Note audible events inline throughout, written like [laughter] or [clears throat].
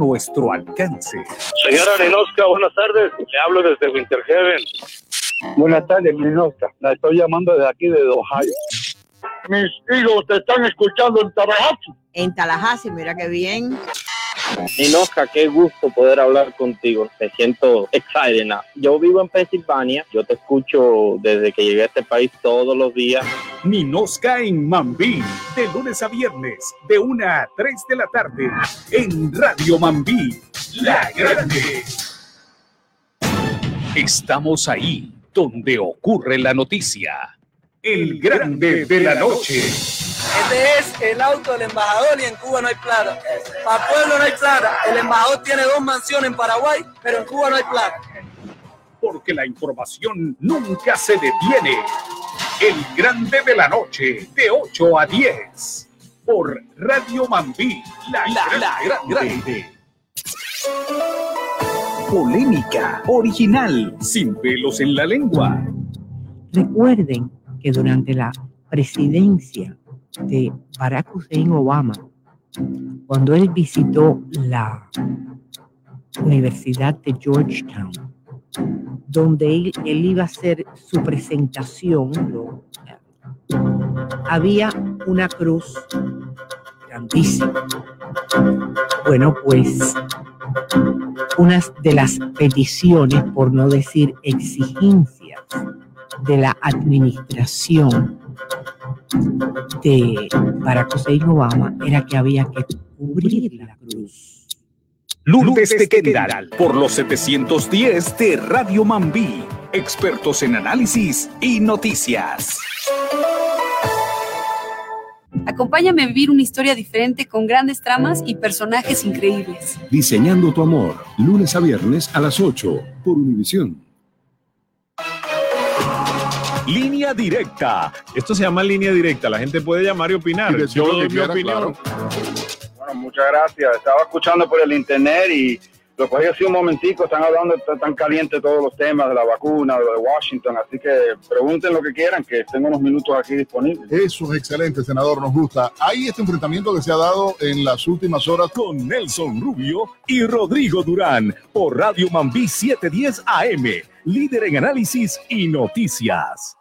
nuestro alcance. Señora Ninoska, buenas tardes. Le hablo desde Winter Heaven. Buenas tardes, Ninoska. La estoy llamando desde aquí, de Ohio. Mis hijos te están escuchando en Tallahassee. En Tallahassee, mira qué bien. Ninoska, qué gusto poder hablar contigo. Me siento excited. Yo vivo en Pensilvania. Yo te escucho desde que llegué a este país todos los días. Ninoska en Mambí, de lunes a viernes, de 1 a 3 de la tarde, en Radio Mambí, La Grande. Estamos ahí, donde ocurre la noticia. El Grande de la Noche. Este es el auto del embajador y en Cuba no hay plata. Para el pueblo no hay plata. El embajador tiene dos mansiones en Paraguay, pero en Cuba no hay plata. Porque la información nunca se detiene. El Grande de la Noche, de 8 a 10. Por Radio Mambí, la, la, la grande. Polémica, original, sin pelos en la lengua. Recuerden que durante la presidencia de Barack Hussein Obama, cuando él visitó la Universidad de Georgetown, donde él, iba a hacer su presentación, había una cruz grandísima. Bueno, pues una de las peticiones, por no decir exigencias, de la administración de Barack Hussein Obama era que había que cubrir la cruz. Lourdes de Kendall, por los 710 de Radio Mambí. Expertos en análisis y noticias. Acompáñame a vivir una historia diferente con grandes tramas y personajes increíbles. Diseñando tu amor, lunes a viernes a las 8 por Univisión. Línea directa. Esto se llama línea directa. La gente puede llamar y opinar. Y Yo doy mi quiera, opinión. Bueno, muchas gracias. Estaba escuchando por el internet y lo cogí así un momentico. Están hablando está tan caliente todos los temas de la vacuna, de lo de Washington. Así que pregunten lo que quieran, que tengo unos minutos aquí disponibles. Eso es excelente, senador, nos gusta. Hay este enfrentamiento que se ha dado en las últimas horas con Nelson Rubio y Rodrigo Durán por Radio Mambí 710 AM, líder en análisis y noticias.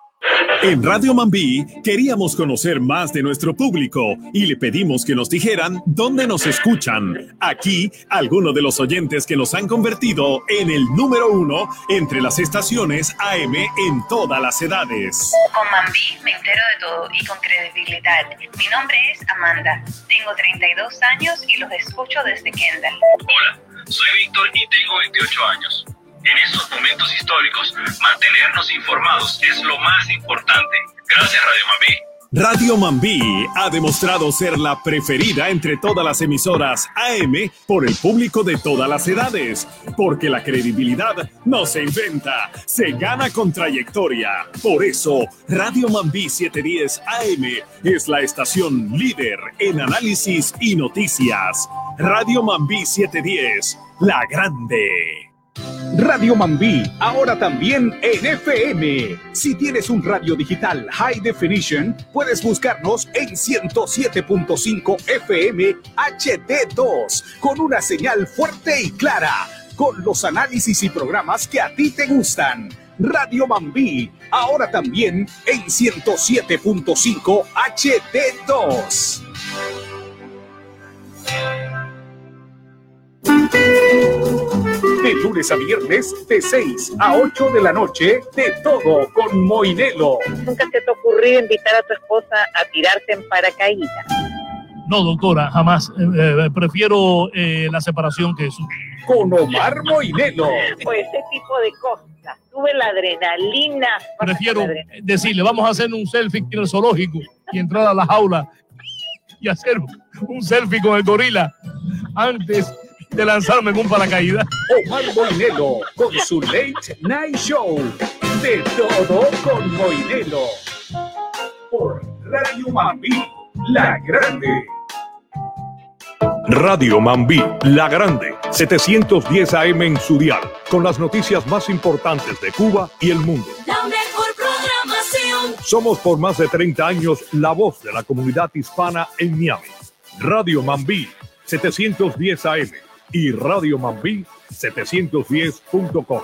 En Radio Mambí queríamos conocer más de nuestro público y le pedimos que nos dijeran dónde nos escuchan. Aquí, algunos de los oyentes que nos han convertido en el número uno entre las estaciones AM en todas las edades. Con Mambí me entero de todo y con credibilidad. Mi nombre es Amanda. Tengo 32 años y los escucho desde Kendall. Hola, soy Víctor y tengo 28 años. En estos momentos históricos, mantenernos informados es lo más importante. Gracias, Radio Mambí. Radio Mambí ha demostrado ser la preferida entre todas las emisoras AM por el público de todas las edades, porque la credibilidad no se inventa, se gana con trayectoria. Por eso, Radio Mambí 710 AM es la estación líder en análisis y noticias. Radio Mambí 710, la grande. Radio Mambí, ahora también en FM. Si tienes un radio digital High Definition, puedes buscarnos en 107.5 FM HD2 con una señal fuerte y clara, con los análisis y programas que a ti te gustan. Radio Mambí, ahora también en 107.5 HD2. Lunes a viernes, de 6 a 8 de la noche, de todo con Moinelo. ¿Nunca se te ha ocurrido invitar a tu esposa a tirarte en paracaídas? No, doctora, jamás. Eh, eh, prefiero eh, la separación que eso. Con Omar Moinelo. Pues ese tipo de cosas. Sube la adrenalina. Prefiero la adrenalina. decirle, vamos a hacer un selfie en el zoológico y entrar a la jaula y hacer un selfie con el gorila antes de lanzarme en un paracaídas. Omar Moinelo con su Late Night Show. De todo con Moinelo. Por Radio Mambí, la grande. Radio Mambí, La Grande, 710 AM en su dial, con las noticias más importantes de Cuba y el mundo. La mejor programación. Somos por más de 30 años la voz de la comunidad hispana en Miami. Radio Mambí, 710 AM, y Radio Mambí 710.com.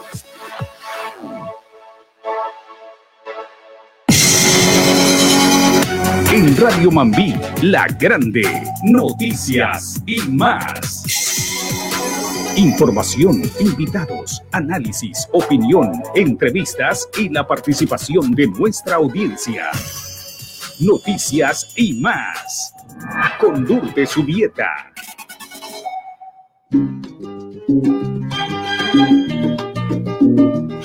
En Radio Mambí, La Grande, noticias y más. Información, invitados, análisis, opinión, entrevistas y la participación de nuestra audiencia. Noticias y más. Con Lourdes Subieta. thank you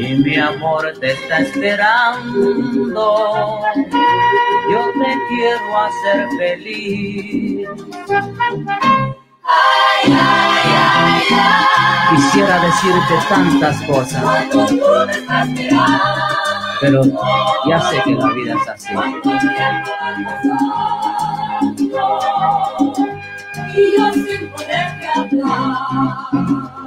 y mi amor te está esperando. Yo te quiero hacer feliz. Quisiera decirte tantas cosas, pero ya sé que la vida es así. Y yo sin poderte hablar.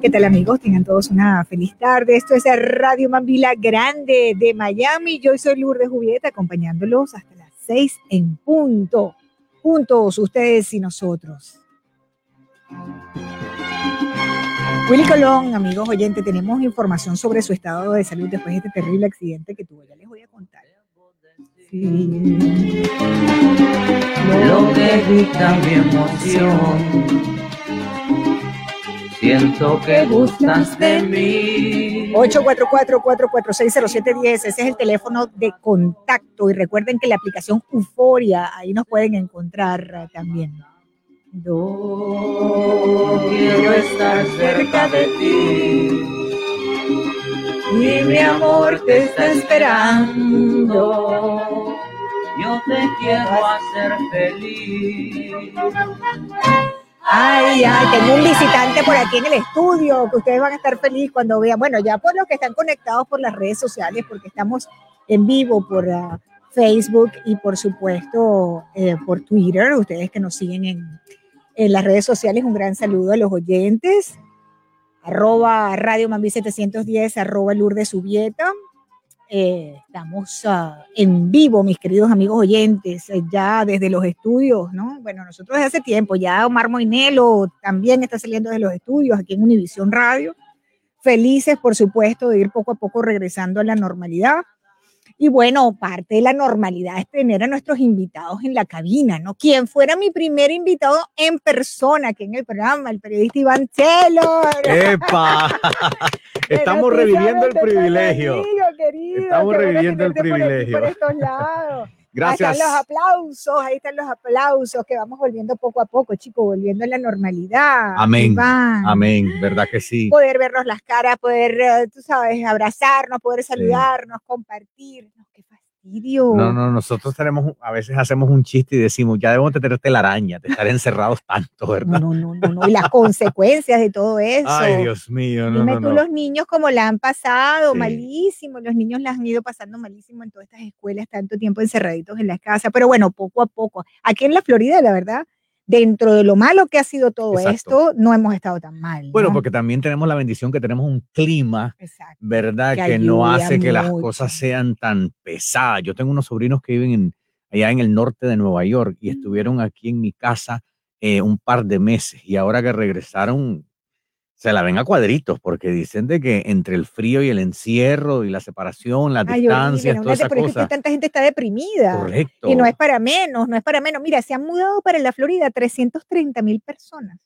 ¿Qué tal amigos? Tengan todos una feliz tarde. Esto es Radio Mambila Grande de Miami. Yo soy Lourdes Jubieta acompañándolos hasta las seis en punto. Juntos ustedes y nosotros. Willy Colón, amigos oyentes, tenemos información sobre su estado de salud después de este terrible accidente que tuvo. Ya les voy a contar. Sí. Lo que dicta mi emoción. Siento que gustas de mí. 844-446-0710, ese es el teléfono de contacto. Y recuerden que la aplicación Euforia, ahí nos pueden encontrar también. Yo quiero estar cerca de ti. Y mi amor te está esperando. Yo te quiero hacer feliz. Ay, ay, tengo un visitante por aquí en el estudio que ustedes van a estar felices cuando vean. Bueno, ya por los que están conectados por las redes sociales, porque estamos en vivo por ah, Facebook y por supuesto eh, por Twitter. Ustedes que nos siguen en, en las redes sociales, un gran saludo a los oyentes. Arroba Radio Mambi 710, arroba Lourdes Subieta. Eh, estamos ah, en vivo, mis queridos amigos oyentes, eh, ya desde los estudios, ¿no? Bueno, nosotros desde hace tiempo, ya Omar Moinelo también está saliendo de los estudios aquí en Univisión Radio. Felices, por supuesto, de ir poco a poco regresando a la normalidad. Y bueno, parte de la normalidad es tener a nuestros invitados en la cabina, ¿no? Quien fuera mi primer invitado en persona aquí en el programa, el periodista Iván Chelo. ¡Epa! [laughs] Estamos reviviendo el privilegio. Estamos reviviendo el privilegio. Por estos lados. [laughs] Gracias. Ahí están los aplausos, ahí están los aplausos, que vamos volviendo poco a poco, chicos, volviendo a la normalidad. Amén. Iván. Amén, ¿verdad que sí? Poder vernos las caras, poder, eh, tú sabes, abrazarnos, poder saludarnos, compartir. No, qué fastidio. No, no, nosotros tenemos, a veces hacemos un chiste y decimos, ya debemos tener telaraña, de estar encerrados tanto, ¿verdad? No, no, no, no, y las consecuencias de todo eso. Ay, Dios mío, no, Dime no, tú no. los niños como la han pasado, Sí. malísimo, los niños la han ido pasando malísimo en todas estas escuelas, tanto tiempo encerraditos en la casa, pero bueno, poco a poco. Aquí en la Florida, la verdad, dentro de lo malo que ha sido todo Exacto. esto, no hemos estado tan mal. Bueno, ¿no? porque también tenemos la bendición que tenemos un clima, ¿verdad? que Que, no hace que las cosas sean tan pesadas. Yo tengo unos sobrinos que viven en, allá en el norte de Nueva York Mm. y estuvieron aquí en mi casa eh, un par de meses y ahora que regresaron se la ven a cuadritos porque dicen de que entre el frío y el encierro y la separación, las Ay, distancias, horrible, toda esa eso es que cosa. tanta gente está deprimida. Correcto. Y no es para menos, no es para menos. Mira, se han mudado para la Florida 330 mil personas.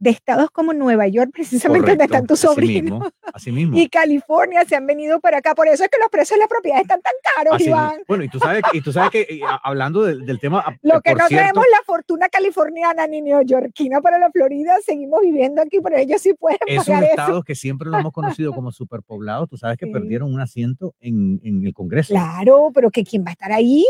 De estados como Nueva York, precisamente donde están tus así sobrinos, mismo, así [laughs] mismo. y California se han venido para acá. Por eso es que los precios de las propiedades están tan caros, Así. Iván. Bueno, y tú sabes, que- y tú sabes que eh, a- hablando del, del tema, a- Lo que por no cierto, tenemos la fortuna californiana ni neoyorquina para la Florida, seguimos viviendo aquí, pero ellos sí pueden esos pagar eso. estados que siempre lo hemos conocido como superpoblados, tú sabes que perdieron un asiento en, en el Congreso. Claro, pero que quién va a estar ahí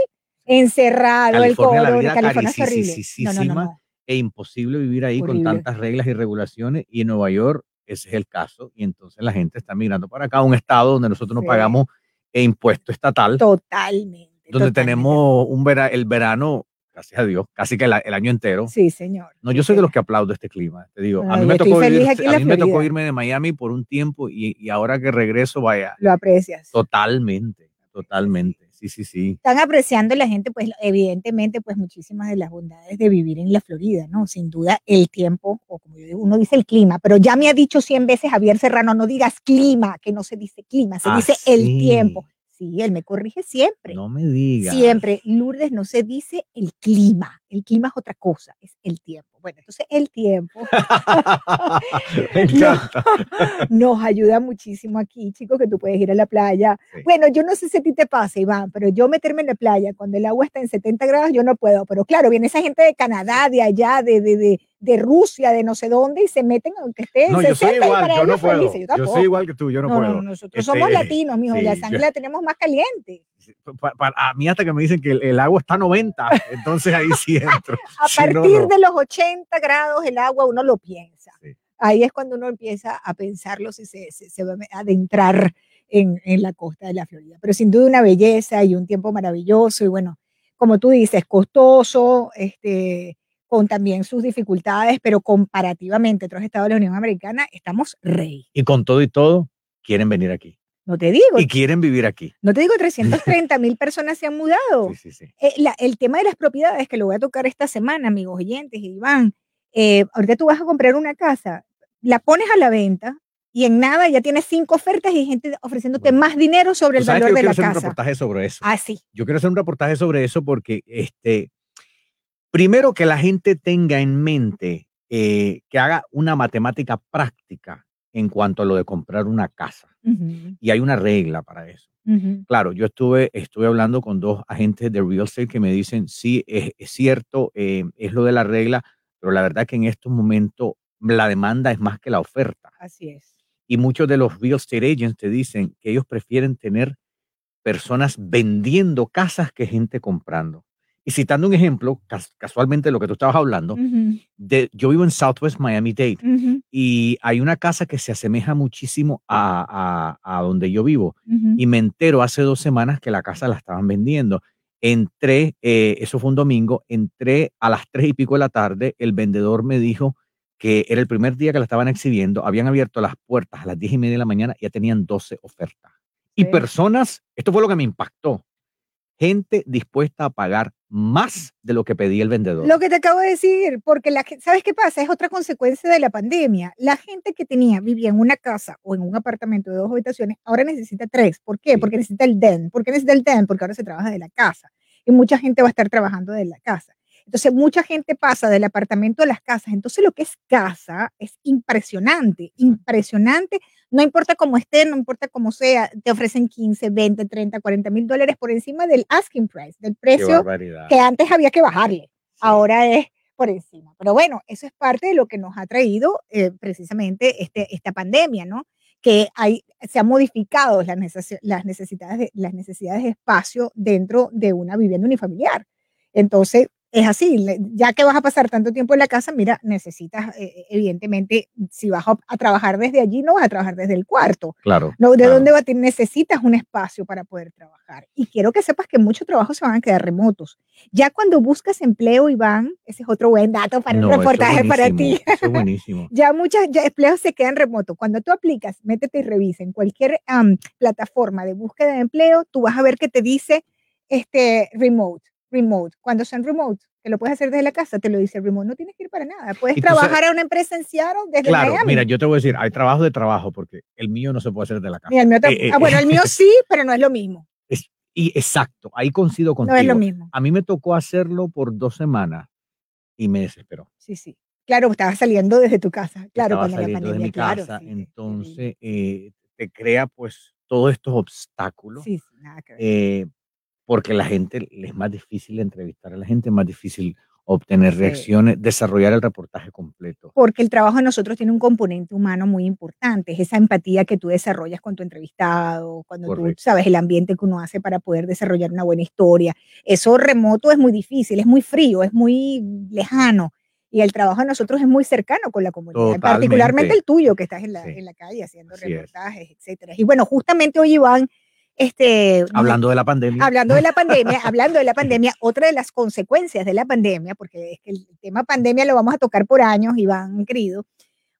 encerrado, California, el coro, vida California es horrible. No, no, no. E imposible vivir ahí Horrible. con tantas reglas y regulaciones. Y en Nueva York ese es el caso. Y entonces la gente está migrando para acá, un estado donde nosotros no pagamos eh, impuesto estatal, Totalmente. donde tenemos un vera- el verano, gracias a Dios, casi que el, el año entero. Sí, señor. No, yo soy de los que aplaudo este clima. Te digo, a mí me tocó, vivir- a mí me tocó irme de Miami por un tiempo y, y ahora que regreso, vaya, Lo aprecias. totalmente, totalmente. Sí, sí, sí. Están apreciando la gente, pues evidentemente, pues muchísimas de las bondades de vivir en la Florida, ¿no? Sin duda el tiempo, o como yo digo, uno dice el clima, pero ya me ha dicho cien veces Javier Serrano, no digas clima, que no se dice clima, se Ah, dice el tiempo. Sí, él me corrige siempre. No me digas. Siempre, Lourdes, no se dice el clima. El clima es otra cosa, es el tiempo. Bueno, entonces el tiempo [laughs] Me [laughs] encanta. [laughs] nos ayuda muchísimo aquí, chicos, que tú puedes ir a la playa. Bueno, yo no sé si a ti te pasa, Iván, pero yo meterme en la playa cuando el agua está en 70 grados, yo no puedo. Pero claro, viene esa gente de Canadá, de allá, de, de, de, de Rusia, de no sé dónde, y se meten aunque esté en No, yo 60 soy y igual, para yo no puedo. felices. Yo tampoco. soy igual que tú, yo no, No, puedo. no, nosotros somos Este, latinos, mijo, sí, la yo- sangre la tenemos más caliente. pa- pa- a mí hasta que me dicen que el, el agua está a 90, entonces ahí sí [laughs] entro. A Si partir no. de los 80 grados el agua uno lo piensa. Ahí es cuando uno empieza a pensarlo si se, se, se va a adentrar en, en la costa de la Florida. Pero sin duda una belleza y un tiempo maravilloso y bueno, como tú dices, costoso, este, con también sus dificultades, pero comparativamente otros estados de la Unión Americana estamos rey. Y con todo y todo, quieren venir aquí. No te digo, Y quieren vivir aquí. no te digo [laughs] 330 mil personas se han mudado. Eh, la- el tema de las propiedades, que lo voy a tocar esta semana, amigos oyentes, Iván, eh, ahorita tú vas a comprar una casa, la pones a la venta y en nada ya tienes cinco ofertas y gente ofreciéndote más dinero sobre el sabes que valor yo de quiero la hacer un casa. reportaje sobre eso. Ah, sí. Yo quiero hacer un reportaje sobre eso porque, este, primero que la gente tenga en mente eh, que haga una matemática práctica en cuanto a lo de comprar una casa. Y hay una regla para eso. Claro, yo estuve, estuve hablando con dos agentes de real estate que me dicen, sí, es, es cierto, eh, es lo de la regla, pero la verdad que en estos momentos la demanda es más que la oferta. Así es. Y muchos de los real estate agents te dicen que ellos prefieren tener personas vendiendo casas que gente comprando. Y citando un ejemplo, cas- casualmente lo que tú estabas hablando, de, yo vivo en Southwest Miami Dade ujú, y hay una casa que se asemeja muchísimo a, a- a donde yo vivo. ujú. Y me entero hace dos semanas que la casa la estaban vendiendo. Entré, eh, eso fue un domingo, entré a las tres y pico de la tarde, el vendedor me dijo que era el primer día que la estaban exhibiendo, habían abierto las puertas a las diez y media de la mañana, ya tenían 12 ofertas. Y Sí. personas, esto fue lo que me impactó, gente dispuesta a pagar más de lo que pedía el vendedor. Lo que te acabo de decir, porque la, ¿sabes qué pasa? Es otra consecuencia de la pandemia. La gente que tenía, vivía en una casa o en un apartamento de dos habitaciones, ahora necesita tres. ¿Por qué? Porque necesita el DEN. ¿Por qué necesita el DEN? Porque ahora se trabaja de la casa. Y mucha gente va a estar trabajando de la casa. Entonces, mucha gente pasa del apartamento a las casas. Entonces, lo que es casa es impresionante, impresionante. No importa cómo esté, no importa cómo sea, te ofrecen 15, 20, 30, 40 mil dólares por encima del asking price, del precio que antes había que bajarle. Ahora es por encima. Pero bueno, eso es parte de lo que nos ha traído eh, precisamente este, esta pandemia, ¿no? Que hay, se han modificado las, necesi- las, necesidades de, las necesidades de espacio dentro de una vivienda unifamiliar. Entonces, es así, ya que vas a pasar tanto tiempo en la casa, mira, necesitas, eh, evidentemente, si vas a, a trabajar desde allí, no vas a trabajar desde el cuarto. Claro. No, ¿De claro. dónde va a tener? Necesitas un espacio para poder trabajar. Y quiero que sepas que muchos trabajos se van a quedar remotos. Ya cuando buscas empleo, Iván, ese es otro buen dato para No, un es reportaje para ti. Eso es buenísimo. [laughs] Ya muchos ya empleos se quedan remotos. Cuando tú aplicas, métete y revisa en cualquier plataforma de búsqueda de empleo, tú vas a ver que te dice este remote, remote. Cuando son remote, que lo puedes hacer desde la casa, te lo dice remote. No tienes que ir para nada. Puedes trabajar a una empresa en Seattle desde Claro, Miami. mira, yo te voy a decir, hay trabajo de trabajo porque el mío no se puede hacer de la casa. El mío Eh, eh, ah, bueno, el mío [laughs] sí, pero no es lo mismo. es- y exacto, ahí coincido contigo. No es lo mismo. A mí me tocó hacerlo por dos semanas y me desesperó. Sí, sí. Claro, estabas saliendo desde tu casa. Claro, estaba cuando la pandemia, mi claro. casa, entonces eh, te crea pues todos estos obstáculos, Sí, sí, nada que ver. Porque la gente es más difícil entrevistar a la gente, es más difícil obtener Sí. reacciones, desarrollar el reportaje completo. Porque el trabajo de nosotros tiene un componente humano muy importante, es esa empatía que tú desarrollas con tu entrevistado, cuando Correcto. tú sabes el ambiente que uno hace para poder desarrollar una buena historia. Eso remoto es muy difícil, es muy frío, es muy lejano. Y el trabajo de nosotros es muy cercano con la comunidad, particularmente Totalmente. el tuyo, que estás en la, Sí. en la calle haciendo Así es. reportajes, etcétera. Y bueno, justamente hoy, Iván, este, nos- Hablando de la pandemia. Hablando de la pandemia, [laughs] hablando de la pandemia, otra de las consecuencias de la pandemia, porque es que el tema pandemia lo vamos a tocar por años, Iván, querido.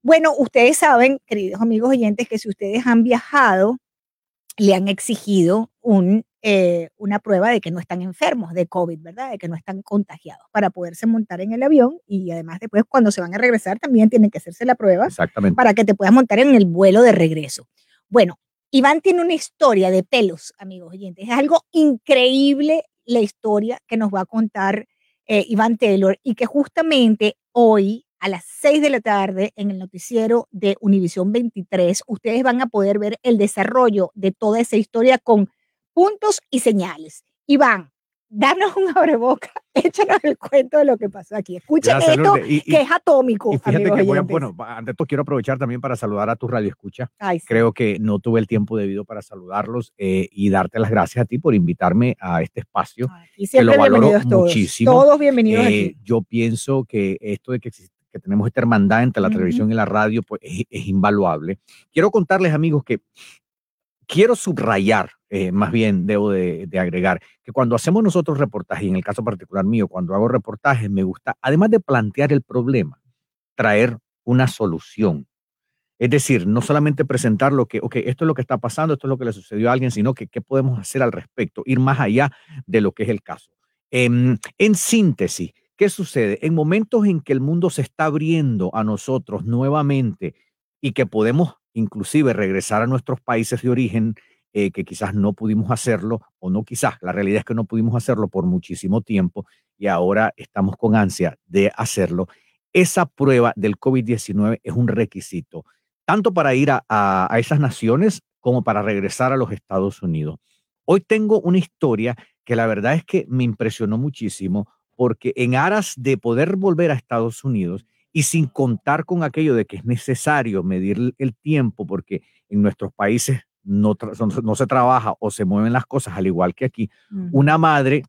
Bueno, ustedes saben, queridos amigos oyentes, que si ustedes han viajado, le han exigido un, eh, una prueba de que no están enfermos de COVID, ¿verdad? De que no están contagiados para poderse montar en el avión y además después cuando se van a regresar también tienen que hacerse la prueba Exactamente. para que te puedas montar en el vuelo de regreso. Bueno, Iván tiene una historia de pelos, amigos oyentes. Es algo increíble la historia que nos va a contar eh, Iván Taylor y que justamente hoy a las 6 de la tarde en el noticiero de Univisión 23 ustedes van a poder ver el desarrollo de toda esa historia con puntos y señales. Iván, danos un abreboca, [laughs] échanos el cuento de lo que pasó aquí. Escuchen Gracias, esto, y- que es atómico. Y fíjate que voy a, bueno, ante todo quiero aprovechar también para saludar a tu radio escucha. Ay, sí. Creo que no tuve el tiempo debido para saludarlos eh, y darte las gracias a ti por invitarme a este espacio. Y que lo siempre valoro bienvenidos todos. muchísimo. Todos bienvenidos Eh, aquí. Yo pienso que esto de que, existe- que tenemos esta hermandad entre la Ujú. televisión y la radio, pues es, es invaluable. Quiero contarles, amigos, que quiero subrayar, eh, más bien debo de, agregar, que cuando hacemos nosotros reportajes, y en el caso particular mío, cuando hago reportajes, me gusta, además de plantear el problema, traer una solución. Es decir, no solamente presentar lo que, ok, esto es lo que está pasando, esto es lo que le sucedió a alguien, sino que qué podemos hacer al respecto, ir más allá de lo que es el caso. Em, en síntesis, ¿qué sucede? En momentos en que el mundo se está abriendo a nosotros nuevamente y que podemos inclusive regresar a nuestros países de origen, eh, que quizás no pudimos hacerlo, o no quizás, la realidad es que no pudimos hacerlo por muchísimo tiempo y ahora estamos con ansia de hacerlo. Esa prueba del COVID-19 es un requisito, tanto para ir a, a- esas naciones como para regresar a los Estados Unidos. Hoy tengo una historia que la verdad es que me impresionó muchísimo porque en aras de poder volver a Estados Unidos y sin contar con aquello de que es necesario medir el tiempo porque en nuestros países no, no- se trabaja o se mueven las cosas al igual que aquí, una madre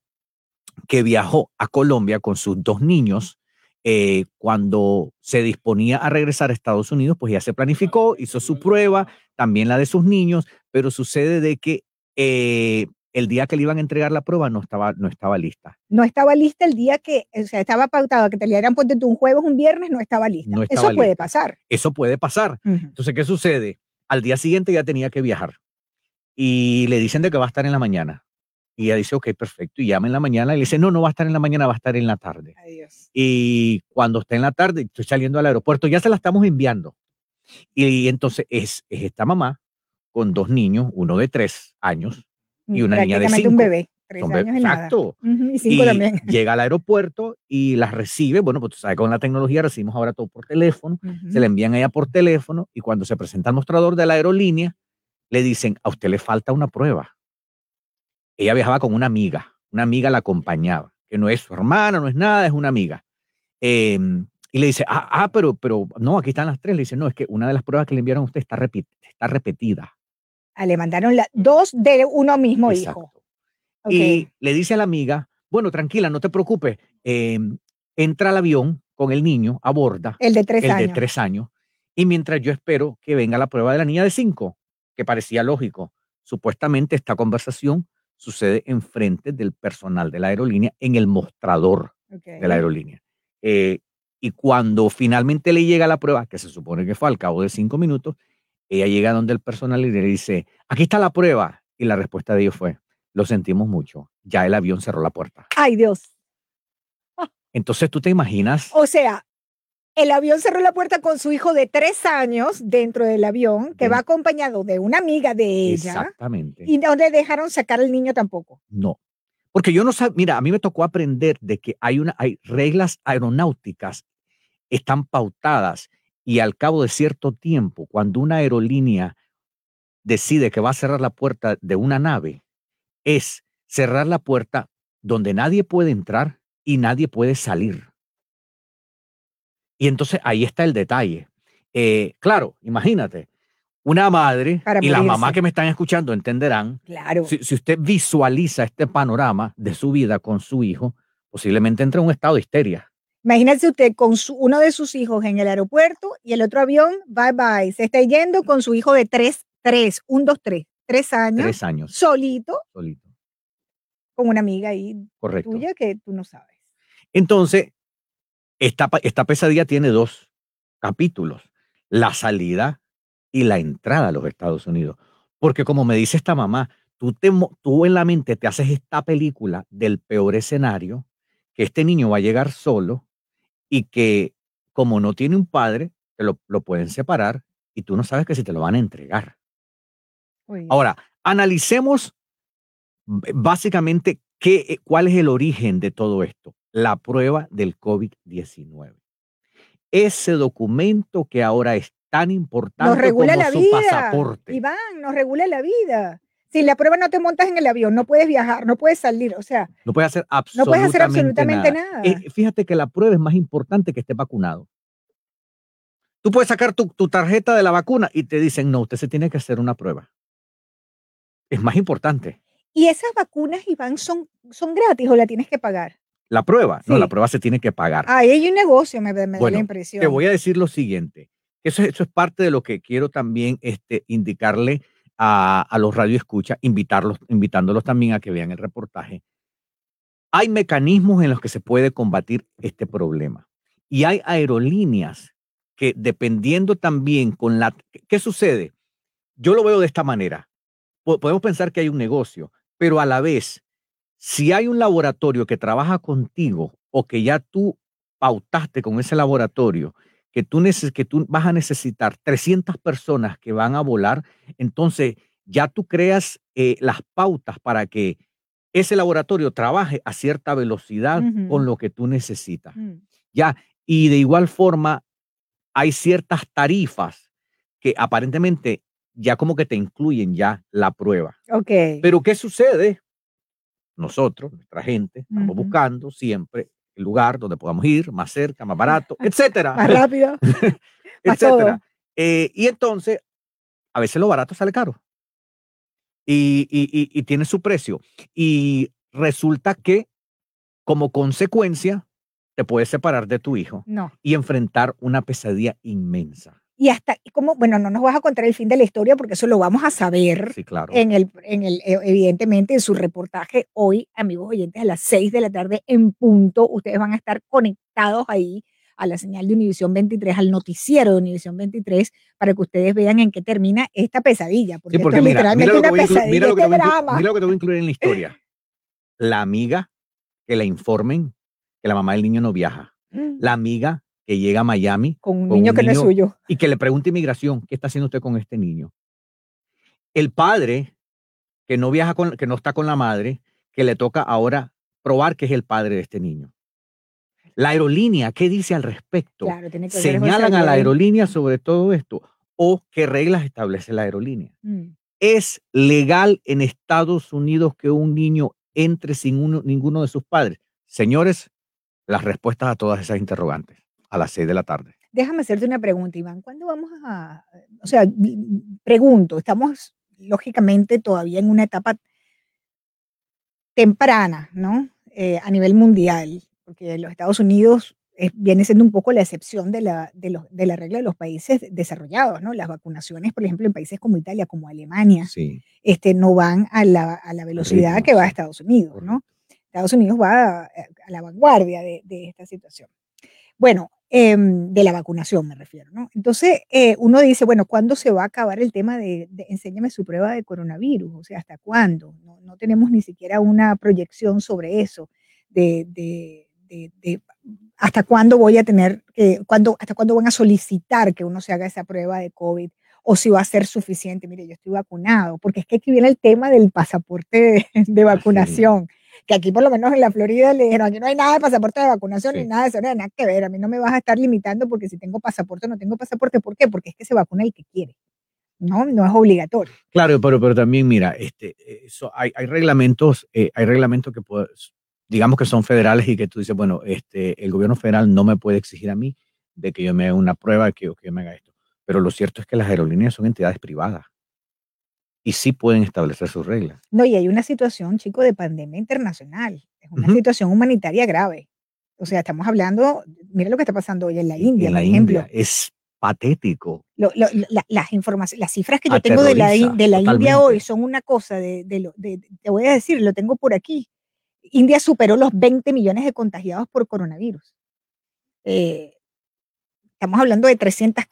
que viajó a Colombia con sus dos niños eh, cuando se disponía a regresar a Estados Unidos, pues ya se planificó, hizo su prueba, también la de sus niños, pero sucede de que eh, el día que le iban a entregar la prueba no estaba, no estaba lista. No estaba lista el día que, o sea, estaba pautado que te le dieran ponte tú un jueves, un viernes, no estaba lista. No Eso puede pasar. Eso puede pasar. Entonces, ¿qué sucede? Al día siguiente ya tenía que viajar y le dicen de que va a estar en la mañana. Y ella dice, ok, perfecto. Y llama en la mañana y le dice, no, no va a estar en la mañana, va a estar en la tarde. Y cuando está en la tarde, estoy saliendo al aeropuerto, ya se la estamos enviando. Y, entonces es, es esta mamá con dos niños, uno de tres años y una niña de cinco. un bebé, tres años y nada. Exacto. Y cinco Y también. [laughs] llega al aeropuerto y las recibe. Bueno, pues tú sabes, con la tecnología recibimos ahora todo por teléfono. Se le envían a ella por teléfono y cuando se presenta al mostrador de la aerolínea, le dicen, a usted le falta una prueba. Ella viajaba con una amiga, una amiga la acompañaba, que no es su hermana, no es nada, es una amiga. Em, y le dice, ah, ah, pero, pero no, aquí están las tres. Le dice, no, es que una de las pruebas que le enviaron a usted está, repetida. Ah, le mandaron la, dos de uno mismo hijo. Y le dice a la amiga, bueno, tranquila, no te preocupes, em, entra al avión con el niño, aborda. El de tres el años. de tres años. Y mientras yo espero que venga la prueba de la niña de cinco, que parecía lógico, supuestamente esta conversación sucede enfrente del personal de la aerolínea en el mostrador de la aerolínea. Eh, y cuando finalmente le llega la prueba, que se supone que fue al cabo de cinco minutos, ella llega donde el personal y le dice, aquí está la prueba. Y la respuesta de ellos fue, lo sentimos mucho, ya el avión cerró la puerta. Ay, Dios. Entonces tú te imaginas, O sea, el avión cerró la puerta con su hijo de tres años dentro del avión, que va acompañado de una amiga de ella. exactamente. Y no le dejaron sacar al niño tampoco. No. Porque yo no sabía, mira, a mí me tocó aprender de que hay, una, hay reglas aeronáuticas están pautadas y al cabo de cierto tiempo, cuando una aerolínea decide que va a cerrar la puerta de una nave, es cerrar la puerta donde nadie puede entrar y nadie puede salir. Y entonces ahí está el detalle. Eh, claro, imagínate, una madre Para y las mamás que me están escuchando entenderán, Claro. si, si usted visualiza este panorama de su vida con su hijo, posiblemente entre en un estado de histeria. Imagínese usted con su- uno de sus hijos en el aeropuerto y el otro avión, bye bye, se está yendo con su hijo de tres, tres, un, dos, tres, tres años, Tres años. solito, solito. con una amiga ahí Correcto. tuya que tú no sabes. Entonces, esta, esta pesadilla tiene dos capítulos, la salida y la entrada a los Estados Unidos. Porque como me dice esta mamá, tú, te, tú en la mente te haces esta película del peor escenario, que este niño va a llegar solo y que como no tiene un padre, te lo, lo pueden separar y tú no sabes que si te lo van a entregar. Ahora, analicemos b- básicamente qué, eh, cuál es el origen de todo esto. La prueba del COVID-19. Ese documento que ahora es tan Nos importante regula como la su vida. pasaporte. Iván, nos regula la vida. Si la prueba no te montas en el avión, no puedes viajar, no puedes salir, o sea, No hacer puedes hacer absolutamente nada. Eh, fíjate que la prueba es más importante que esté vacunado. Tú puedes sacar tu, tu tarjeta de la vacuna y te dicen, no, usted se tiene que hacer una prueba. Es más importante. Y esas vacunas, Iván, son, son gratis o la tienes que pagar. La prueba, no, la prueba se tiene que pagar. Ahí hay un negocio, me, me da la impresión. Te voy a decir lo siguiente. Eso, eso es parte de lo que quiero también este, indicarle a, a los radioescuchas, invitarlos, invitándolos también a que vean el reportaje. Hay mecanismos en los que se puede combatir este problema. Y hay aerolíneas que dependiendo también con la... ¿Qué sucede? Yo lo veo de esta manera. Po- Podemos pensar que hay un negocio, pero a la vez, si hay un laboratorio que trabaja contigo o que ya tú pautaste con ese laboratorio, que tú, neces- que tú vas a necesitar 300 personas que van a volar, entonces ya tú creas eh, las pautas para que ese laboratorio trabaje a cierta velocidad con lo que tú necesitas. Mm. Ya, y de igual forma, hay ciertas tarifas que aparentemente ya como que te incluyen ya la prueba. Ok. Pero ¿qué sucede? Nosotros, nuestra gente, estamos buscando siempre el lugar donde podamos ir, más cerca, más [laughs] barato, etcétera. Más rápido. [laughs] [laughs] Etcétera. Eh, y entonces, a veces lo barato sale caro. Y, y- y- y tiene su precio. Y resulta que, como consecuencia, te puedes separar de tu hijo No. y enfrentar una pesadilla inmensa. Y hasta, como, bueno, no nos vas a contar el fin de la historia porque eso lo vamos a saber Sí, claro. en el, en el, eh, evidentemente, en su reportaje hoy, amigos oyentes, a las 6 de la tarde en punto. Ustedes van a estar conectados ahí a la señal de Univisión 23, al noticiero de Univisión 23, para que ustedes vean en qué termina esta pesadilla. Porque, Sí, porque esto mira, mira lo, que una voy a inclu- pesadilla, mira lo que te este voy a inclu- drama. mira lo que te voy a incluir en la historia. La amiga que la informen que la mamá del niño no viaja. Mm. La amiga que llega a Miami Con un niño que no es suyo. y que le pregunta inmigración, ¿qué está haciendo usted con este niño? El padre que no viaja con, que no está con la madre, que le toca ahora probar que es el padre de este niño. La aerolínea, ¿qué dice al respecto? Claro, tiene que haber ¿Señalan a la aerolínea sobre todo esto? ¿O qué reglas establece la aerolínea? Mm. ¿Es legal en Estados Unidos que un niño entre sin uno- ninguno de sus padres? Señores, las respuestas a todas esas interrogantes a las seis de la tarde. Déjame hacerte una pregunta, Iván. ¿Cuándo vamos a, o sea, pregunto, estamos lógicamente todavía en una etapa temprana, ¿no? Eh, a nivel mundial, porque los Estados Unidos es- viene siendo un poco la excepción de la, de, los- de la regla de los países desarrollados, ¿no? Las vacunaciones, por ejemplo, en países como Italia, como Alemania, Sí. este, no van a la, a la velocidad ritmo, que va a Estados Unidos, ¿no? Estados Unidos va a, a la vanguardia de, de esta situación. Bueno, em, de la vacunación me refiero, ¿no? Entonces, eh, uno dice, bueno, ¿cuándo se va a acabar el tema de, de enséñame su prueba de coronavirus? O sea, ¿hasta cuándo? No, no tenemos ni siquiera una proyección sobre eso, de, de- de- de hasta cuándo voy a tener, que, cuándo, hasta cuándo van a solicitar que uno se haga esa prueba de COVID o si va a ser suficiente. Mire, yo estoy vacunado, porque es que aquí viene el tema del pasaporte de, de vacunación, que aquí por lo menos en la Florida le dijeron, aquí no hay nada de pasaporte de vacunación ni nada de eso, no hay nada que ver, a mí no me vas a estar limitando porque si tengo pasaporte o no tengo pasaporte, ¿por qué? Porque es que se vacuna el que quiere, no, no es obligatorio. Claro, pero, pero también, mira, este, eso, hay, hay reglamentos, eh, hay reglamentos que pues, digamos que son federales y que tú dices, bueno, este, el gobierno federal no me puede exigir a mí de que yo me haga una prueba, que, que yo me haga esto. Pero lo cierto es que las aerolíneas son entidades privadas y sí pueden establecer sus reglas. No, y hay una situación, chico, de pandemia internacional, es una situación humanitaria grave. O sea, estamos hablando, mira lo que está pasando hoy en la India, en la por ejemplo. India es patético. Lo- lo- la- las informaciones, las cifras que yo tengo de la, de la India hoy son una cosa de, de lo, de- te voy a decir, lo tengo por aquí. India superó los 20 millones de contagiados por coronavirus. Eh, estamos hablando de 300,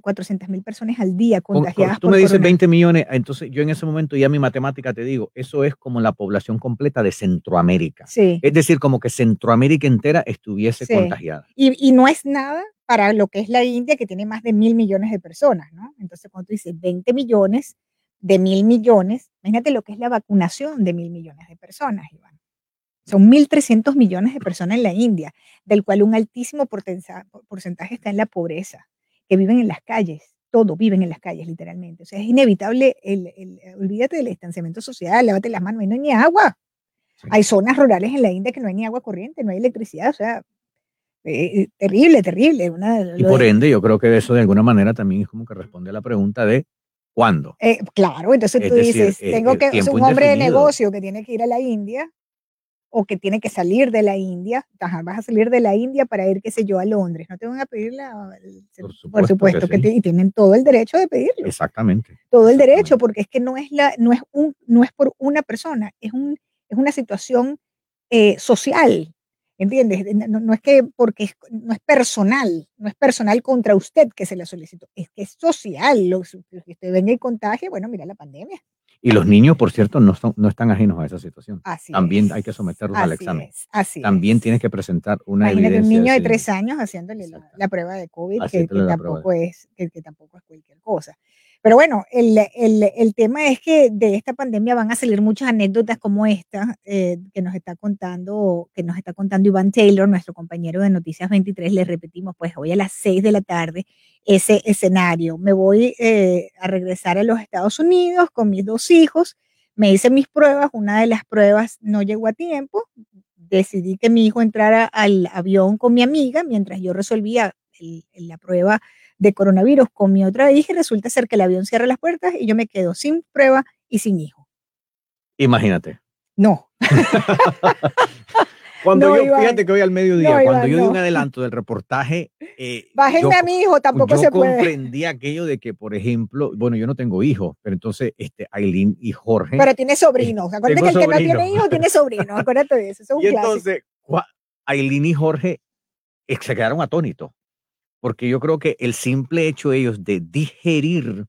400 mil personas al día Con- con- contagiadas tú por me dices coronavirus. 20 millones, entonces yo en ese momento ya mi matemática te digo, eso es como la población completa de Centroamérica. Sí. Es decir, como que Centroamérica entera estuviese Sí. contagiada. Y, y no es nada para lo que es la India, que tiene más de mil millones de personas, ¿no? Entonces, cuando tú dices 20 millones de mil millones, imagínate lo que es la vacunación de mil millones de personas, Iván. Son 1.300 millones de personas en la India, del cual un altísimo porcentaje está en la pobreza, que viven en las calles, todos viven en las calles, literalmente. O sea, es inevitable, el, el- olvídate del distanciamiento social, lávate las manos, no hay ni agua. Hay zonas rurales en la India que no hay ni agua corriente, no hay electricidad, o sea, eh, terrible, terrible. Una, Y por de- ende, yo creo que eso de alguna manera también es como que responde a la pregunta de ¿cuándo? eh, claro, entonces Es tú decir, dices, eh, tengo el que, es un hombre de negocio que tiene que ir a la India o que tiene que salir de la India, ajá, vas a salir de la India para ir, qué sé yo, a Londres, no te van a pedir la, el- por supuesto supuesto, que que, sí. te- y tienen todo el derecho de pedirlo, Exactamente. todo el derecho, porque es que no es la, no es un, no es por una persona, es un, es una situación eh, social, ¿entiendes? No, no es que porque es- no es personal, no es personal contra usted que se le solicitó, es que es social, lo, que usted venga y contagie, bueno, mira la pandemia. Y los niños, por cierto, no, son, no están ajenos a esa situación. Así También es. hay que someterlos al examen. es, así También tienes que presentar una Imagínate un evidencia. niño de tres años haciéndole la, la prueba de COVID, que, que tampoco es, que, que tampoco es cualquier cosa. Pero bueno, el, el- el tema es que de esta pandemia van a salir muchas anécdotas como esta eh, que nos está contando, que nos está contando Iván Taylor, nuestro compañero de Noticias 23. Les repetimos, pues hoy a las 6 de la tarde, ese escenario. Me voy eh, a regresar a los Estados Unidos con mis dos hijos. Me hice mis pruebas, una de las pruebas no llegó a tiempo, decidí que mi hijo entrara al avión con mi amiga mientras yo resolvía el- la prueba de coronavirus con mi otra hija y resulta ser que el avión cierra las puertas y yo me quedo sin prueba y sin hijo. Imagínate. No. [laughs] Cuando No, yo, Iván. fíjate que hoy al mediodía, No, cuando Iván, yo di un no. adelanto del reportaje, eh, Bájenme yo- a mi hijo, tampoco yo se puede. comprendí aquello de que, por ejemplo, bueno, yo no tengo hijos, pero entonces este, Aileen y Jorge. Pero tiene sobrinos. [laughs] Acuérdate que el que no sobrino. tiene hijos tiene sobrinos. Acuérdate de eso. Eso es [laughs] un Y clásico. entonces, Aileen y Jorge eh, se quedaron atónitos, porque yo creo que el simple hecho ellos de digerir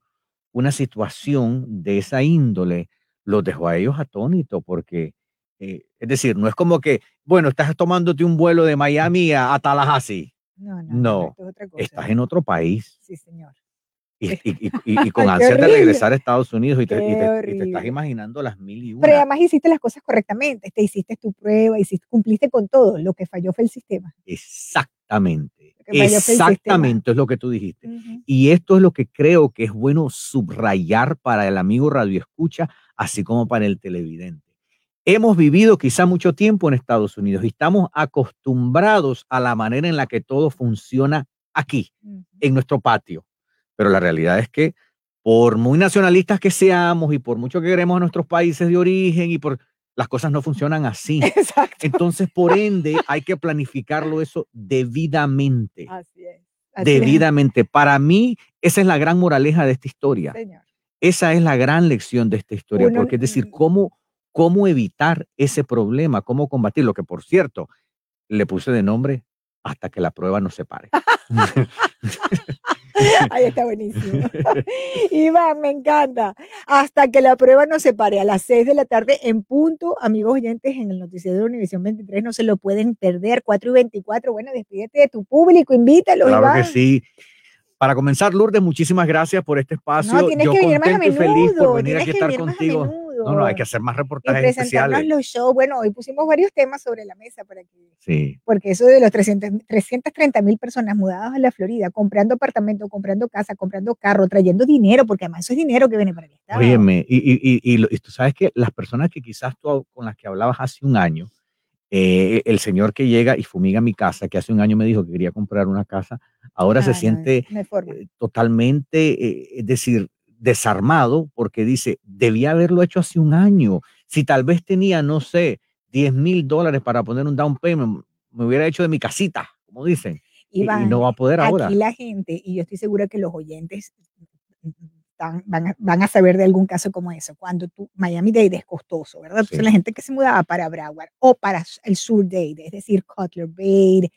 una situación de esa índole los dejó a ellos atónitos, porque, eh, es decir, no es como que, bueno, estás tomándote un vuelo de Miami a, a Tallahassee. No, no, No, esto es otra cosa. estás en otro país Sí, señor. y, y- y- y- y [laughs] con ansias de regresar a Estados Unidos y te, y estás imaginando las mil y una. Pero además hiciste las cosas correctamente. Te hiciste tu prueba, hiciste, cumpliste con todo. Lo que falló fue el sistema. Exactamente. Exactamente es lo que tú dijiste. Y esto es lo que creo que es bueno subrayar para el amigo Radio Escucha, así como para el televidente. Hemos vivido quizá mucho tiempo en Estados Unidos y estamos acostumbrados a la manera en la que todo funciona aquí, en nuestro patio. Pero la realidad es que por muy nacionalistas que seamos y por mucho que queremos a nuestros países de origen y por las cosas no funcionan así. Entonces, por ende, hay que planificarlo eso debidamente. Así es. Así es. Debidamente. Para mí, esa es la gran moraleja de esta historia. Señor. Esa es la gran lección de esta historia, Uno- porque es decir, cómo, cómo evitar ese problema, cómo combatirlo, que por cierto, le puse de nombre hasta que la prueba nos separe. [laughs] [laughs] Ahí está buenísimo. [laughs] Iván, me encanta. Hasta que la prueba nos separe a las 6 de la tarde en punto, amigos oyentes, en el noticiero de Univisión 23, no se lo pueden perder. 4 y 24. Bueno, despídete de tu público, invítalo, Claro Iván. que sí. Para comenzar, Lourdes, muchísimas gracias por este espacio. No, tienes Yo que venir más a feliz por venir tienes aquí a que estar venir más a contigo. menudo. No, no, hay que hacer más y reportajes presentarnos especiales. los shows. Bueno, hoy pusimos varios temas sobre la mesa para que, Sí. porque eso de los 300 330 mil personas mudadas a la Florida, comprando apartamento, comprando casa, comprando carro, trayendo dinero, porque además eso es dinero que viene para el Estado. Óyeme, y, y, y, y y tú sabes que las personas que quizás tú con las que hablabas hace un año, eh, el señor que llega y fumiga mi casa, que hace un año me dijo que quería comprar una casa, ahora Ah, se no, siente eh, totalmente, eh, es decir, desarmado porque dice, debía haberlo hecho hace un año. Si tal vez tenía, no sé, 10 mil dólares para poner un down payment, me hubiera hecho de mi casita, como dicen. Y, y Iván, no va a poder ahora. Aquí la gente, y yo estoy segura que los oyentes están- van, a, van a saber de algún caso como eso. Cuando tú, Miami Dade es costoso, ¿verdad? Entonces Sí. la gente que se mudaba para Broward o para el sur Dade, es decir, Cutler Bay,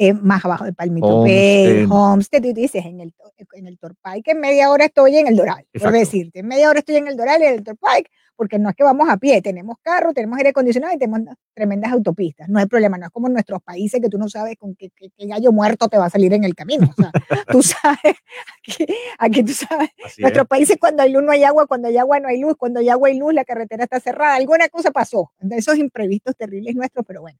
eh, más abajo de Palmito Bay, Homestead. Homestead, tú dices en el, en el Torpike, en media hora estoy en el Doral, por Exacto. decirte, en media hora estoy en el Doral y en el Torpike, porque no es que vamos a pie, tenemos carro, tenemos aire acondicionado y tenemos tremendas autopistas, no hay problema, no es como en nuestros países que tú no sabes con qué, qué- qué gallo muerto te va a salir en el camino, o sea, [laughs] tú sabes, aquí, aquí tú sabes, Así nuestros es. países cuando hay luz no hay agua, cuando hay agua no hay luz, cuando hay agua hay luz, la carretera está cerrada, alguna cosa pasó, esos imprevistos terribles nuestros, pero bueno.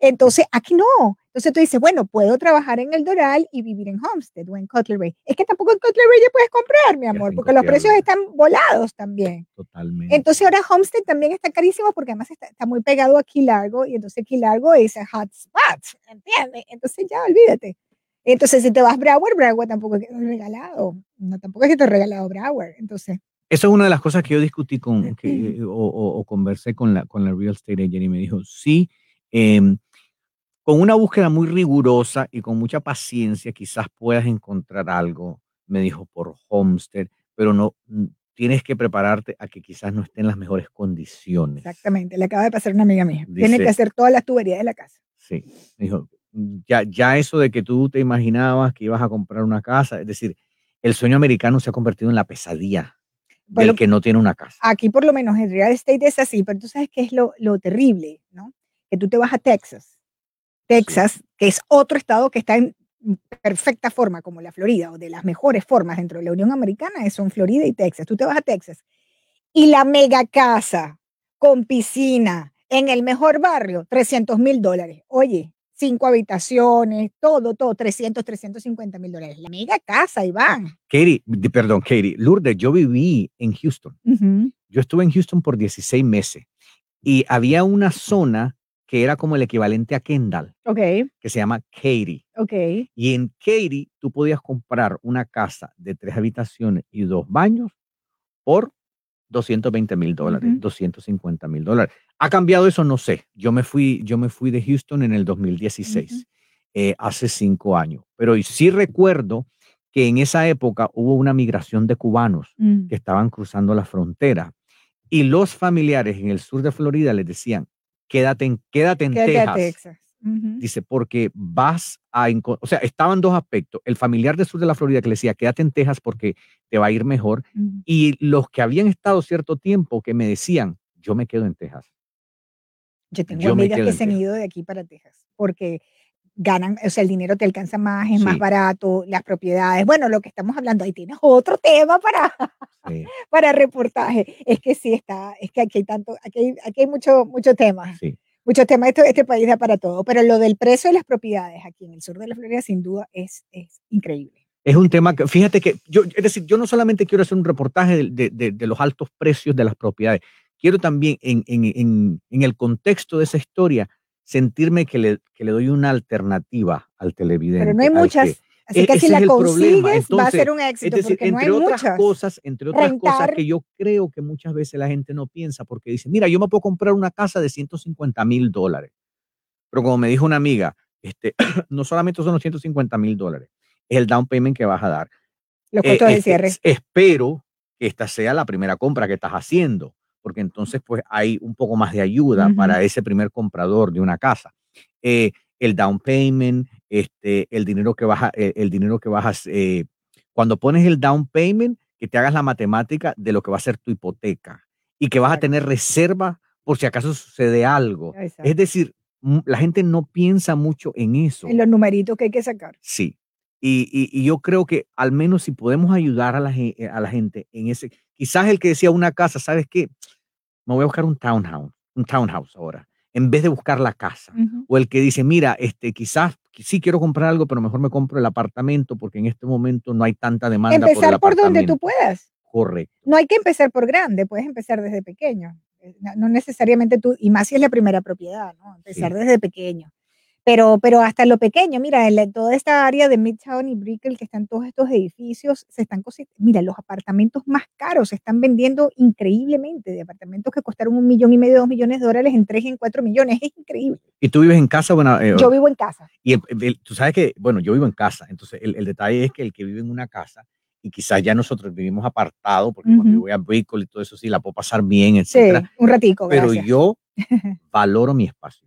Entonces, aquí no. Entonces tú dices, bueno, puedo trabajar en el Doral y vivir en Homestead o en Cutler Bay. Es que tampoco en Cutler Bay ya puedes comprar, mi amor, porque los precios están volados también. Totalmente. Entonces ahora Homestead también está carísimo porque además está, está muy pegado a Key Largo y entonces Key Largo es a hot spot, ¿entiendes? Entonces ya olvídate. Entonces si te vas a Broward, Broward tampoco es que te he regalado. No, tampoco es que te he regalado Broward. Entonces, Eso es una de las cosas que yo discutí con, que, [clears throat] o, o- o conversé con la, con la real estate agent y me dijo, sí, em, con una búsqueda muy rigurosa y con mucha paciencia quizás puedas encontrar algo, me dijo, por Homestead, pero no, mm, tienes que prepararte a que quizás no esté en las mejores condiciones. exactamente, le acaba de pasar una amiga mía. Tiene que Dice- hacer todas las tuberías de la casa. Sí, me dijo, ya, ya eso de que tú te imaginabas que ibas a comprar una casa, es decir, el sueño americano se ha convertido en la pesadilla del que no tiene una casa. Aquí por lo menos en real estate es así, pero tú sabes qué es lo, lo terrible, ¿no? Que tú te vas a Texas, Texas, que es otro estado que está en perfecta forma como la Florida, o de las mejores formas dentro de la Unión Americana, son Florida y Texas. Tú te vas a Texas y la mega casa con piscina en el mejor barrio, 300 mil dólares. Oye, cinco habitaciones, todo, todo, 300, 350 mil dólares. La mega casa, Iván. Katie, perdón, Katie, Lourdes, yo viví en Houston. Yo estuve en Houston por 16 meses y había una zona que era como el equivalente a Kendall, Ok, que se llama Katy. ok. Y en Katy tú podías comprar una casa de tres habitaciones y dos baños por 220 mil dólares, 250 mil dólares. ¿Ha cambiado eso? No sé. Yo me fui, yo me fui de Houston en el 2016, eh, hace cinco años. Pero sí recuerdo que en esa época hubo una migración de cubanos Mm. que estaban cruzando la frontera y los familiares en el sur de Florida les decían, quédate en, quédate en Quédate a Texas. Texas. Ujú. Dice, porque vas a... O sea, estaban dos aspectos. El familiar del sur de la Florida que le decía, quédate en Texas porque te va a ir mejor. Ujú. Y los que habían estado cierto tiempo que me decían, yo me quedo en Texas. Yo tengo Yo amigas que se han Texas. ido de aquí para Texas porque ganan, o sea, el dinero te alcanza más, es más Sí. barato, las propiedades. Bueno, lo que estamos hablando, ahí tienes otro tema para, Sí, [laughs] para reportaje. Es que sí está, es que aquí hay tanto, aquí hay, aquí hay mucho, mucho tema. sí. Muchos temas, esto, este país da para todo, pero lo del precio de las propiedades aquí en el sur de la Florida sin duda es, es increíble. Es un tema que, fíjate que yo, es decir, yo no solamente quiero hacer un reportaje de, de- de- de los altos precios de las propiedades, quiero también en, en- en- en el contexto de esa historia sentirme que le, que le doy una alternativa al televidente. Pero no hay muchas, que- así que si la consigues va a Entonces, ser un éxito, es decir, porque no hay entre otras muchas. cosas, entre otras cosas Rentar. que yo creo que muchas veces la gente no piensa porque dice, mira, yo me puedo comprar una casa de 150 mil dólares. Pero como me dijo una amiga, este, [clears throat] no solamente son los 150 mil dólares, es el down payment que vas a dar. Los Eh, costos de este, cierre. espero que esta sea la primera compra que estás haciendo, porque entonces pues hay un poco más de ayuda para ese primer comprador de una casa. Eh, el down payment, este, el dinero que vas a, eh, el dinero que eh, cuando pones el down payment, que te hagas la matemática de lo que va a ser tu hipoteca y que vas a tener reserva por si acaso sucede algo. Exacto. Es decir, m- la gente no piensa mucho en eso. En los numeritos que hay que sacar. Sí. Y, y- y yo creo que al menos si podemos ayudar a la, gen- a la gente en ese, quizás el que decía una casa, ¿sabes qué? me voy a buscar un townhouse, un townhouse ahora, en vez de buscar la casa. O el que dice, mira, este, quizás sí quiero comprar algo, pero mejor me compro el apartamento porque en este momento no hay tanta demanda por el Empezar por donde tú puedas. Correcto. No hay que empezar por grande, puedes empezar desde pequeño. Eh, No, no necesariamente tú, y más si es la primera propiedad, ¿no? Empezar desde pequeño. Pero, pero hasta lo pequeño, mira, en la- toda esta área de Midtown y Brickell, que están todos estos edificios, se están cosi- Mira, los apartamentos más caros se están vendiendo increíblemente, de apartamentos que costaron un millón y medio, dos millones de dólares en tres y en cuatro millones. Es increíble. ¿Y tú vives en casa? Bueno, eh, Yo vivo en casa. Y el- el- tú sabes que, bueno, yo vivo en casa, entonces el, el detalle es que el que vive en una casa, y quizás ya nosotros vivimos apartados, porque cuando yo voy a Brickell y todo eso, sí, la puedo pasar bien, Sí, etcétera. un ratico, Pero gracias. yo [laughs] valoro mi espacio.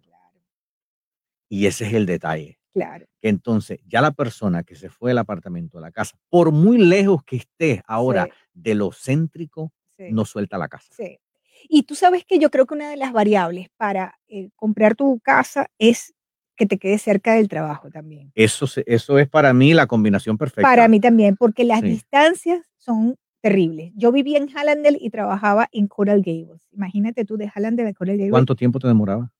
Y ese es el detalle. Claro. Que entonces ya la persona que se fue del apartamento a la casa, por muy lejos que esté ahora Sí. de lo céntrico, Sí. no suelta la casa. Sí. Y tú sabes que yo creo que una de las variables para eh, comprar tu casa es que te quede cerca del trabajo también. Eso, eso es para mí la combinación perfecta. Para mí también, porque las Sí. distancias son terribles. Yo vivía en Hallandale y trabajaba en Coral Gables. Imagínate tú de Hallandale a Coral Gables. ¿Cuánto tiempo te demoraba?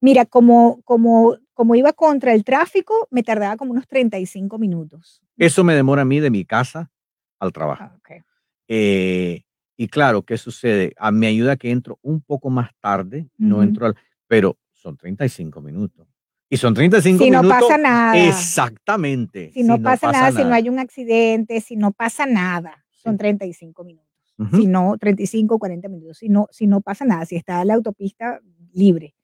Mira, como, como, como iba contra el tráfico, me tardaba como unos 35 minutos. Eso me demora a mí de mi casa al trabajo. Ah, ok. Eh, y claro, ¿qué sucede? A me ayuda que entro un poco más tarde, no Ujú. entro al, pero son 35 minutos. Y son 35 Si no minutos. pasa nada. Exactamente. Si no, pasa, nada, si no hay un accidente, si no pasa nada, son 35 minutos. Ujú. Si no, 35, 40 minutos. Si no, si no pasa nada, si está la autopista libre.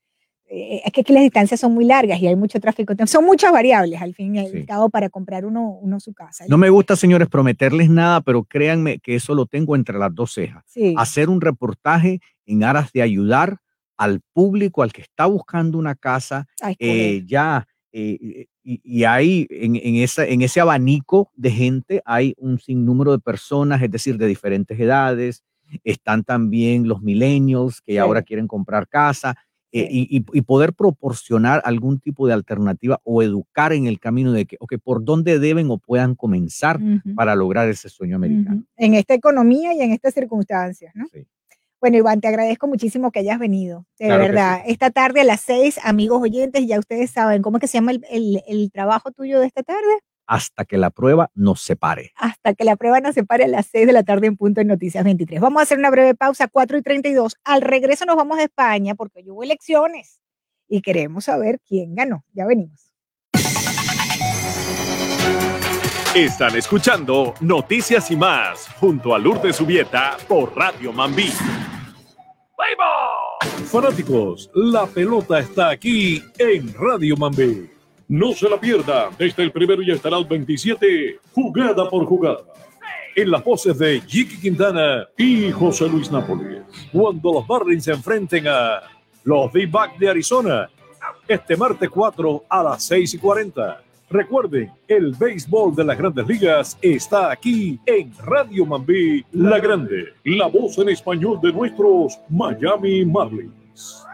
Eh, es que aquí las distancias son muy largas y hay mucho tráfico. [laughs] Son muchas variables al fin y al Sí. cabo para comprar uno, uno su casa. No me gusta, señores, prometerles nada, pero créanme que eso lo tengo entre las dos cejas. Sí. Hacer un reportaje en aras de ayudar al público, al que está buscando una casa, A escoger. eh, ya, eh, y, y hay en, en esa, en ese abanico de gente, hay un sinnúmero de personas, es decir, de diferentes edades. Están también los millennials que Sí. ahora quieren comprar casa. Eh, y, poder proporcionar algún tipo de alternativa o educar en el camino de que, ok, por dónde deben o puedan comenzar para lograr ese sueño americano. En esta economía y en estas circunstancias, ¿no? Bueno, Iván, te agradezco muchísimo que hayas venido, de Claro verdad. Esta tarde a las seis, amigos oyentes, ya ustedes saben, ¿cómo es que se llama el, el- el trabajo tuyo de esta tarde? Hasta que la prueba nos separe. Hasta que la prueba nos separe a las seis de la tarde en punto en Noticias 23. Vamos a hacer una breve pausa, 4 y 32. Al regreso nos vamos a España porque hoy hubo elecciones y queremos saber quién ganó. Ya venimos. Están escuchando Noticias y más junto a Lourdes Subieta por Radio Mambí. Fanáticos, la pelota está aquí en Radio Mambí. No se la pierda desde el primero y hasta el 27, jugada por jugada. En las voces de Jiki Quintana y José Luis Nápoles. Cuando los Marlins se enfrenten a los D-Back de Arizona. Este martes 4 a las 6 y 40. Recuerden, el béisbol de las grandes ligas está aquí en Radio Mambí, La Grande, la voz en español de nuestros Miami Marlins.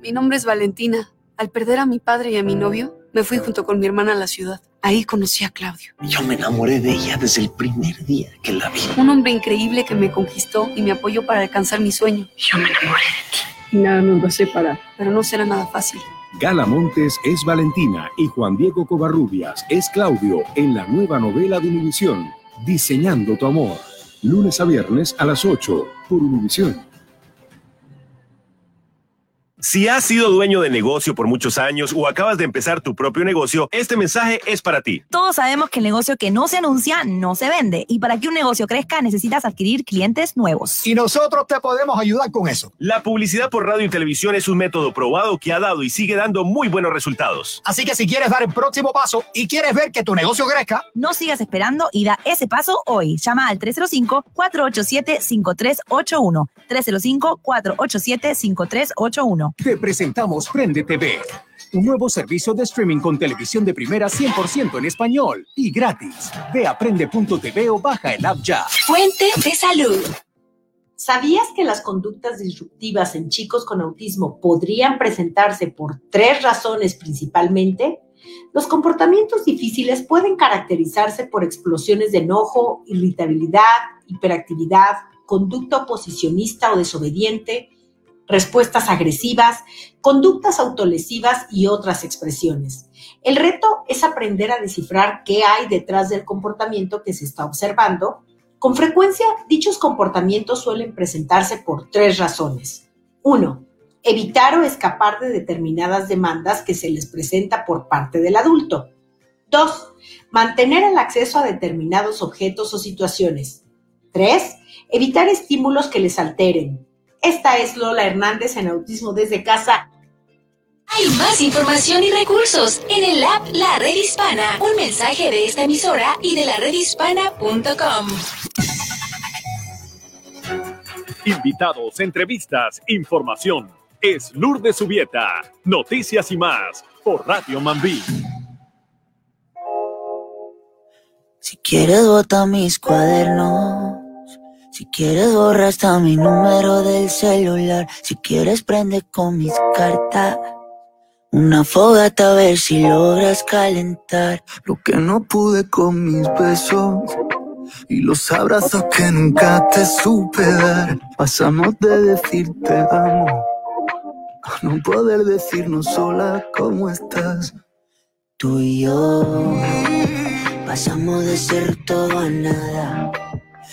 Mi nombre es Valentina. Al perder a mi padre y a mi novio, me fui junto con mi hermana a la ciudad. Ahí conocí a Claudio, Yo me enamoré de ella desde el primer día que la vi. un hombre increíble que me conquistó y me apoyó para alcanzar mi sueño. Yo me enamoré de ti. Y nada nos va a separar. Pero no será nada fácil. Gala Montes es Valentina y Juan Diego Covarrubias es Claudio en la nueva novela de Univisión, Diseñando tu amor. Lunes a viernes a las 8 por Univisión. Si has sido dueño de negocio por muchos años o acabas de empezar tu propio negocio, este mensaje es para ti. Todos sabemos que el negocio que no se anuncia no se vende. Y para que un negocio crezca necesitas adquirir clientes nuevos. Y nosotros te podemos ayudar con eso. La publicidad por radio y televisión es un método probado que ha dado y sigue dando muy buenos resultados. Así que si quieres dar el próximo paso y quieres ver que tu negocio crezca, No sigas esperando y da ese paso hoy. Llama al 305-487-5381. 305-487-5381. Te presentamos Prende TV, un nuevo servicio de streaming con televisión de primera 100% en español y gratis. Ve a prende.tv o baja el app ya. Fuente de salud. ¿Sabías que las conductas disruptivas en chicos con autismo podrían presentarse por tres razones principalmente? Los comportamientos difíciles pueden caracterizarse por explosiones de enojo, irritabilidad, hiperactividad, conducta oposicionista o desobediente, respuestas agresivas, conductas autolesivas y otras expresiones. El reto es aprender a descifrar qué hay detrás del comportamiento que se está observando. Con frecuencia, dichos comportamientos suelen presentarse por tres razones. Uno, evitar o escapar de determinadas demandas que se les presenta por parte del adulto. Dos, mantener el acceso a determinados objetos o situaciones. Tres, evitar estímulos que les alteren. Esta es Lola Hernández en Autismo desde casa. Hay más información y recursos en el app La Red Hispana. Un mensaje de esta emisora y de la redhispana.com. Invitados, entrevistas, información. Es Lourdes Subieta. Noticias y más por Radio Mambí. Si quieres bota mis cuadernos. Si quieres borra hasta mi número del celular. Si quieres prende con mis cartas. Una fogata a ver si logras calentar. Lo que no pude con mis besos. Y los abrazos que nunca te supe dar. Pasamos de decirte amo. A no poder decirnos sola cómo estás. Tú y yo pasamos de ser todo a nada,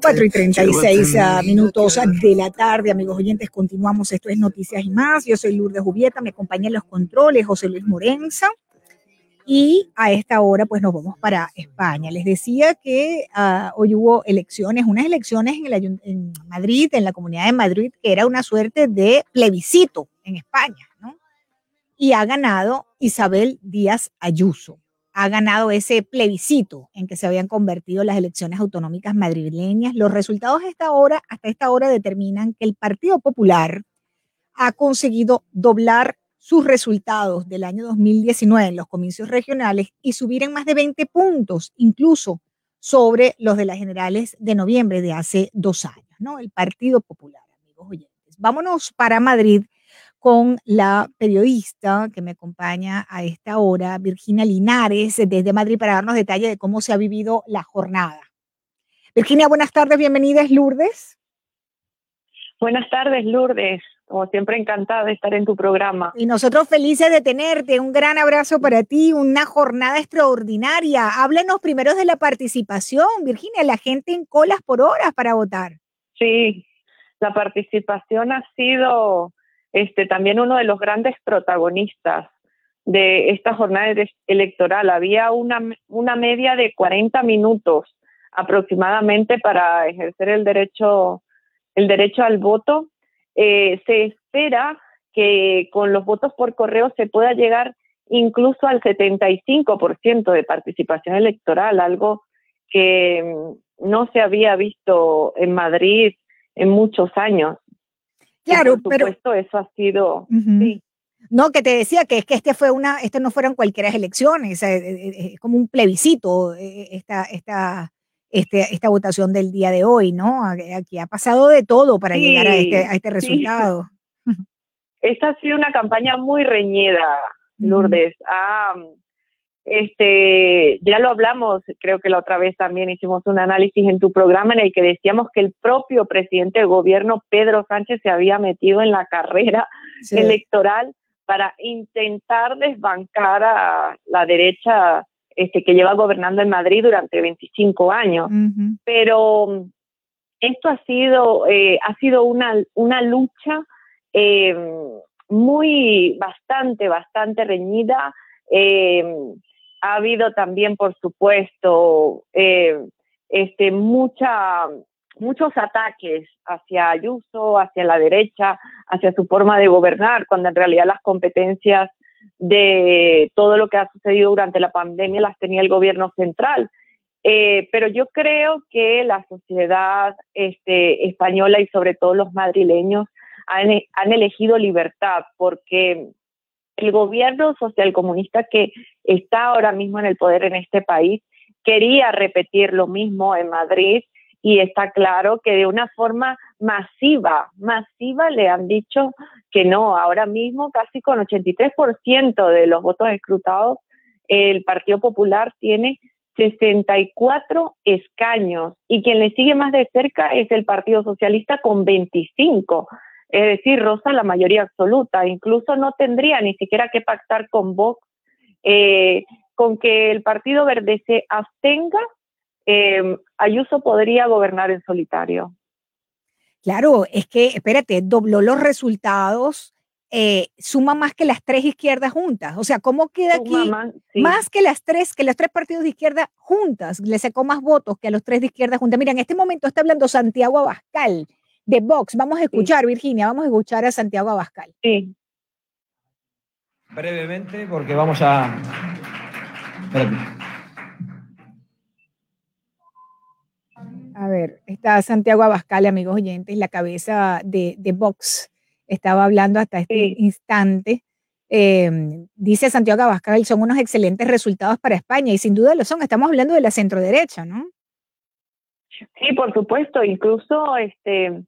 4 y 36 ah, minutos de la tarde, amigos oyentes, continuamos. Esto es Noticias y más. Yo soy Lourdes Jubieta, me acompaña en los controles José Luis Morenza. Y a esta hora, pues nos vamos para España. Les decía que ah, hoy hubo elecciones, unas elecciones en, el, en Madrid, en la comunidad de Madrid, que era una suerte de plebiscito en España, ¿no? Y ha ganado Isabel Díaz Ayuso ha ganado ese plebiscito en que se habían convertido las elecciones autonómicas madrileñas. Los resultados hasta, esta hora determinan que el Partido Popular ha conseguido doblar sus resultados del año 2019 en los comicios regionales y subir en más de 20 puntos, incluso sobre los de las generales de noviembre de hace dos años. El Partido Popular, amigos oyentes. Vámonos para Madrid con la periodista que me acompaña a esta hora, Virginia Linares, desde Madrid, para darnos detalles de cómo se ha vivido la jornada. Virginia, buenas tardes, bienvenida, es Lourdes. Buenas tardes, Lourdes. Como siempre, encantada de estar en tu programa. Y nosotros felices de tenerte. Un gran abrazo para ti, una jornada extraordinaria. Háblanos primero de la participación, Virginia, la gente en colas por horas para votar. Sí, la participación ha sido este, también uno de los grandes protagonistas de esta jornada electoral. Había una, una media de 40 minutos aproximadamente para ejercer el derecho, el derecho al voto. Eh, se espera que con los votos por correo se pueda llegar incluso al 75% de participación electoral, algo que mm, no se había visto en Madrid en muchos años. Claro, por pero supuesto, eso ha sido. No, que te decía que es que este fue una, esto no fueron cualquier elecciones, eh, eh, eh, es como un plebiscito esta, esta, este, esta votación del día de hoy, ¿no? Aquí ha pasado de todo para llegar a este, a este resultado. [laughs] Esta ha sido una campaña muy reñida, Lourdes. Ah, este, ya lo hablamos, creo que la otra vez también hicimos un análisis en tu programa en el que decíamos que el propio presidente del gobierno, Pedro Sánchez, se había metido en la carrera electoral para intentar desbancar a la derecha este, que lleva gobernando en Madrid durante 25 años. Pero esto ha sido, eh, ha sido una, una lucha eh, muy, bastante, bastante reñida. Eh, ha habido también, por supuesto, eh, este, muchos ataques hacia Ayuso, hacia la derecha, hacia su forma de gobernar, cuando en realidad las competencias de todo lo que ha sucedido durante la pandemia las tenía el gobierno central. Eh, pero yo creo que la sociedad este, española y sobre todo los madrileños han elegido libertad porque el gobierno socialcomunista que está ahora mismo en el poder en este país quería repetir lo mismo en Madrid y está claro que de una forma masiva, masiva le han dicho que no. Ahora mismo casi con 83% de los votos escrutados, el Partido Popular tiene 64 escaños y quien le sigue más de cerca es el Partido Socialista con 25. Es decir, Rosa la mayoría absoluta. Incluso no tendría ni siquiera que pactar con Vox. Eh, con que el Partido Verde se abstenga, eh, Ayuso podría gobernar en solitario. Claro, es que, espérate, dobló los resultados, eh, suma más que las tres izquierdas juntas. O sea, ¿cómo queda aquí? Más, que las tres, que los tres partidos de izquierda juntas, le sacó más votos que a los tres de izquierda juntas. Mira, en este momento está hablando Santiago Abascal de Vox. Vamos a escuchar, Virginia, vamos a escuchar a Santiago Abascal. Sí. Brevemente, porque vamos a, a ver, está Santiago Abascal, amigos oyentes, la cabeza de, Vox. Estaba hablando hasta este instante. Em, dice Santiago Abascal, son unos excelentes resultados para España y sin duda lo son. Estamos hablando de la centro derecha, ¿no? Sí, por supuesto. Incluso este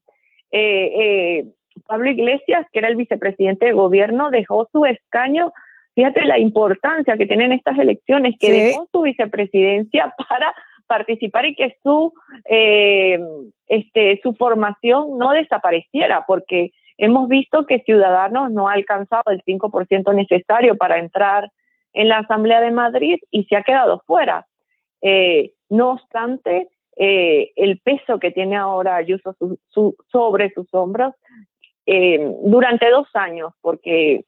eh, eh, Pablo Iglesias, que era el vicepresidente de gobierno, dejó su escaño Fíjate la importancia que tienen estas elecciones, que dejó su vicepresidencia [laughs] para participar y que su, eh, este, su formación no desapareciera, porque hemos visto que Ciudadanos no ha alcanzado el 5% necesario para entrar en la Asamblea de Madrid y se ha quedado fuera. Eh, no obstante, eh, el peso que tiene ahora Ayuso sobre sus hombros durante dos años, porque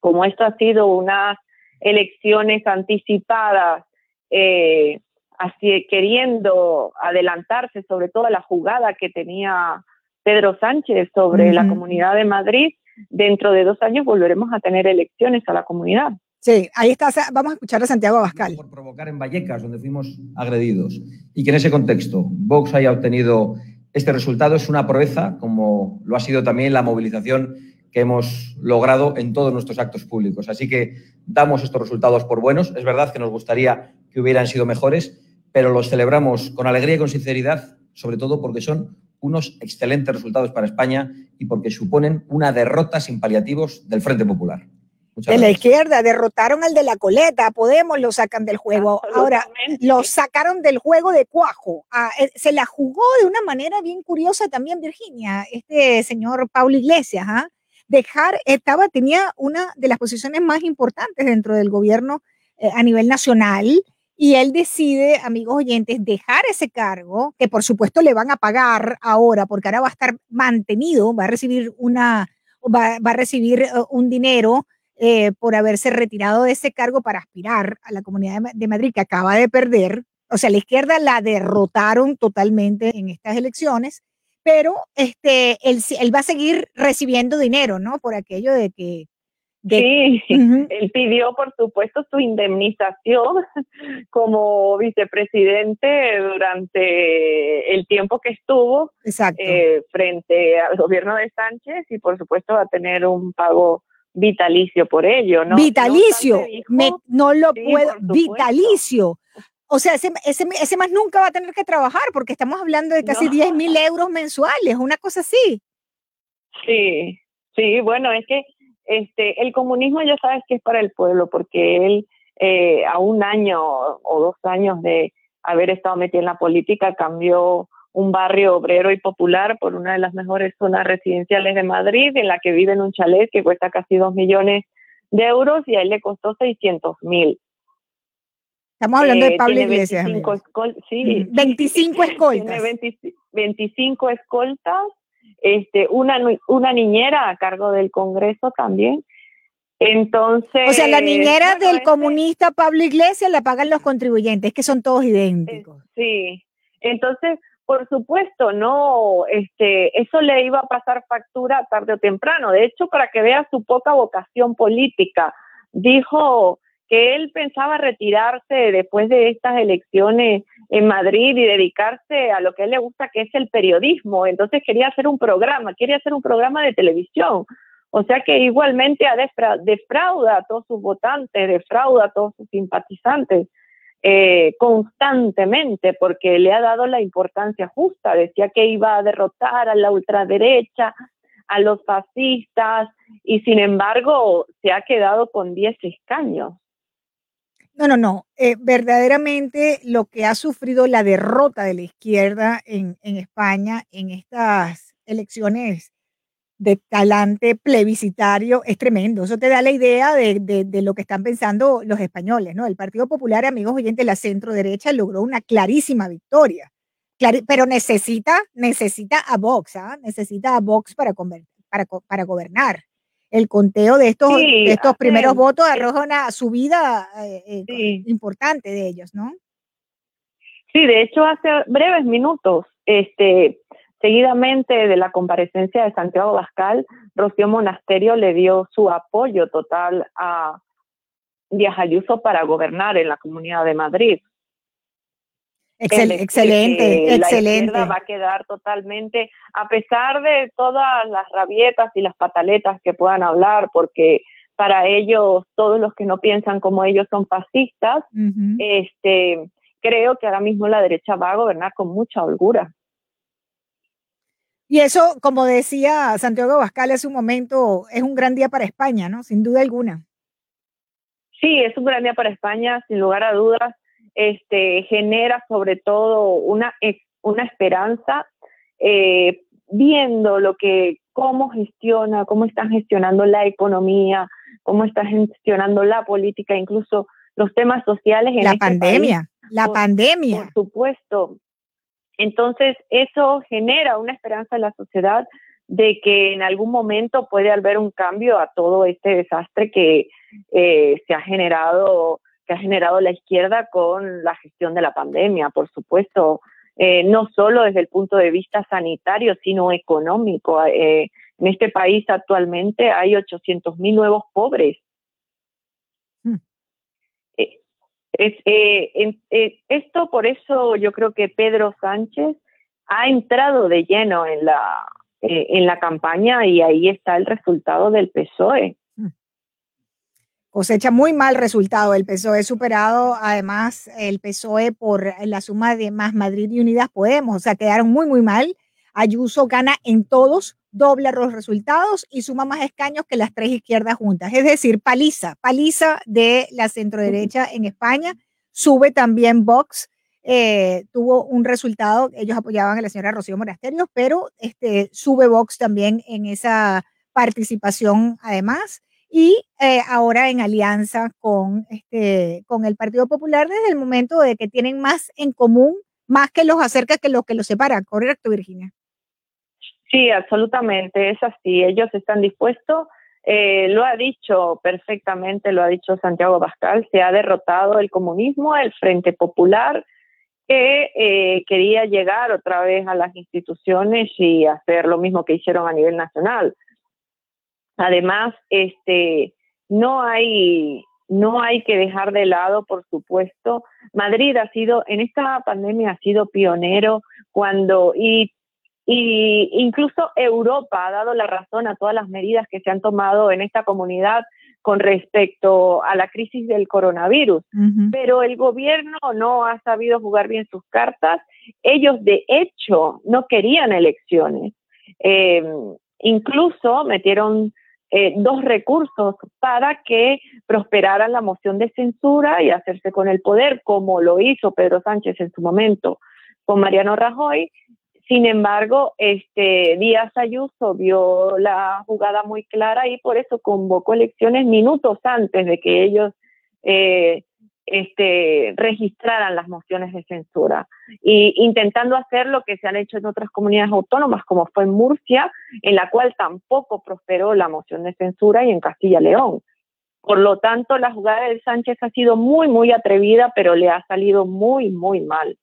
como esto ha sido unas elecciones anticipadas, eh, así queriendo adelantarse sobre todo a la jugada que tenía Pedro Sánchez sobre la Comunidad de Madrid, dentro de dos años volveremos a tener elecciones a la comunidad. Sí, ahí está. Vamos a escuchar a Santiago Abascal. Por provocar en Vallecas, donde fuimos agredidos, y que en ese contexto Vox haya obtenido este resultado es una proeza, como lo ha sido también la movilización que hemos logrado en todos nuestros actos públicos. Así que damos estos resultados por buenos. Es verdad que nos gustaría que hubieran sido mejores, pero los celebramos con alegría y con sinceridad, sobre todo porque son unos excelentes resultados para España y porque suponen una derrota sin paliativos del Frente Popular. De la izquierda, derrotaron al de la coleta, Podemos lo sacan del juego. Ahora, lo sacaron del juego de cuajo. Ah, eh, se la jugó de una manera bien curiosa también Virginia, este señor Paulo Iglesias, ¿ah? dejar, estaba, tenía una de las posiciones más importantes dentro del gobierno eh, a nivel nacional y él decide, amigos oyentes, dejar ese cargo, que por supuesto le van a pagar ahora, porque ahora va a estar mantenido, va a recibir una, va, a recibir eh, un dinero eh, por haberse retirado de ese cargo para aspirar a la Comunidad de Madrid, que acaba de perder. O sea, la izquierda la derrotaron totalmente en estas elecciones pero este, él, él va a seguir recibiendo dinero, ¿no? Por aquello de que... sí, [laughs] él pidió, por supuesto, su indemnización [laughs] como vicepresidente durante el tiempo que estuvo eh, frente al gobierno de Sánchez y, por supuesto, va a tener un pago vitalicio por ello, ¿no? Vitalicio, no, lo puedo, vitalicio. O sea, ese, ese, ese, más nunca va a tener que trabajar porque estamos hablando de casi 10 mil euros mensuales, una cosa así. Sí, sí, bueno, es que este, el comunismo ya sabes que es para el pueblo porque él eh, a un año o dos años de haber estado metido en la política cambió un barrio obrero y popular por una de las mejores zonas residenciales de Madrid en la que vive en un chalet que cuesta casi dos millones de euros y a él le costó 600 mil. Estamos hablando de eh, Pablo Iglesias. 25, sí, 25 escoltas. Tiene 25 escoltas, este, una, una niñera a cargo del Congreso también. Entonces. O sea, la niñera del comunista Pablo Iglesias la pagan los contribuyentes, que son todos idénticos. Sí. Entonces, por supuesto, no, este, eso le iba a pasar factura tarde o temprano. De hecho, para que vea su poca vocación política, dijo que él pensaba retirarse después de estas elecciones en Madrid y dedicarse a lo que a él le gusta, que es el periodismo. Entonces quería hacer un programa, quería hacer un programa de televisión. O sea que igualmente defrauda a todos sus votantes, defrauda a todos sus simpatizantes eh, constantemente porque le ha dado la importancia justa. Decía que iba a derrotar a la ultraderecha, a los fascistas y sin embargo se ha quedado con 10 escaños. No, no, no. Eh, verdaderamente lo que ha sufrido la derrota de la izquierda en, en España en estas elecciones de talante plebiscitario es tremendo. Eso te da la idea de, de, lo que están pensando los españoles, ¿no? El Partido Popular, amigos oyentes, la centro derecha logró una clarísima victoria, pero necesita, necesita a Vox, ¿ah? Necesita a Vox para, para, para gobernar el conteo de estos, estos primeros votos arroja una subida eh, eh, importante de ellos, ¿no? Sí, de hecho hace breves minutos, este, seguidamente de la comparecencia de Santiago Bascal, Rocío Monasterio le dio su apoyo total a Díaz Ayuso para gobernar en la Comunidad de Madrid excelente, excelente. La va a quedar totalmente, a pesar de todas las rabietas y las pataletas que puedan hablar, porque para ellos, todos los que no piensan como ellos son fascistas, este, creo que ahora mismo la derecha va a gobernar con mucha holgura. Y eso, como decía Santiago Bascal hace un momento, es un gran día para España, ¿no? Sin duda alguna. Sí, es un gran día para España, sin lugar a dudas este, genera sobre todo una, una esperanza eh, viendo lo que, cómo gestiona, cómo están gestionando la economía, cómo están gestionando la política, incluso los temas sociales. En la este pandemia, la pandemia. Por supuesto. Entonces, eso genera una esperanza en la sociedad de que en algún momento puede haber un cambio a todo este desastre que eh, se ha generado que ha generado la izquierda con la gestión de la pandemia, por supuesto, eh, no solo desde el punto de vista sanitario, sino económico. Eh, en este país actualmente hay 800 mil nuevos pobres. Hmm. Eh, esto por eso yo creo que Pedro Sánchez ha entrado de lleno en la, en la campaña y ahí está el resultado del PSOE cosecha muy mal resultado. El PSOE superado, además, el PSOE por la suma de más Madrid y Unidas Podemos. O sea, quedaron muy, muy mal. Ayuso gana en todos, dobla los resultados y suma más escaños que las tres izquierdas juntas. Es decir, paliza, paliza de la centroderecha en España. Sube también Vox. Eh, tuvo un resultado, ellos apoyaban a la señora Rocío Monasterios, pero este, sube Vox también en esa participación además y eh, ahora en alianza con, este, con el Partido Popular desde el momento de que tienen más en común, más que los acerca que los que los separa. ¿Correcto, Virginia? Sí, absolutamente, es así. Ellos están dispuestos, eh, lo ha dicho perfectamente, lo ha dicho Santiago Pascal, se ha derrotado el comunismo, el Frente Popular, que eh, quería llegar otra vez a las instituciones y hacer lo mismo que hicieron a nivel nacional. Además, este, no hay, no hay que dejar de lado, por supuesto. Madrid ha sido, en esta pandemia ha sido pionero cuando, y, y incluso Europa ha dado la razón a todas las medidas que se han tomado en esta comunidad con respecto a la crisis del coronavirus. Pero el gobierno no ha sabido jugar bien sus cartas. Ellos, de hecho, no querían elecciones. Eh, incluso metieron eh, dos recursos para que prosperara la moción de censura y hacerse con el poder, como lo hizo Pedro Sánchez en su momento con Mariano Rajoy. Sin embargo, este Díaz Ayuso vio la jugada muy clara y por eso convocó elecciones minutos antes de que ellos eh, este, registraran las mociones de censura y intentando hacer lo que se han hecho en otras comunidades autónomas, como fue en Murcia, en la cual tampoco prosperó la moción de censura y en Castilla-León. Por lo tanto, la jugada de Sánchez ha sido muy, muy atrevida, pero le ha salido muy, muy mal.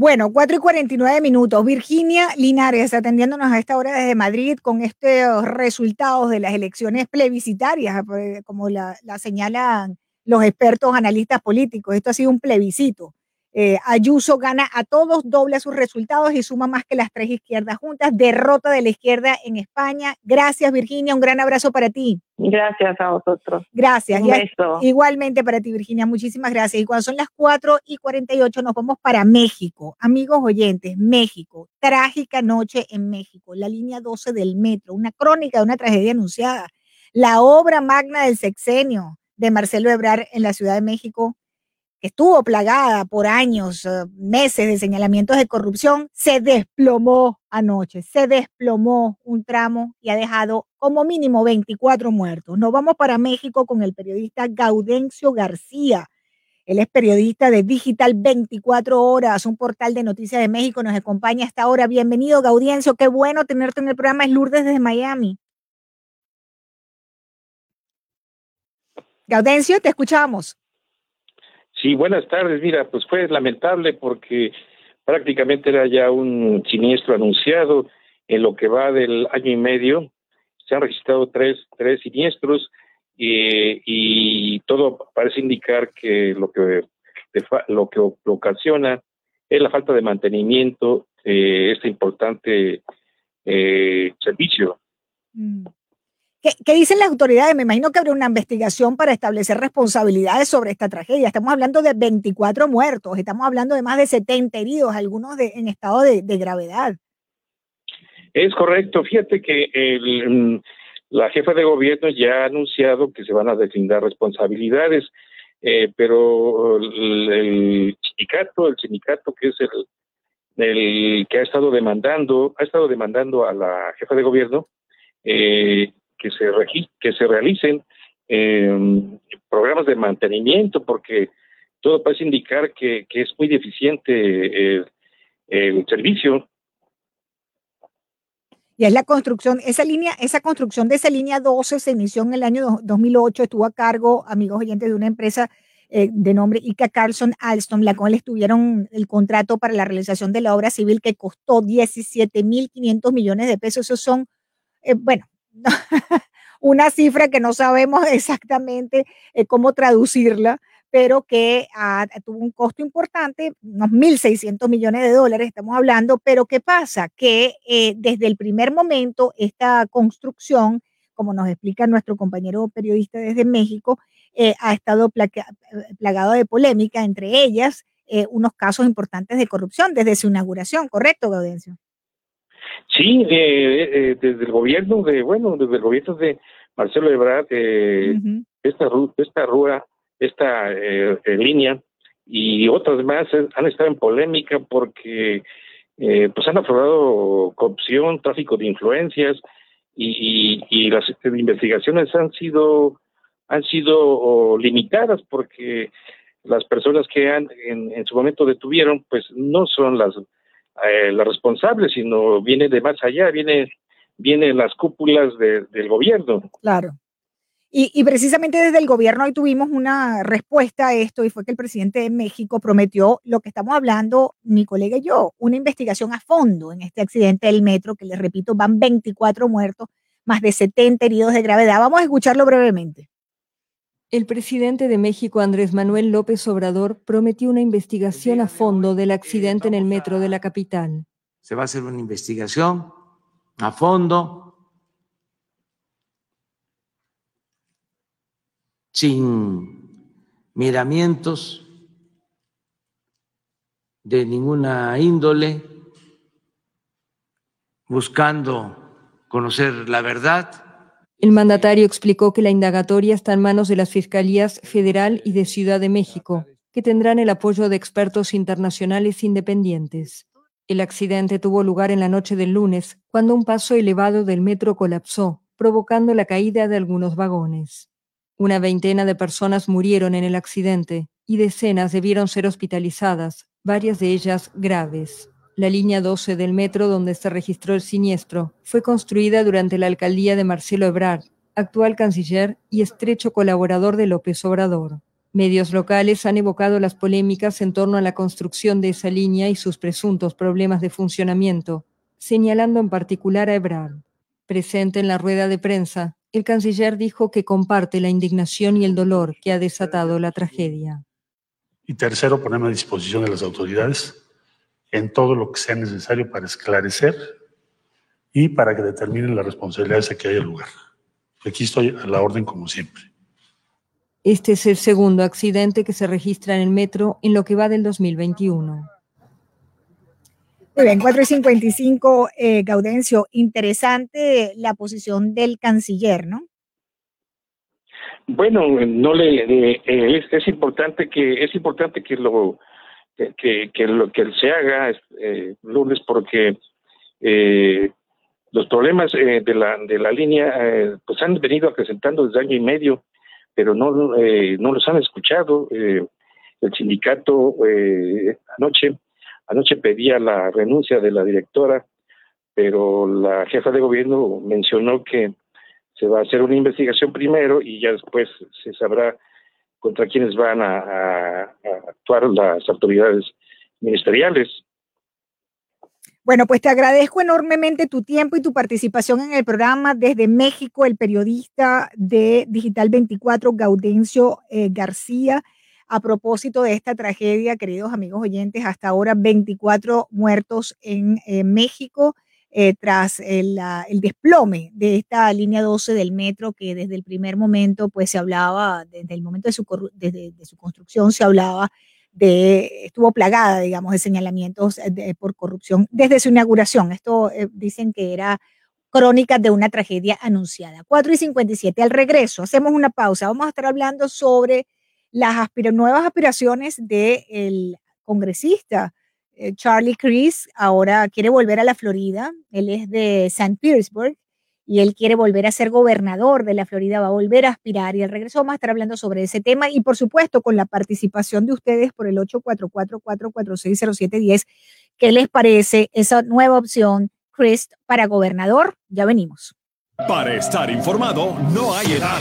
Bueno, 4 y 49 minutos. Virginia Linares atendiéndonos a esta hora desde Madrid con estos resultados de las elecciones plebiscitarias, como la, la señalan los expertos analistas políticos. Esto ha sido un plebiscito. Eh, Ayuso gana a todos, dobla sus resultados y suma más que las tres izquierdas juntas. Derrota de la izquierda en España. Gracias, Virginia. Un gran abrazo para ti. Gracias a vosotros. Gracias. Un Ya- beso. Igualmente para ti, Virginia. Muchísimas gracias. Y cuando son las 4 y 48 nos vamos para México. Amigos oyentes, México. Trágica noche en México. La línea 12 del metro. Una crónica de una tragedia anunciada. La obra magna del sexenio de Marcelo Ebrard en la Ciudad de México estuvo plagada por años, eh, meses de señalamientos de corrupción, se desplomó anoche, se desplomó un tramo y ha dejado como mínimo 24 muertos. Nos vamos para México con el periodista Gaudencio García. Él es periodista de Digital 24 Horas, un portal de noticias de México. Nos acompaña hasta ahora. Bienvenido, Gaudencio. Qué bueno tenerte en el programa. Es Lourdes desde Miami. Gaudencio, te escuchamos. Sí, buenas tardes. Mira, pues fue lamentable porque prácticamente era ya un siniestro anunciado en lo que va del año y medio. Se han registrado tres, tres siniestros eh, y todo parece indicar que lo que lo que ocasiona es la falta de mantenimiento de este importante eh, servicio. Mm. ¿Qué, dicen las autoridades? Me imagino que habrá una investigación para establecer responsabilidades sobre esta tragedia. Estamos hablando de 24 muertos, estamos hablando de más de 70 heridos, algunos en estado de, gravedad. Es correcto. Fíjate que mm, la jefa de gobierno ya ha anunciado que se van a deslindar responsabilidades, eh, pero el, el sindicato, el sindicato que es el, el que ha estado demandando, ha estado demandando a la jefa de gobierno eh, que se que se realicen eh, programas de mantenimiento, porque todo parece indicar que, que es muy deficiente el, el servicio. Y es la construcción, esa línea, esa construcción de esa línea 12 se inició en el año do- 2008, estuvo a cargo, amigos oyentes, de una empresa eh, de nombre Ica Carlson Alstom, la cual estuvieron el contrato para la realización de la obra civil que costó 17.500 millones de pesos. Esos son, eh, bueno, [laughs] una cifra que no sabemos [laughs] exactamente eh, cómo traducirla, pero que ah, tuvo un costo importante, unos 1.600 millones de dólares estamos hablando, pero ¿qué pasa? Que eh, desde el primer momento esta construcción, como nos explica nuestro compañero periodista desde México, eh, ha estado placa- plagado de polémica, entre ellas unos casos importantes de corrupción desde su inauguración, ¿correcto, Gaudencio? Sí, eh, eh, desde el gobierno de, bueno, desde el gobierno de Marcelo Ebrard, eh, esta, ru- esta rúa, esta eh, eh, línea y otras más eh, han estado en polémica porque eh, pues han aflorado corrupción, tráfico de influencias y, y, y las investigaciones han sido han sido limitadas porque las personas que han en, en su momento detuvieron pues no son las eh, las responsables sino viene de más allá viene vienen las cúpulas de- del gobierno Claro. Y, y precisamente desde el gobierno hoy tuvimos una respuesta a esto y fue que el presidente de México prometió lo que estamos hablando, mi colega y yo, una investigación a fondo en este accidente del metro, que les repito, van 24 muertos, más de 70 heridos de gravedad. Vamos a escucharlo brevemente. El presidente de México, Andrés Manuel López Obrador, prometió una investigación a fondo del accidente en el metro de la capital. Se va a hacer una investigación a fondo, sin miramientos de ninguna índole, buscando conocer la verdad. El mandatario explicó que la indagatoria está en manos de las Fiscalías Federal y de Ciudad de México, que tendrán el apoyo de expertos internacionales independientes. El accidente tuvo lugar en la noche del lunes, cuando un paso elevado del metro colapsó, provocando la caída de algunos vagones. Una veintena de personas murieron en el accidente y decenas debieron ser hospitalizadas, varias de ellas graves. La línea 12 del metro donde se registró el siniestro fue construida durante la alcaldía de Marcelo Ebrard, actual canciller y estrecho colaborador de López Obrador. Medios locales han evocado las polémicas en torno a la construcción de esa línea y sus presuntos problemas de funcionamiento, señalando en particular a Ebrard. Presente en la rueda de prensa, el canciller dijo que comparte la indignación y el dolor que ha desatado la tragedia. Y tercero, ponerme a disposición de las autoridades en todo lo que sea necesario para esclarecer y para que determinen las responsabilidades de que haya lugar. Aquí estoy a la orden como siempre. Este es el segundo accidente que se registra en el metro en lo que va del 2021. Muy bien, 4 y 55, eh, Gaudencio, interesante la posición del canciller, ¿no? Bueno, no le, eh, es, importante que es importante que lo que, que lo que se haga eh, lunes porque eh, los problemas eh, de la de la línea eh, pues han venido acrecentando desde año y medio, pero no no los han escuchado. el sindicato anoche anoche pedía la renuncia de la directora, pero la jefa de gobierno mencionó que se va a hacer una investigación primero y ya después se sabrá contra quiénes van a, actuar las autoridades ministeriales. Bueno, pues te agradezco enormemente tu tiempo y tu participación en el programa desde México, el periodista de Digital 24, Gaudencio eh, García. A propósito de esta tragedia, queridos amigos oyentes, hasta ahora 24 muertos en eh, México. Eh, tras el, desplome de esta línea 12 del metro, que desde el primer momento, pues se hablaba, desde el momento de su, de, su construcción, se hablaba de, estuvo plagada, digamos, de señalamientos eh, por corrupción desde su inauguración. Esto eh, dicen que era crónica de una tragedia anunciada. 4 y 57, al regreso, hacemos una pausa. Vamos a estar hablando sobre las nuevas aspiraciones del congresista Charlie Chris ahora quiere volver a la Florida. Él es de St. Petersburg y él quiere volver a ser gobernador de la Florida, va a volver a aspirar y al regreso vamos a estar hablando sobre ese tema y por supuesto con la participación de ustedes por el 844-446-0710. ¿Qué les parece esa nueva opción, Chris, para gobernador? Ya venimos. Para estar informado, no hay edad.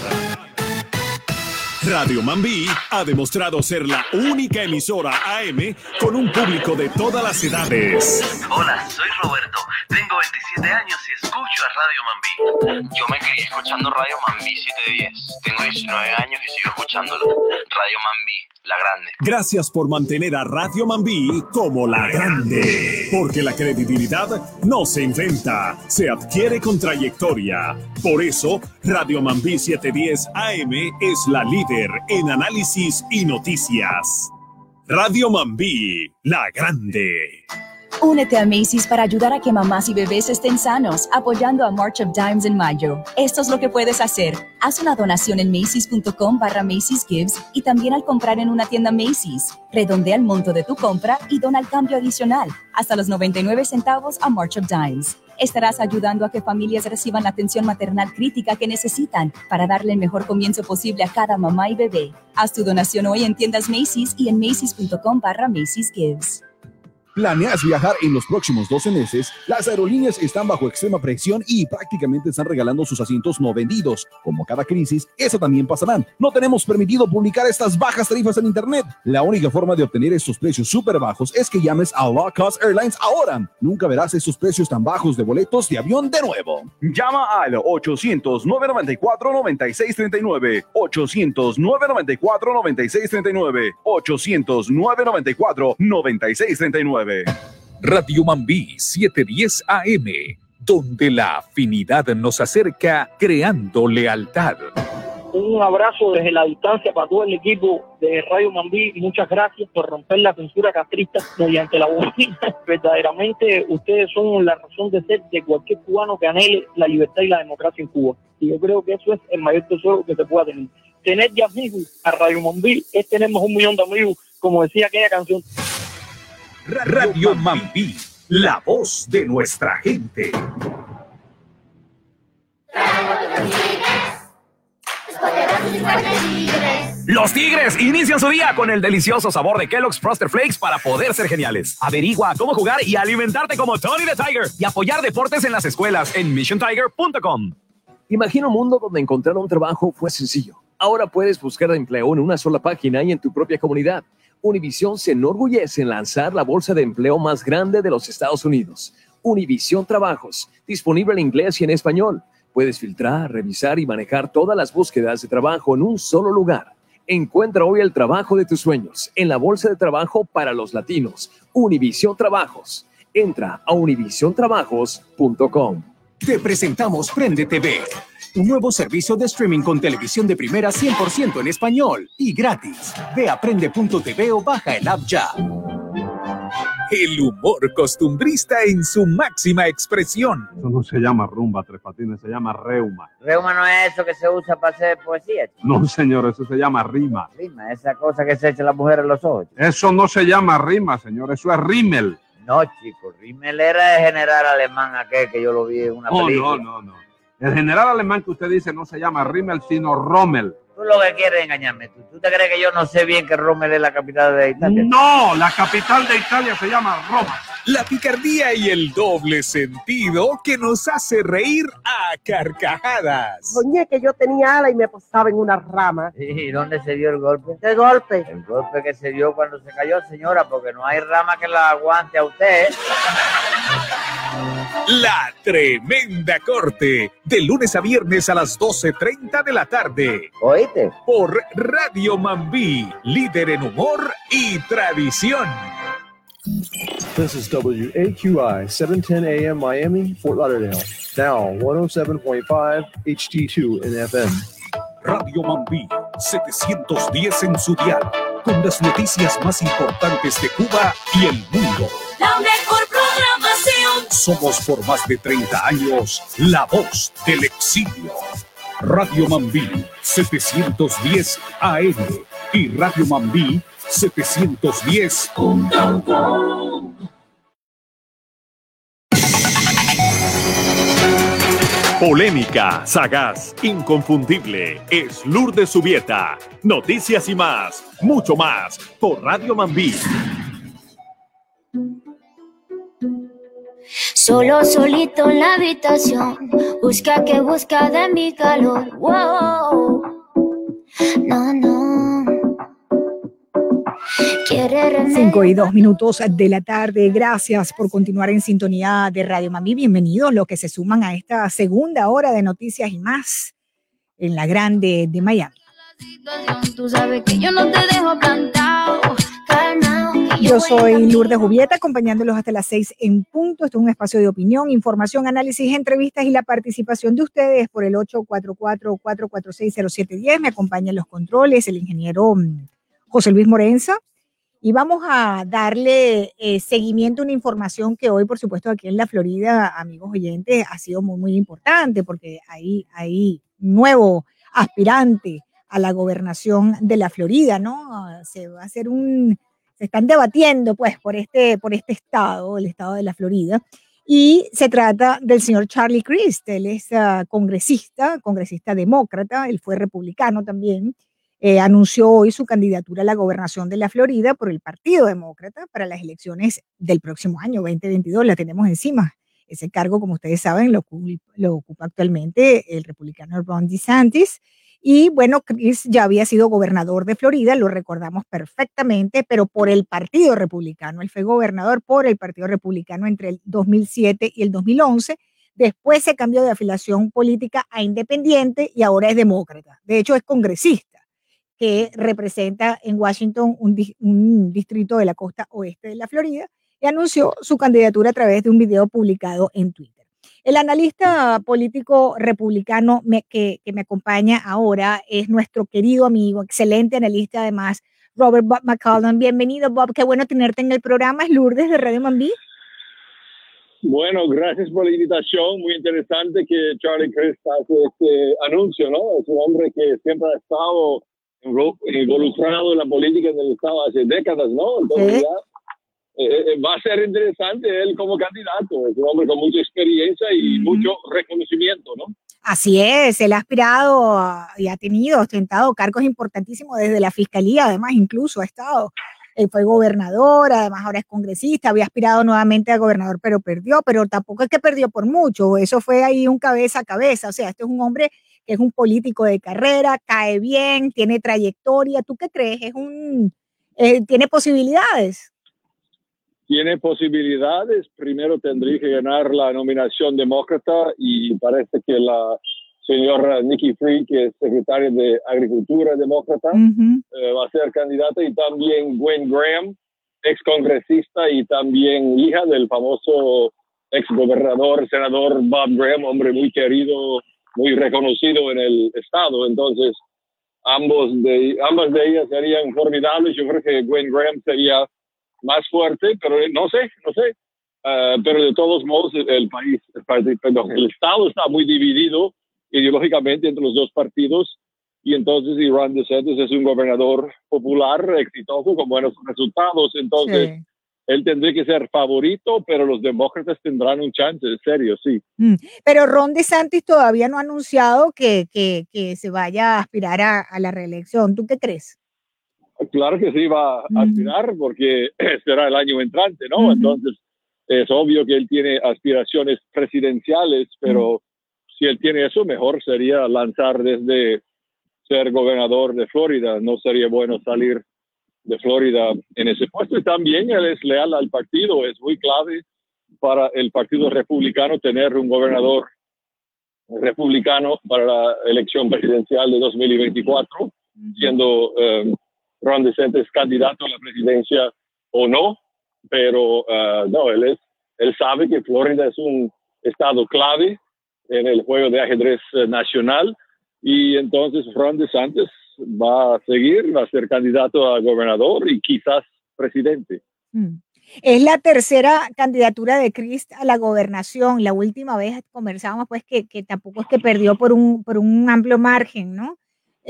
Radio Mambí ha demostrado ser la única emisora AM con un público de todas las edades. Hola, soy Roberto, tengo 27 años y escucho a Radio Mambí. Yo me crié escuchando Radio Mambí 710. Tengo 19 años y sigo escuchándolo. Radio Mambí, Gracias por mantener a Radio Mambí como la grande. Porque la credibilidad no se inventa, se adquiere con trayectoria. Por eso, Radio Mambí 710 AM es la líder en análisis y noticias. Radio Mambí, la grande. Únete a Macy's para ayudar a que mamás y bebés estén sanos, apoyando a March of Dimes en mayo. Esto es lo que puedes hacer. Haz una donación en macy's.com barra Macy's Gives y también al comprar en una tienda Macy's. Redondea el monto de tu compra y dona el cambio adicional, hasta los 99 centavos a March of Dimes. Estarás ayudando a que familias reciban la atención maternal crítica que necesitan para darle el mejor comienzo posible a cada mamá y bebé. Haz tu donación hoy en tiendas Macy's y en macy's.com barra Macy's Gives. ¿Planeas viajar en los próximos 12 meses? Las aerolíneas están bajo extrema presión y prácticamente están regalando sus asientos no vendidos. Como cada crisis, eso también pasará. No tenemos permitido publicar estas bajas tarifas en Internet. La única forma de obtener estos precios súper bajos es que llames a Low Cost Airlines ahora. Nunca verás esos precios tan bajos de boletos de avión de nuevo. Llama al 800-994-9639. 800-994-9639. 800-994-9639. Radio Mambí 710 AM, donde la afinidad nos acerca creando lealtad. Un abrazo desde la distancia para todo el equipo de Radio Mambí. Muchas gracias por romper la censura castrista mediante la bocina. [laughs] Verdaderamente ustedes son la razón de ser de cualquier cubano que anhele la libertad y la democracia en Cuba. Y yo creo que eso es el mayor tesoro que se pueda tener. Tener ya amigos a Radio Mambí es tenemos un millón de amigos, como decía aquella canción. Radio Mambí, la voz de nuestra gente. Los Tigres inician su día con el delicioso sabor de Kellogg's Frosted Flakes para poder ser geniales. Averigua cómo jugar y alimentarte como Tony the Tiger y apoyar deportes en las escuelas en missiontiger.com. Imagina un mundo donde encontrar un trabajo fue sencillo. Ahora puedes buscar empleo en una sola página y en tu propia comunidad. Univision se enorgullece en lanzar la bolsa de empleo más grande de los Estados Unidos. Univision Trabajos, disponible en inglés y en español. Puedes filtrar, revisar y manejar todas las búsquedas de trabajo en un solo lugar Encuentra hoy el trabajo de tus sueños en la bolsa de trabajo para los latinos, Univisión Trabajos. Entra a univisiontrabajos.com. Te presentamos Prende TV, un nuevo servicio de streaming con televisión de primera 100% en español y gratis. Ve a prende.tv o baja el app ya. El humor costumbrista en su máxima expresión. Eso no se llama rumba, Tres Patines, se llama reuma. Reuma no es eso que se usa para hacer poesía. No, señor, eso se llama rima. Rima, esa cosa que se echa la mujer en los ojos. Eso no se llama rima, señor, eso es rímel. No, chico, rímel era el general alemán aquel que yo lo vi en una no, película. No, no, no. El general alemán que usted dice no se llama Rimmel, sino Rommel. Tú lo que quieres es engañarme. ¿Tú, ¿Tú te crees que yo no sé bien que Rommel es la capital de Italia? No, la capital de Italia se llama Roma. La picardía y el doble sentido que nos hace reír a carcajadas. Soñé que yo tenía ala y me posaba en una rama. ¿Y dónde se dio el golpe? ¿Qué golpe? El golpe que se dio cuando se cayó, señora, porque no hay rama que la aguante a usted. La tremenda corte, de lunes a viernes a las 12.30 de la tarde. ¿Oíste? Por Radio Mambí, líder en humor y tradición. This is WAQI 710 AM Miami, Fort Lauderdale. Now 107.5 HD2 in FM. Radio Mambí, 710 en su dial, con las noticias más importantes de Cuba y el mundo. La mejor programación. Somos por más de 30 años la voz del exilio. Radio Mambí 710 AM y Radio Mambí 710.com. Polémica, sagaz, inconfundible. Es Lourdes Subieta. Noticias y más, mucho más, por Radio Mambí. Solo solito en la habitación, busca que busca de mi calor. Wow. No, no. Quiere remedio. 5 y 2 minutos de la tarde. Gracias por continuar en sintonía de Radio Mami. Bienvenidos los que se suman a esta segunda hora de noticias y más en la grande de Miami. Tú sabes que yo no te dejo plantado, Yo soy Lourdes Jubieta, acompañándolos hasta las 6 en punto. Esto es un espacio de opinión, información, análisis, entrevistas y la participación de ustedes por el 844-446-0710. Me acompañan los controles, el ingeniero mm, José Luis Morenza. Y vamos a darle eh, seguimiento a una información que hoy, por supuesto, aquí en la Florida, amigos oyentes, ha sido muy, muy importante porque hay, hay nuevo aspirante a la gobernación de la Florida, ¿no? Se va a hacer un, se están debatiendo, pues, por este, por este estado, el estado de la Florida. Y se trata del señor Charlie Crist. Él es ah, congresista, congresista demócrata, él fue republicano también. Eh, anunció hoy su candidatura a la gobernación de la Florida por el Partido Demócrata para las elecciones del próximo año, 2022. La tenemos encima. Ese cargo, como ustedes saben, lo, lo ocupa actualmente el republicano Ron DeSantis. Y bueno, Chris ya había sido gobernador de Florida, lo recordamos perfectamente, pero por el Partido Republicano. Él fue gobernador por el Partido Republicano entre el 2007 y el 2011. Después se cambió de afiliación política a independiente y ahora es demócrata. De hecho, es congresista que representa en Washington un, un distrito de la costa oeste de la Florida y anunció su candidatura a través de un video publicado en Twitter. El analista político republicano me- que, que me acompaña ahora es nuestro querido amigo, excelente analista además, Robert Bob McCollum. Bienvenido, Bob. Qué bueno tenerte en el programa. Es Lourdes de Radio Mambí. Bueno, gracias por la invitación. Muy interesante que Charlie Crist hace este anuncio, ¿no? Es un hombre que siempre ha estado involucrado en la política del Estado hace décadas, ¿no? Entonces ya, eh, eh, va a ser interesante él como candidato. Es un hombre con mucha experiencia y mucho reconocimiento, ¿no? Así es, él ha aspirado y ha tenido, ostentado cargos importantísimos desde la fiscalía, además incluso ha estado, él fue gobernador, además ahora es congresista, había aspirado nuevamente a gobernador, pero perdió, pero tampoco es que perdió por mucho, eso fue ahí un cabeza a cabeza, o sea, este es un hombre que es un político de carrera, cae bien, tiene trayectoria, ¿tú qué crees? Es un, eh, tiene posibilidades. Tiene posibilidades. Primero tendría que ganar la nominación demócrata y parece que la señora Nikki Free, que es secretaria de Agricultura demócrata, eh, va a ser candidata, y también Gwen Graham, ex congresista y también hija del famoso ex gobernador, senador Bob Graham, hombre muy querido, muy reconocido en el estado. Entonces, ambos de, ambas de ellas serían formidables. Yo creo que Gwen Graham sería más fuerte, pero no sé, no sé. Ah, pero de todos modos, el país, perdón, el estado está muy dividido ideológicamente entre los dos partidos y entonces Ron DeSantis es un gobernador popular, exitoso, con buenos resultados. Entonces, él tendría que ser favorito, pero los demócratas tendrán un chance, en serio, sí. Mm, pero Ron DeSantis todavía no ha anunciado que, que, que se vaya a aspirar a, a, la reelección. ¿Tú qué crees? Claro que sí va a aspirar porque [clears throat] será el año entrante, ¿no? Entonces, es obvio que él tiene aspiraciones presidenciales, pero si él tiene eso, mejor sería lanzar desde ser gobernador de Florida. No sería bueno salir de Florida en ese puesto. Y también él es leal al partido. Es muy clave para el Partido Republicano tener un gobernador republicano para la elección presidencial de 2024, siendo um, Ron DeSantis candidato a la presidencia o no. Pero uh, no, él, es, él sabe que Florida es un estado clave en el juego de ajedrez eh, nacional y entonces Ron DeSantis va a seguir, va a ser candidato a gobernador y quizás presidente. Mm. Es la tercera candidatura de Chris a la gobernación. La última vez conversábamos pues que, que tampoco es que perdió por un, por un amplio margen, ¿no?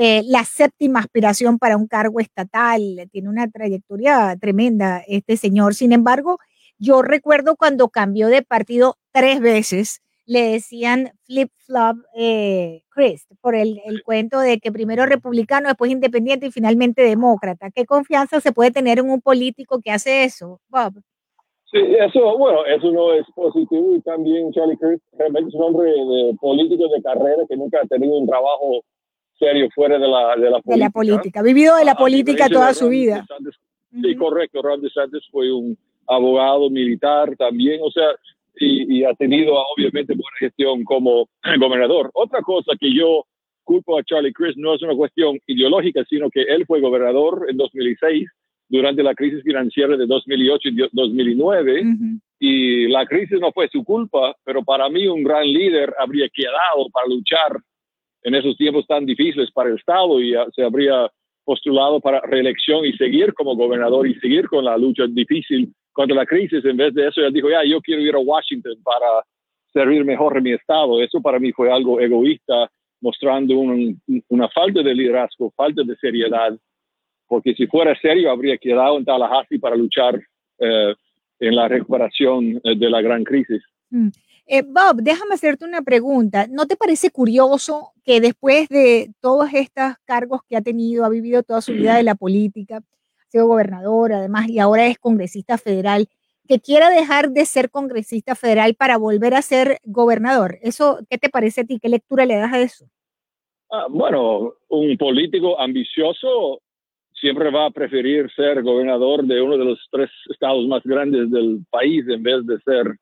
Eh, la séptima aspiración para un cargo estatal, tiene una trayectoria tremenda este señor. Sin embargo, yo recuerdo cuando cambió de partido tres veces, le decían flip-flop eh, Chris, por el, el, cuento de que primero republicano, después independiente y finalmente demócrata. ¿Qué confianza se puede tener en un político que hace eso, Bob? Sí, eso, bueno, eso no es positivo y también Charlie Chris realmente es un hombre de, político de carrera que nunca ha tenido un trabajo serio fuera de la, de la política. De la política, ha vivido de la política toda su vida. sí, correcto, Ron DeSantis fue un abogado militar también, o sea, y, ha tenido obviamente buena gestión como [clears throat] gobernador. Otra cosa que yo culpo a Charlie Crist no es una cuestión ideológica, sino que él fue gobernador en 2006 durante la crisis financiera de 2008 y 2009 y la crisis no fue su culpa, pero para mí un gran líder habría quedado para luchar en esos tiempos tan difíciles para el Estado y se habría postulado para reelección y seguir como gobernador y seguir con la lucha difícil contra la crisis, en vez de eso, él dijo, ya, yo quiero ir a Washington para servir mejor en mi estado. Eso para mí fue algo egoísta, mostrando una falta de liderazgo, falta de seriedad, porque si fuera serio habría quedado en Tallahassee para luchar eh, en la recuperación eh, de la gran crisis. Mm. Eh, Bob, déjame hacerte una pregunta. ¿No te parece curioso que después de todos estos cargos que ha tenido, ha vivido toda su vida de la política, sido gobernador, además, y ahora es congresista federal, que quiera dejar de ser congresista federal para volver a ser gobernador. ¿Eso qué te parece a ti? ¿Qué lectura le das a eso? Ah, bueno, un político ambicioso siempre va a preferir ser gobernador de uno de los tres estados más grandes del país en vez de ser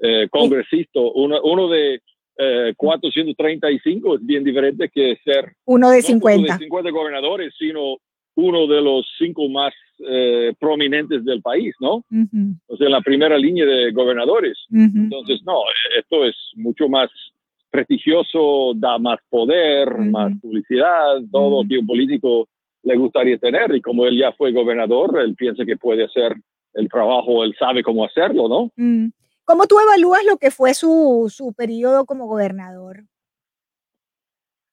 eh, congresista. Uno, uno de eh, 435 es bien diferente que ser uno de 50. No de 50 gobernadores, sino uno de los cinco más eh, prominentes del país, ¿no? O sea, la primera línea de gobernadores. Entonces, no, esto es mucho más prestigioso, da más poder, más publicidad, todo que un político le gustaría tener. Y como él ya fue gobernador, él piensa que puede hacer el trabajo, él sabe cómo hacerlo, ¿no? ¿Cómo tú evalúas lo que fue su, su periodo como gobernador?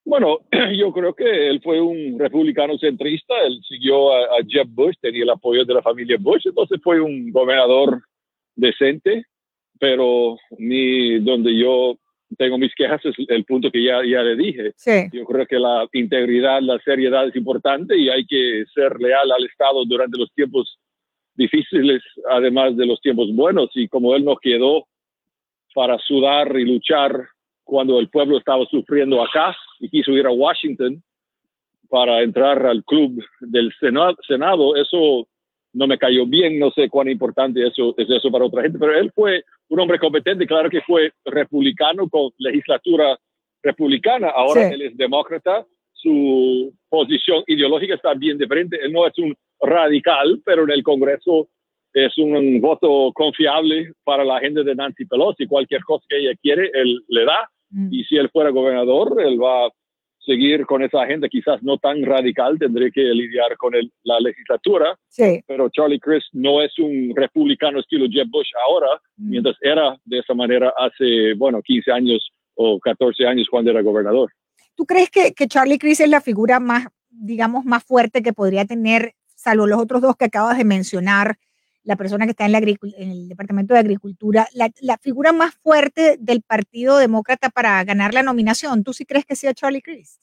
Bueno, [clears throat] yo creo que él fue un republicano centrista, él siguió a, Jeb Bush, tenía el apoyo de la familia Bush, entonces fue un gobernador decente, pero ni donde yo tengo mis quejas es el punto que ya, ya le dije. Yo creo que la integridad, la seriedad es importante y hay que ser leal al Estado durante los tiempos difíciles, además de los tiempos buenos. Y como él no quedó para sudar y luchar cuando el pueblo estaba sufriendo acá y quiso ir a Washington para entrar al club del Senado, eso no me cayó bien, no sé cuán importante eso es eso para otra gente, pero él fue un hombre competente, claro que fue republicano con legislatura republicana. Ahora Sí. él es demócrata, su posición ideológica está bien diferente. Él no es un radical, pero en el Congreso es un voto confiable para la gente de Nancy Pelosi. Cualquier cosa que ella quiere, él le da. Y si él fuera gobernador, él va a seguir con esa agenda, quizás no tan radical, tendré que lidiar con el- la legislatura, Sí. pero Charlie Crist no es un republicano estilo Jeb Bush ahora, mientras era de esa manera hace, bueno, 15 años o 14 años cuando era gobernador. ¿Tú crees que, que Charlie Cris es la figura más, digamos, más fuerte que podría tener, salvo los otros dos que acabas de mencionar, la persona que está en, la en el Departamento de Agricultura, la, la figura más fuerte del Partido Demócrata para ganar la nominación? ¿Tú sí crees que sea Charlie Cris?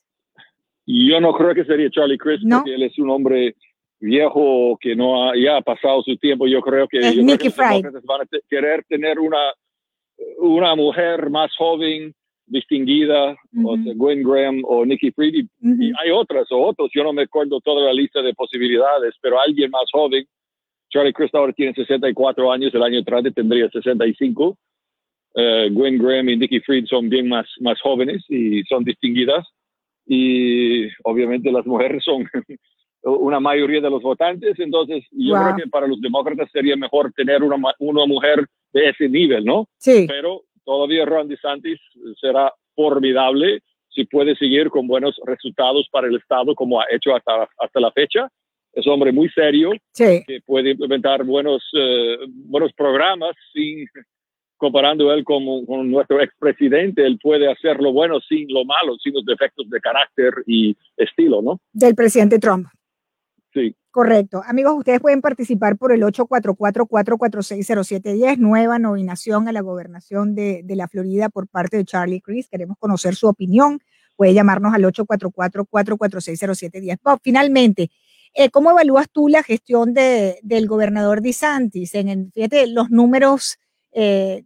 Y yo no creo que sería Charlie Crist, porque él es un hombre viejo que no ha, ya ha pasado su tiempo. Yo creo que, yo creo que los demócratas van a querer tener una, una mujer más joven, distinguida, o sea, Gwen Graham o Nikki Fried. Y, y hay otras o otros, yo no me acuerdo toda la lista de posibilidades, pero alguien más joven. Charlie Crist ahora tiene 64 años, el año entrante tendría 65. Eh, Gwen Graham y Nikki Fried son bien más, más jóvenes y son distinguidas y obviamente las mujeres son [laughs] una mayoría de los votantes, entonces yo Wow. creo que para los demócratas sería mejor tener una, una mujer de ese nivel, ¿no? Sí. Pero todavía Ron DeSantis será formidable si puede seguir con buenos resultados para el Estado como ha hecho hasta, hasta la fecha. Es un hombre muy serio Sí. que puede implementar buenos, eh, buenos programas sin comparando él con, con nuestro expresidente, él puede hacer lo bueno sin lo malo, sin los defectos de carácter y estilo, ¿no? Del presidente Trump. Sí. Correcto. Amigos, ustedes pueden participar por el 844-446-0710, nueva nominación a la gobernación de, de la Florida por parte de Charlie Cris. Queremos conocer su opinión. Puede llamarnos al 844-446-0710. Bob, finalmente, eh, ¿cómo evalúas tú la gestión de, del gobernador DeSantis? En el, fíjate, los números, eh,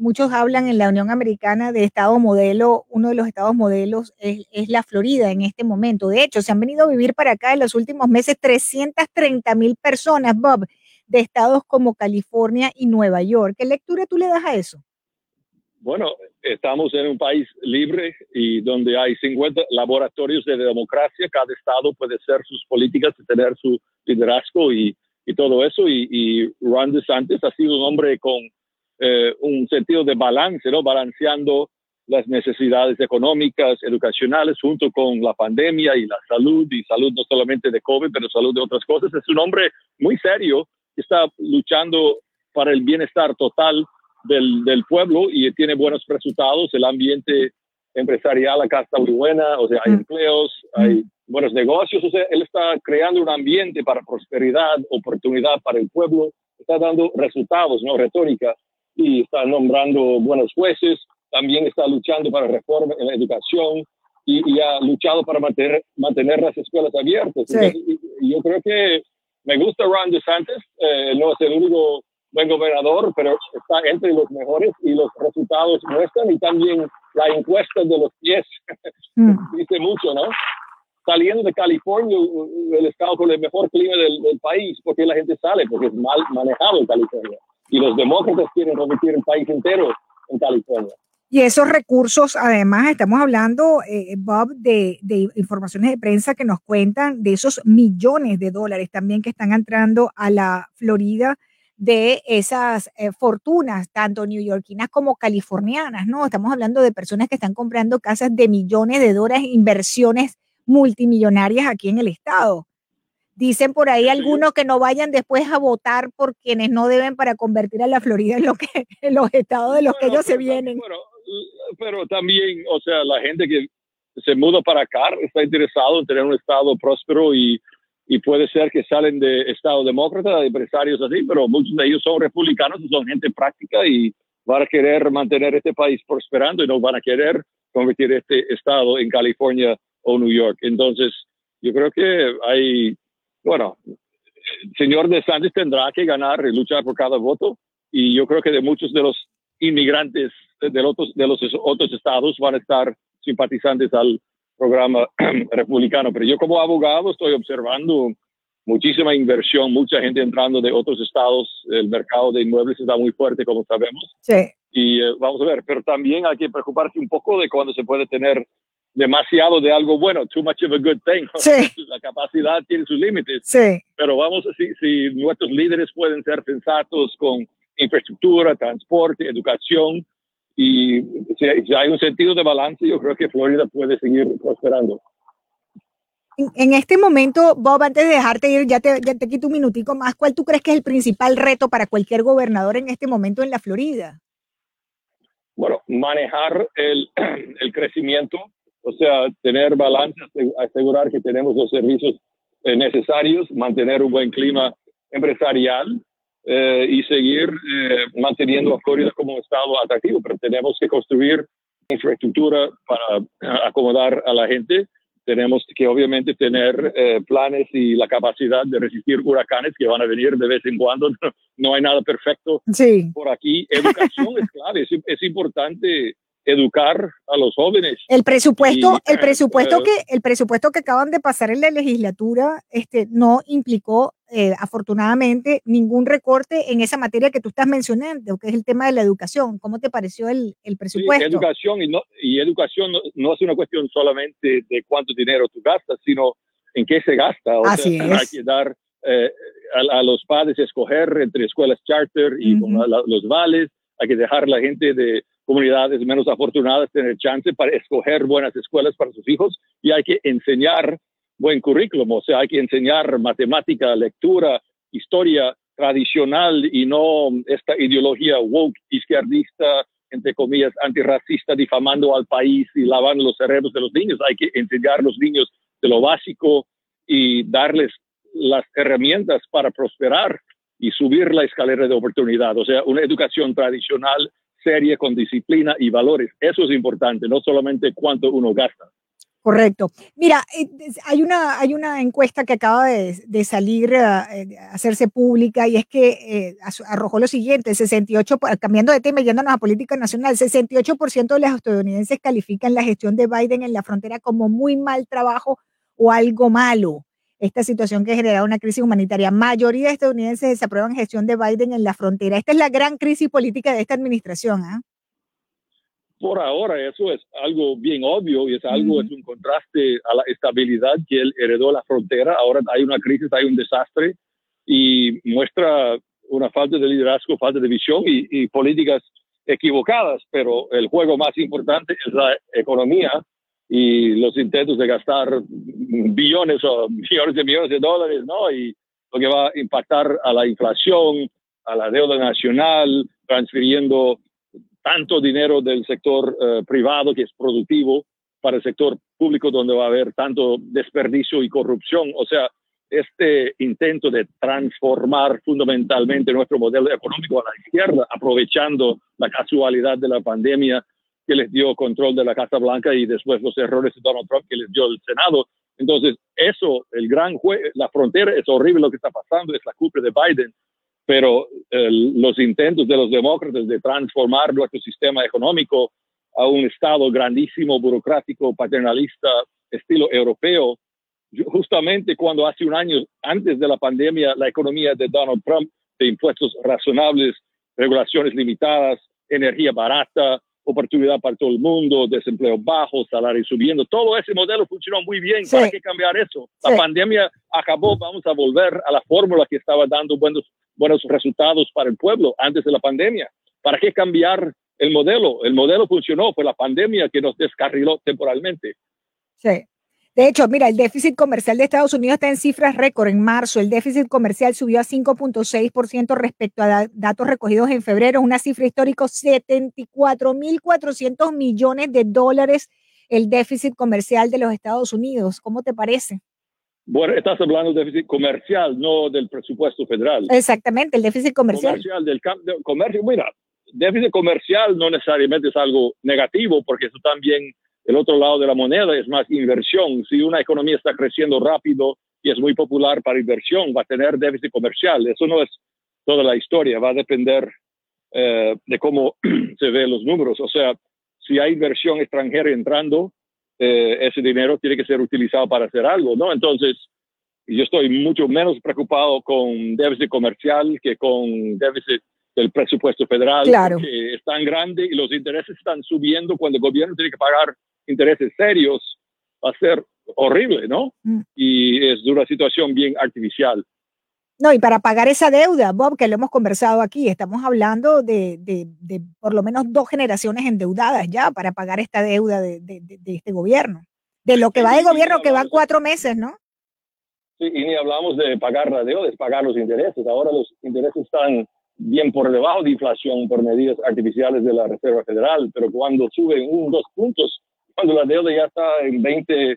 muchos hablan en la Unión Americana de estado modelo, uno de los estados modelos es, la Florida en este momento. De hecho, se han venido a vivir para acá en los últimos meses 330 mil personas, Bob, de estados como California y Nueva York. ¿Qué lectura tú le das a eso? Bueno, estamos en un país libre y donde hay 50 laboratorios de democracia. Cada estado puede hacer sus políticas y tener su liderazgo y, y todo eso. Y, y Ron DeSantis ha sido un hombre con eh, un sentido de balance, ¿no? Balanceando las necesidades económicas, educacionales, junto con la pandemia y la salud, y salud no solamente de COVID, pero salud de otras cosas. Es un hombre muy serio que está luchando para el bienestar total del, del pueblo y tiene buenos resultados. El ambiente empresarial acá está muy buena, o sea, hay empleos, hay buenos negocios, o sea, él está creando un ambiente para prosperidad, oportunidad para el pueblo, está dando resultados, ¿no? Retórica, y está nombrando buenos jueces, también está luchando para reforma en la educación y, y ha luchado para mantener, mantener las escuelas abiertas. Sí. Entonces, yo creo que me gusta Ron DeSantis, eh, no es el único buen gobernador, pero está entre los mejores y los resultados muestran y también la encuesta de los 10 [laughs] dice mucho, ¿no? Saliendo de California, el estado con el mejor clima del, del país, porque la gente sale, porque es mal manejado en California. Y los demócratas quieren convertir el país entero en California. Y esos recursos, además, estamos hablando, eh, Bob, de, de informaciones de prensa que nos cuentan de esos millones de dólares también que están entrando a la Florida de esas eh, fortunas, tanto neoyorquinas como californianas, ¿no? Estamos hablando de personas que están comprando casas de millones de dólares, inversiones multimillonarias aquí en el estado. Dicen por ahí algunos que no vayan después a votar por quienes no deben para convertir a la Florida en, lo que, [laughs] en los estados de los que ellos se vienen. Pero también, o sea, la gente que se muda para acá está interesado en tener un estado próspero y, y puede ser que salen de estado demócrata, de empresarios así, pero muchos de ellos son republicanos y son gente práctica y van a querer mantener este país prosperando y no van a querer convertir este estado en California o New York. Entonces, yo creo que hay, bueno, el señor DeSantis tendrá que ganar y luchar por cada voto y yo creo que de muchos de los inmigrantes de los otros, de los otros estados van a estar simpatizantes al programa [clears throat] republicano. Pero yo como abogado estoy observando muchísima inversión, mucha gente entrando de otros estados. El mercado de inmuebles está muy fuerte, como sabemos. Sí. y eh, vamos a ver, pero también hay que preocuparse un poco de cuando se puede tener demasiado de algo bueno, too much of a good thing. [laughs] La capacidad tiene sus límites. Sí. Pero vamos, si, si nuestros líderes pueden ser sensatos con infraestructura, transporte, educación, y si, si hay un sentido de balance, yo creo que Florida puede seguir prosperando. En, este momento, Bob, antes de dejarte ir, ya te, ya te quito un minutico más, ¿cuál tú crees que es el principal reto para cualquier gobernador en este momento en la Florida? Bueno, manejar el, [clears throat] el crecimiento, o sea, tener balance, asegurar que tenemos los servicios eh, necesarios, mantener un buen clima empresarial eh, y seguir eh, manteniendo a Florida como un estado atractivo, pero tenemos que construir infraestructura para acomodar a la gente tenemos que obviamente tener eh, planes y la capacidad de resistir huracanes que van a venir de vez en cuando. [laughs] No hay nada perfecto sí. por aquí. Educación es clave, es, importante educar a los jóvenes. El presupuesto, el presupuesto eh, que el presupuesto que acaban de pasar en la legislatura, este, no implicó eh, afortunadamente ningún recorte en esa materia que tú estás mencionando, que es el tema de la educación. ¿Cómo te pareció el, el presupuesto? Sí, educación y, no, y educación no, es una cuestión solamente de cuánto dinero tú gastas, sino en qué se gasta. O Así sea, Hay que dar eh, a, los padres escoger entre escuelas charter y los vales. Hay que dejar a la gente de comunidades menos afortunadas tener chance para escoger buenas escuelas para sus hijos y hay que enseñar buen currículum, o sea, hay que enseñar matemática, lectura, historia tradicional y no esta ideología woke, izquierdista, entre comillas, antirracista, difamando al país y lavando los cerebros de los niños. Hay que enseñar a los niños de lo básico y darles las herramientas para prosperar y subir la escalera de oportunidad. O sea, una educación tradicional, seria, con disciplina y valores. Eso es importante, no solamente cuánto uno gasta. Correcto. Mira, eh, hay una, hay una encuesta que acaba de, salir a, eh, hacerse pública y es que eh, arrojó lo siguiente, 68, cambiando de tema yéndonos a política nacional, 68% de los estadounidenses califican la gestión de Biden en la frontera como muy mal trabajo o algo malo. Esta situación que genera una crisis humanitaria. Mayoría de estadounidenses desaprueban gestión de Biden en la frontera. Esta es la gran crisis política de esta administración. ¿ah? por ahora eso es algo bien obvio y es algo, es un contraste a la estabilidad que él heredó la frontera. Ahora hay una crisis, hay un desastre y muestra una falta de liderazgo, falta de visión y, políticas equivocadas, pero el juego más importante es la economía y los intentos de gastar billones o [laughs] millones de millones de dólares, ¿no? Y lo que va a impactar a la inflación, a la deuda nacional, transfiriendo tanto dinero del sector eh, privado que es productivo para el sector público donde va a haber tanto desperdicio y corrupción. O sea, este intento de transformar fundamentalmente nuestro modelo económico a la izquierda, aprovechando la casualidad de la pandemia que les dio control de la Casa Blanca y después los errores de Donald Trump que les dio el Senado. Entonces, eso, el gran juego, la frontera es horrible lo que está pasando, es la culpa de Biden, pero los intentos de los demócratas de transformar nuestro sistema económico a un Estado grandísimo, burocrático, paternalista, estilo europeo, justamente cuando hace un año, antes de la pandemia, la economía de Donald Trump, de impuestos razonables, regulaciones limitadas, energía barata, oportunidad para todo el mundo, desempleo bajo, salarios subiendo. Todo ese modelo funcionó muy bien. ¿Para qué cambiar eso? La pandemia acabó, vamos a volver a la fórmula que estaba dando buenos, buenos resultados para el pueblo antes de la pandemia. ¿Para qué cambiar el modelo? El modelo funcionó, fue la pandemia que nos descarriló temporalmente. Sí. De hecho, mira, el déficit comercial de Estados Unidos está en cifras récord. En marzo, el déficit comercial subió a 5.6% respecto a datos recogidos en febrero, una cifra histórica, 74.400 millones de dólares el déficit comercial de los Estados Unidos. ¿Cómo te parece? Bueno, estás hablando del déficit comercial, no del presupuesto federal. Exactamente, el déficit comercial. Comercial del comercio. Mira, déficit comercial no necesariamente es algo negativo, porque eso también el otro lado de la moneda es más inversión. Si una economía está creciendo rápido y es muy popular para inversión, va a tener déficit comercial. Eso no es toda la historia, va a depender eh, de cómo [clears throat] se ven los números. O sea, si hay inversión extranjera entrando, eh, ese dinero tiene que ser utilizado para hacer algo, ¿no? Entonces, yo estoy mucho menos preocupado con déficit comercial que con déficit del presupuesto federal, Claro. que es tan grande y los intereses están subiendo cuando el gobierno tiene que pagar intereses serios, va a ser horrible, ¿no? Mm. Y es una situación bien artificial. No, y para pagar esa deuda, Bob, que lo hemos conversado aquí, estamos hablando de, de- de por lo menos dos generaciones endeudadas ya para pagar esta deuda de, de- este gobierno. De lo que va de gobierno, que van cuatro meses, ¿no? Sí, y ni hablamos de pagar la deuda, es pagar los intereses. Ahora los intereses están bien por debajo de inflación por medidas artificiales de la Reserva Federal, pero cuando suben un, dos puntos, cuando la deuda ya está en 20 eh,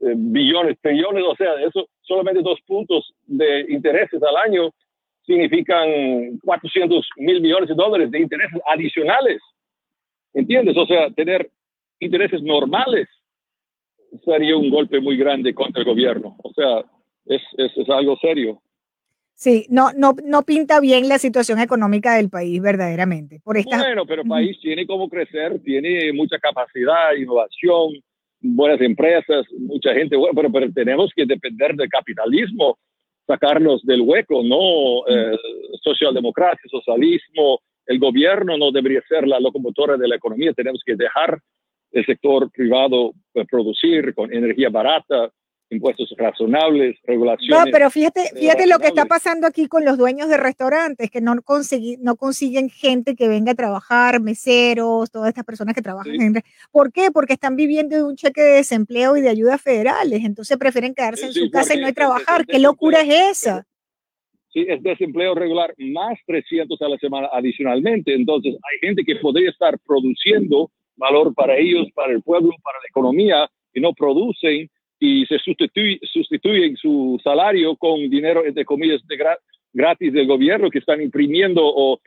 billones, trillones, o sea, eso solamente dos puntos de intereses al año significan 400 mil millones de dólares de intereses adicionales. ¿Entiendes? O sea, tener intereses normales sería un golpe muy grande contra el gobierno. O sea, es, es, es algo serio. Sí, no, no, no pinta bien la situación económica del país verdaderamente. Por esta, Bueno, pero el país tiene cómo crecer, tiene mucha capacidad, innovación, buenas empresas, mucha gente, bueno, pero, pero tenemos que depender del capitalismo, sacarnos del hueco, no eh, socialdemocracia, socialismo, el gobierno no debería ser la locomotora de la economía, tenemos que dejar el sector privado eh, producir con energía barata, impuestos razonables, No, regulaciones. pero fíjate, eh, fíjate lo que está pasando aquí con los dueños de restaurantes, que no, consegui- no consiguen gente que venga a trabajar, meseros, todas estas personas que trabajan en... re- ¿Por qué? Porque están viviendo de un cheque de desempleo y de ayudas federales, entonces prefieren quedarse en Sí, su casa y no trabajar. ¿Qué locura es esa? Sí, es desempleo regular más 300 a la semana adicionalmente. Entonces, hay gente que podría estar produciendo valor para ellos, para el pueblo, para la economía, y no producen y se sustituy- sustituyen su salario con dinero, entre comillas, gratis del gobierno que están imprimiendo o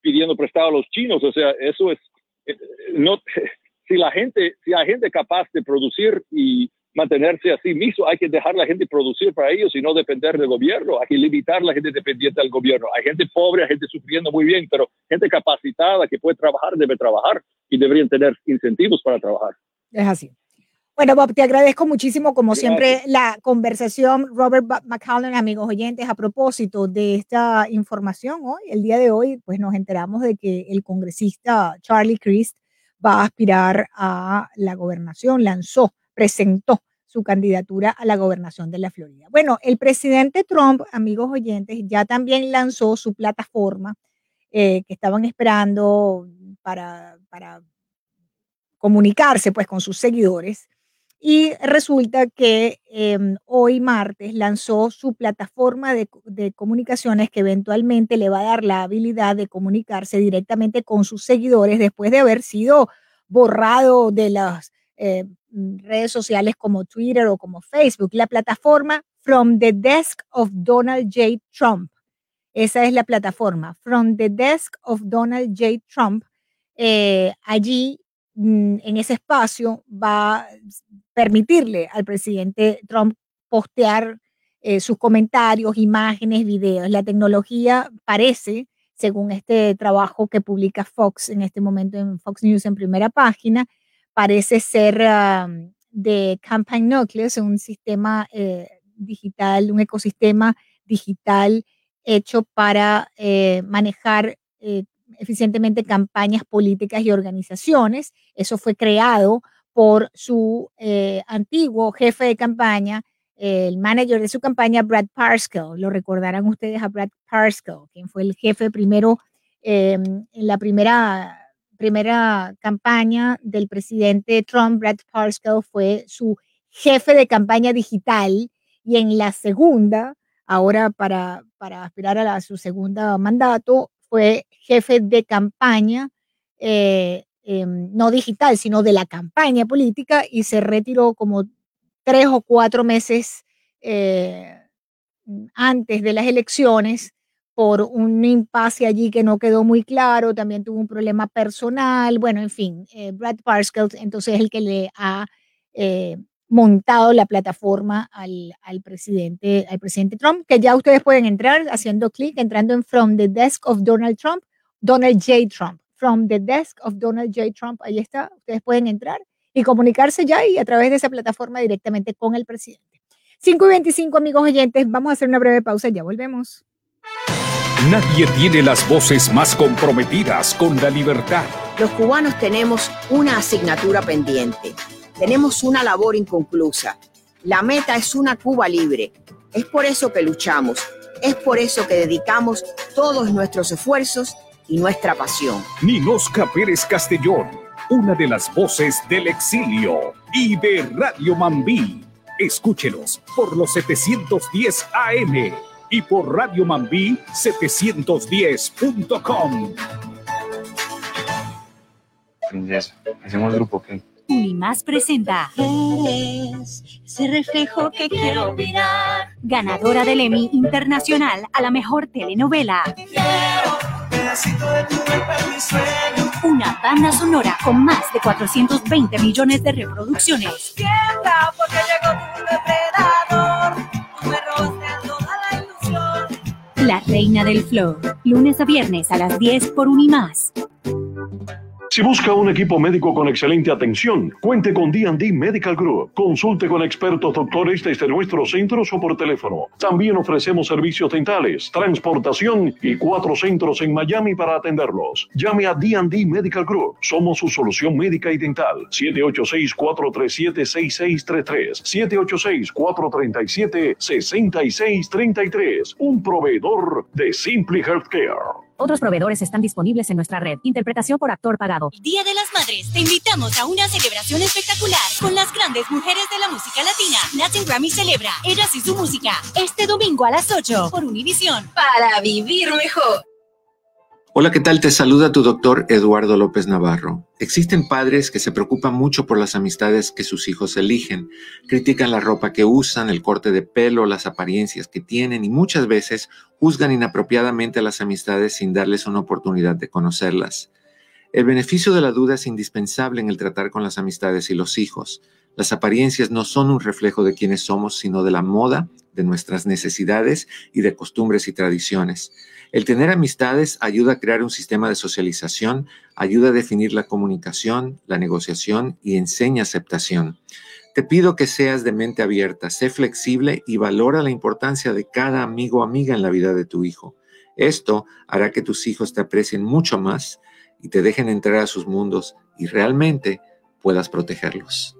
pidiendo prestado a los chinos. O sea, eso es, eh, no, [laughs] si la gente, si hay gente capaz de producir y mantenerse a mismo, hay que dejar a la gente producir para ellos y no depender del gobierno. Hay que limitar la gente dependiente del gobierno. Hay gente pobre, hay gente sufriendo muy bien, pero gente capacitada que puede trabajar debe trabajar y deberían tener incentivos para trabajar. Es así. Bueno, Bob, te agradezco muchísimo, como siempre, la conversación. Robert McCallum, amigos oyentes, a propósito de esta información hoy, el día de hoy, pues nos enteramos de que el congresista Charlie Crist va a aspirar a la gobernación, lanzó, presentó su candidatura a la gobernación de la Florida. Bueno, el presidente Trump, amigos oyentes, ya también lanzó su plataforma eh, que estaban esperando para, para comunicarse pues con sus seguidores. Y resulta que em, hoy martes lanzó su plataforma de, de comunicaciones que eventualmente le va a dar la habilidad de comunicarse directamente con sus seguidores después de haber sido borrado de las eh, redes sociales como Twitter o como Facebook. La plataforma From the Desk of Donald J. Trump. Esa es la plataforma, From the Desk of Donald J. Trump. Eh, allí, mm, en ese espacio, va permitirle al presidente Trump postear eh, sus comentarios, imágenes, videos. La tecnología parece, según este trabajo que publica Fox en este momento en Fox News en primera página, parece ser ah, de Campaign Nucleus, un sistema eh, digital, un ecosistema digital hecho para eh, manejar eficientemente campañas políticas y organizaciones. Eso fue creado por su eh, antiguo jefe de campaña, el manager de su campaña, Brad Parscale. Lo recordarán ustedes a Brad Parscale, quien fue el jefe primero eh, en la primera, primera campaña del presidente Trump. Brad Parscale fue su jefe de campaña digital y en la segunda, ahora para, para aspirar a la- su segundo mandato, fue jefe de campaña, eh, em, no digital, sino de la campaña política y se retiró como tres o cuatro meses eh, antes de las elecciones por un impasse allí que no quedó muy claro, también tuvo un problema personal, bueno, en fin, eh, Brad Parscale entonces es el que le ha eh, montado la plataforma al, al presidente, al presidente Trump, que ya ustedes pueden entrar haciendo clic, entrando en From the Desk of Donald Trump, Donald J. Trump, From the Desk of Donald J. Trump, ahí está, ustedes pueden entrar y comunicarse ya y a través de esa plataforma directamente con el presidente. 5 y 25, amigos oyentes, vamos a hacer una breve pausa, ya volvemos. Nadie tiene las voces más comprometidas con la libertad. Los cubanos tenemos una asignatura pendiente. Tenemos una labor inconclusa. La meta es una Cuba libre. Es por eso que luchamos. Es por eso que dedicamos todos nuestros esfuerzos y nuestra pasión. Ninosca Pérez Castellón, una de las voces del exilio y de Radio Mambí. Escúchenos por los 710 AM y por Radio Mambí 710.com. Princesa, hacemos grupo, ¿qué? Unimás presenta Eres ese reflejo que quiero mirar. Ganadora del Emmy Internacional a la mejor telenovela. Quiero pedacito de tu cuerpo en mi sueño. Una banda sonora con más de 420 millones de reproducciones. Sienta porque llegó tu depredador. Tú me robaste toda la ilusión. La Reina del Flow. Lunes a viernes a las 10 por Unimás. Si busca un equipo médico con excelente atención, cuente con D&D Medical Group. Consulte con expertos doctores desde nuestros centros o por teléfono. También ofrecemos servicios dentales, transportación y cuatro centros en Miami para atenderlos. Llame a D&D Medical Group. Somos su solución médica y dental. 786-437-6633. 786-437-6633. Un proveedor de Simply Healthcare. Otros proveedores están disponibles en nuestra red. Interpretación por actor pagado. Día de las Madres, te invitamos a una celebración espectacular con las grandes mujeres de la música latina. Latin Grammy celebra Ellas y su música este domingo a las 8 por Univisión. Para vivir mejor. Hola, ¿qué tal? Te saluda tu doctor Eduardo López Navarro. Existen padres que se preocupan mucho por las amistades que sus hijos eligen, critican la ropa que usan, el corte de pelo, las apariencias que tienen y muchas veces juzgan inapropiadamente a las amistades sin darles una oportunidad de conocerlas. El beneficio de la duda es indispensable en el tratar con las amistades y los hijos. Las apariencias no son un reflejo de quiénes somos, sino de la moda, de nuestras necesidades y de costumbres y tradiciones. El tener amistades ayuda a crear un sistema de socialización, ayuda a definir la comunicación, la negociación y enseña aceptación. Te pido que seas de mente abierta, sé flexible y valora la importancia de cada amigo o amiga en la vida de tu hijo. Esto hará que tus hijos te aprecien mucho más y te dejen entrar a sus mundos y realmente puedas protegerlos.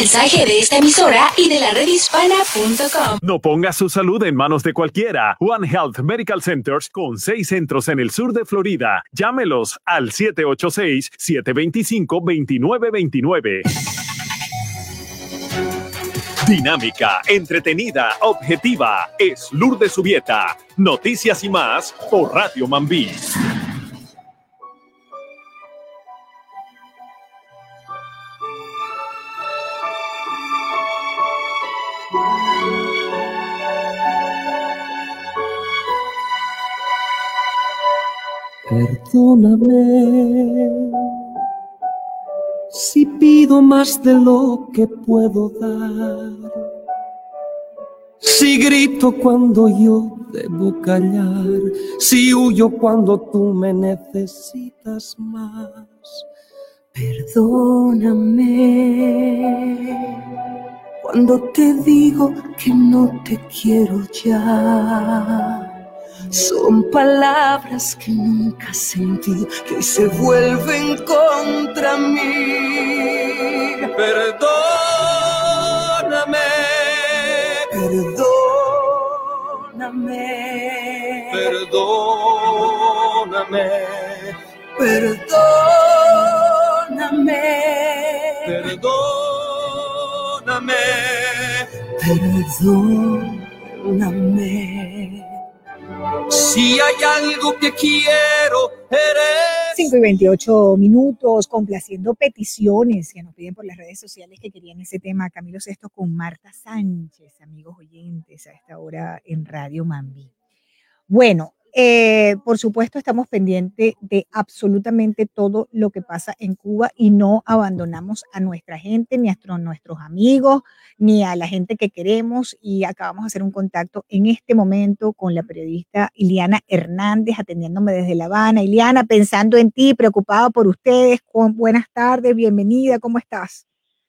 Mensaje de esta emisora y de la redhispana.com. No ponga su salud en manos de cualquiera. One Health Medical Centers con seis centros en el sur de Florida. Llámelos al 786-725-2929. Dinámica, entretenida, objetiva. Es Lourdes Subieta. Noticias y más por Radio Mambí. Perdóname si pido más de lo que puedo dar. Si grito cuando yo debo callar, si huyo cuando tú me necesitas más. Perdóname cuando te digo que no te quiero ya. Son palabras que nunca sentí, que hoy se vuelven contra mí. Perdóname, perdóname, perdóname, perdóname, perdóname, perdóname. Si hay algo que quiero, eres. 5 y 28 minutos, complaciendo peticiones que nos piden por las redes sociales que querían ese tema. Camilo Sesto con Marta Sánchez, amigos oyentes, a esta hora en Radio Mambi. Bueno, eh, por supuesto, estamos pendientes de absolutamente todo lo que pasa en Cuba y no abandonamos a nuestra gente, ni a nuestros amigos, ni a la gente que queremos. Y acabamos de hacer un contacto en este momento con la periodista Iliana Hernández, atendiéndome desde La Habana. Iliana, pensando en ti, preocupada por ustedes. Buenas tardes, bienvenida, ¿cómo estás?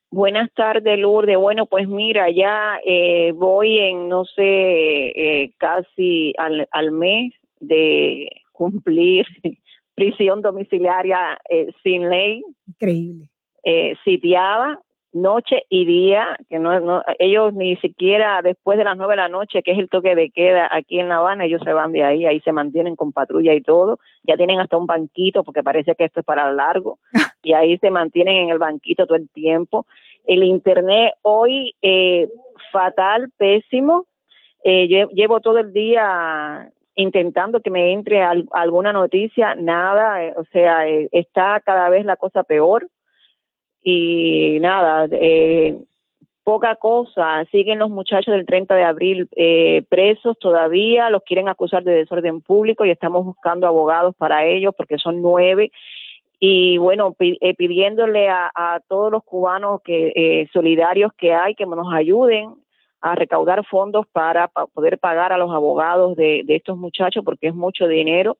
Buenas tardes, Lourdes. Bueno, pues mira, ya eh, voy en, no sé, eh, casi al, al mes de cumplir [laughs] prisión domiciliaria eh, sin ley, Increíble. eh, sitiada noche y día, que no, no- ellos ni siquiera después de las nueve de la noche, que es el toque de queda aquí en La Habana, ellos se van de ahí, ahí se mantienen con patrulla y todo, ya tienen hasta un banquito porque parece que esto es para largo [laughs] y ahí se mantienen en el banquito todo el tiempo. El internet hoy eh, fatal, pésimo, eh, lle- llevo todo el día intentando que me entre al- alguna noticia, nada, eh, o sea, eh, está cada vez la cosa peor y nada, eh, poca cosa. Siguen los muchachos del 30 de abril eh, presos todavía, los quieren acusar de desorden público y estamos buscando abogados para ellos porque son nueve. Y bueno, pi- pidiéndole a, a todos los cubanos que eh, solidarios que hay que nos ayuden a recaudar fondos para, pa- poder pagar a los abogados de, estos muchachos porque es mucho dinero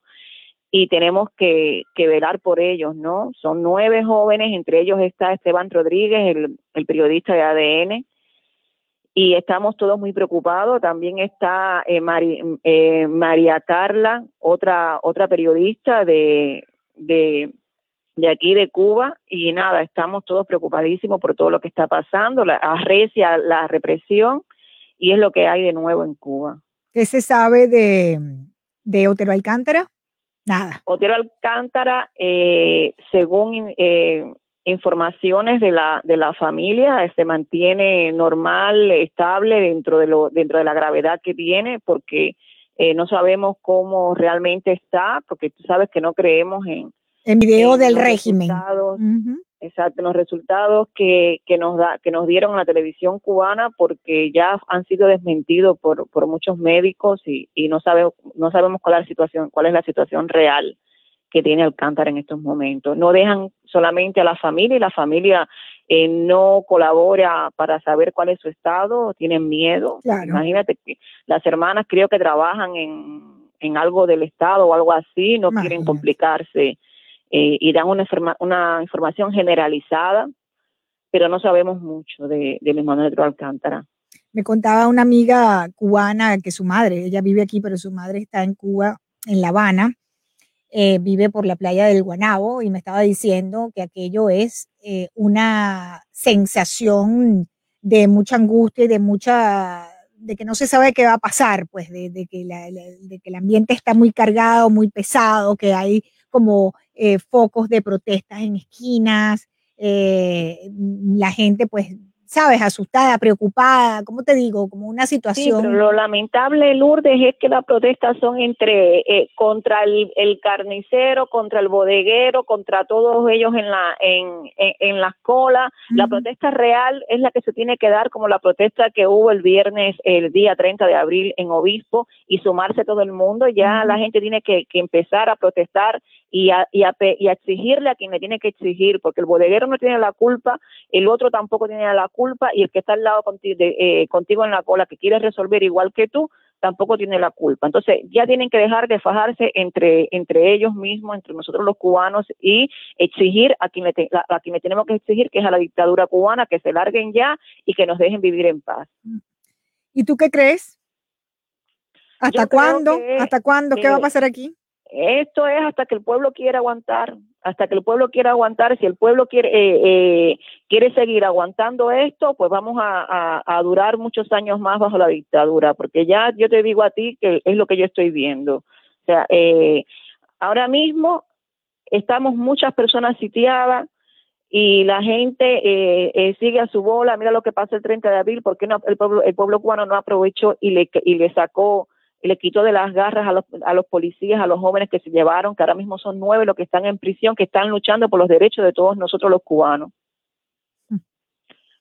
y tenemos que, velar por ellos, ¿no? Son nueve jóvenes, entre ellos está Esteban Rodríguez, el, periodista de ADN, y estamos todos muy preocupados. También está eh, eh, María Carla, otra, otra periodista de, de, de aquí de Cuba, y nada, estamos todos preocupadísimos por todo lo que está pasando, la arrecia la represión, y es lo que hay de nuevo en Cuba. ¿Qué se sabe de, de Otero Alcántara? Nada. Otero Alcántara, eh, según eh, informaciones de la, de la familia, se mantiene normal, estable dentro de, lo, dentro de la gravedad que tiene, porque eh, no sabemos cómo realmente está, porque tú sabes que no creemos en, En video en del régimen. Ujú. Exacto, los resultados que, que nos da, que nos dieron en la televisión cubana, porque ya han sido desmentidos por, por muchos médicos y, y no sabemos, no sabemos cuál es la situación, cuál es la situación real que tiene Alcántara en estos momentos. No dejan solamente a la familia y la familia eh, no colabora para saber cuál es su estado, tienen miedo. Claro. Imagínate que las hermanas creo que trabajan en, en algo del estado o algo así, no quieren complicarse eh, y dan una, informa- una información generalizada, pero no sabemos mucho de, de Luis Manuel Otero Alcántara. Me contaba una amiga cubana que su madre, ella vive aquí, pero su madre está en Cuba, en La Habana, eh, vive por la playa del Guanabo y me estaba diciendo que aquello es eh, una sensación de mucha angustia y de mucha de que no se sabe qué va a pasar, pues de, de que, la- de que el ambiente está muy cargado, muy pesado, que hay como eh, focos de protestas en esquinas, eh, la gente pues, sabes, asustada, preocupada, ¿cómo te digo? Como una Sí, situación... pero lo lamentable, Lourdes, es que las protestas son entre eh, contra el, el carnicero, contra el bodeguero, contra todos ellos en la en, en, en las colas. La protesta real es la que se tiene que dar como la protesta que hubo el viernes, el día 30 de abril en Obispo y sumarse todo el mundo. Ya la gente tiene que, que empezar a protestar y a, y, a, pe- y a exigirle a quien le tiene que exigir, porque el bodeguero no tiene la culpa, el otro tampoco tiene la culpa y el que está al lado contigo, contigo en la cola que quiere resolver igual que tú, tampoco tiene la culpa. Entonces ya tienen que dejar de fajarse entre, entre ellos mismos, entre nosotros los cubanos y exigir a quien, le te- a quien le tenemos que exigir, que es a la dictadura cubana, que se larguen ya y que nos dejen vivir en paz. ¿Y tú qué crees? ¿Hasta Yo cuándo? que, ¿Hasta cuándo? ¿Qué va a eh, pasar aquí? Esto es hasta que el pueblo quiera aguantar, hasta que el pueblo quiera aguantar. Si el pueblo quiere eh, eh, quiere seguir aguantando esto, pues vamos a, a- durar muchos años más bajo la dictadura, porque ya yo te digo a ti que es lo que yo estoy viendo. O sea, eh, ahora mismo estamos muchas personas sitiadas y la gente eh, eh, sigue a su bola. Mira lo que pasa el 30 de abril, porque no, el, pueblo, el pueblo cubano no aprovechó y le, y le sacó, le quitó de las garras a los, a los policías, a los jóvenes que se llevaron, que ahora mismo son nueve los que están en prisión, que están luchando por los derechos de todos nosotros los cubanos.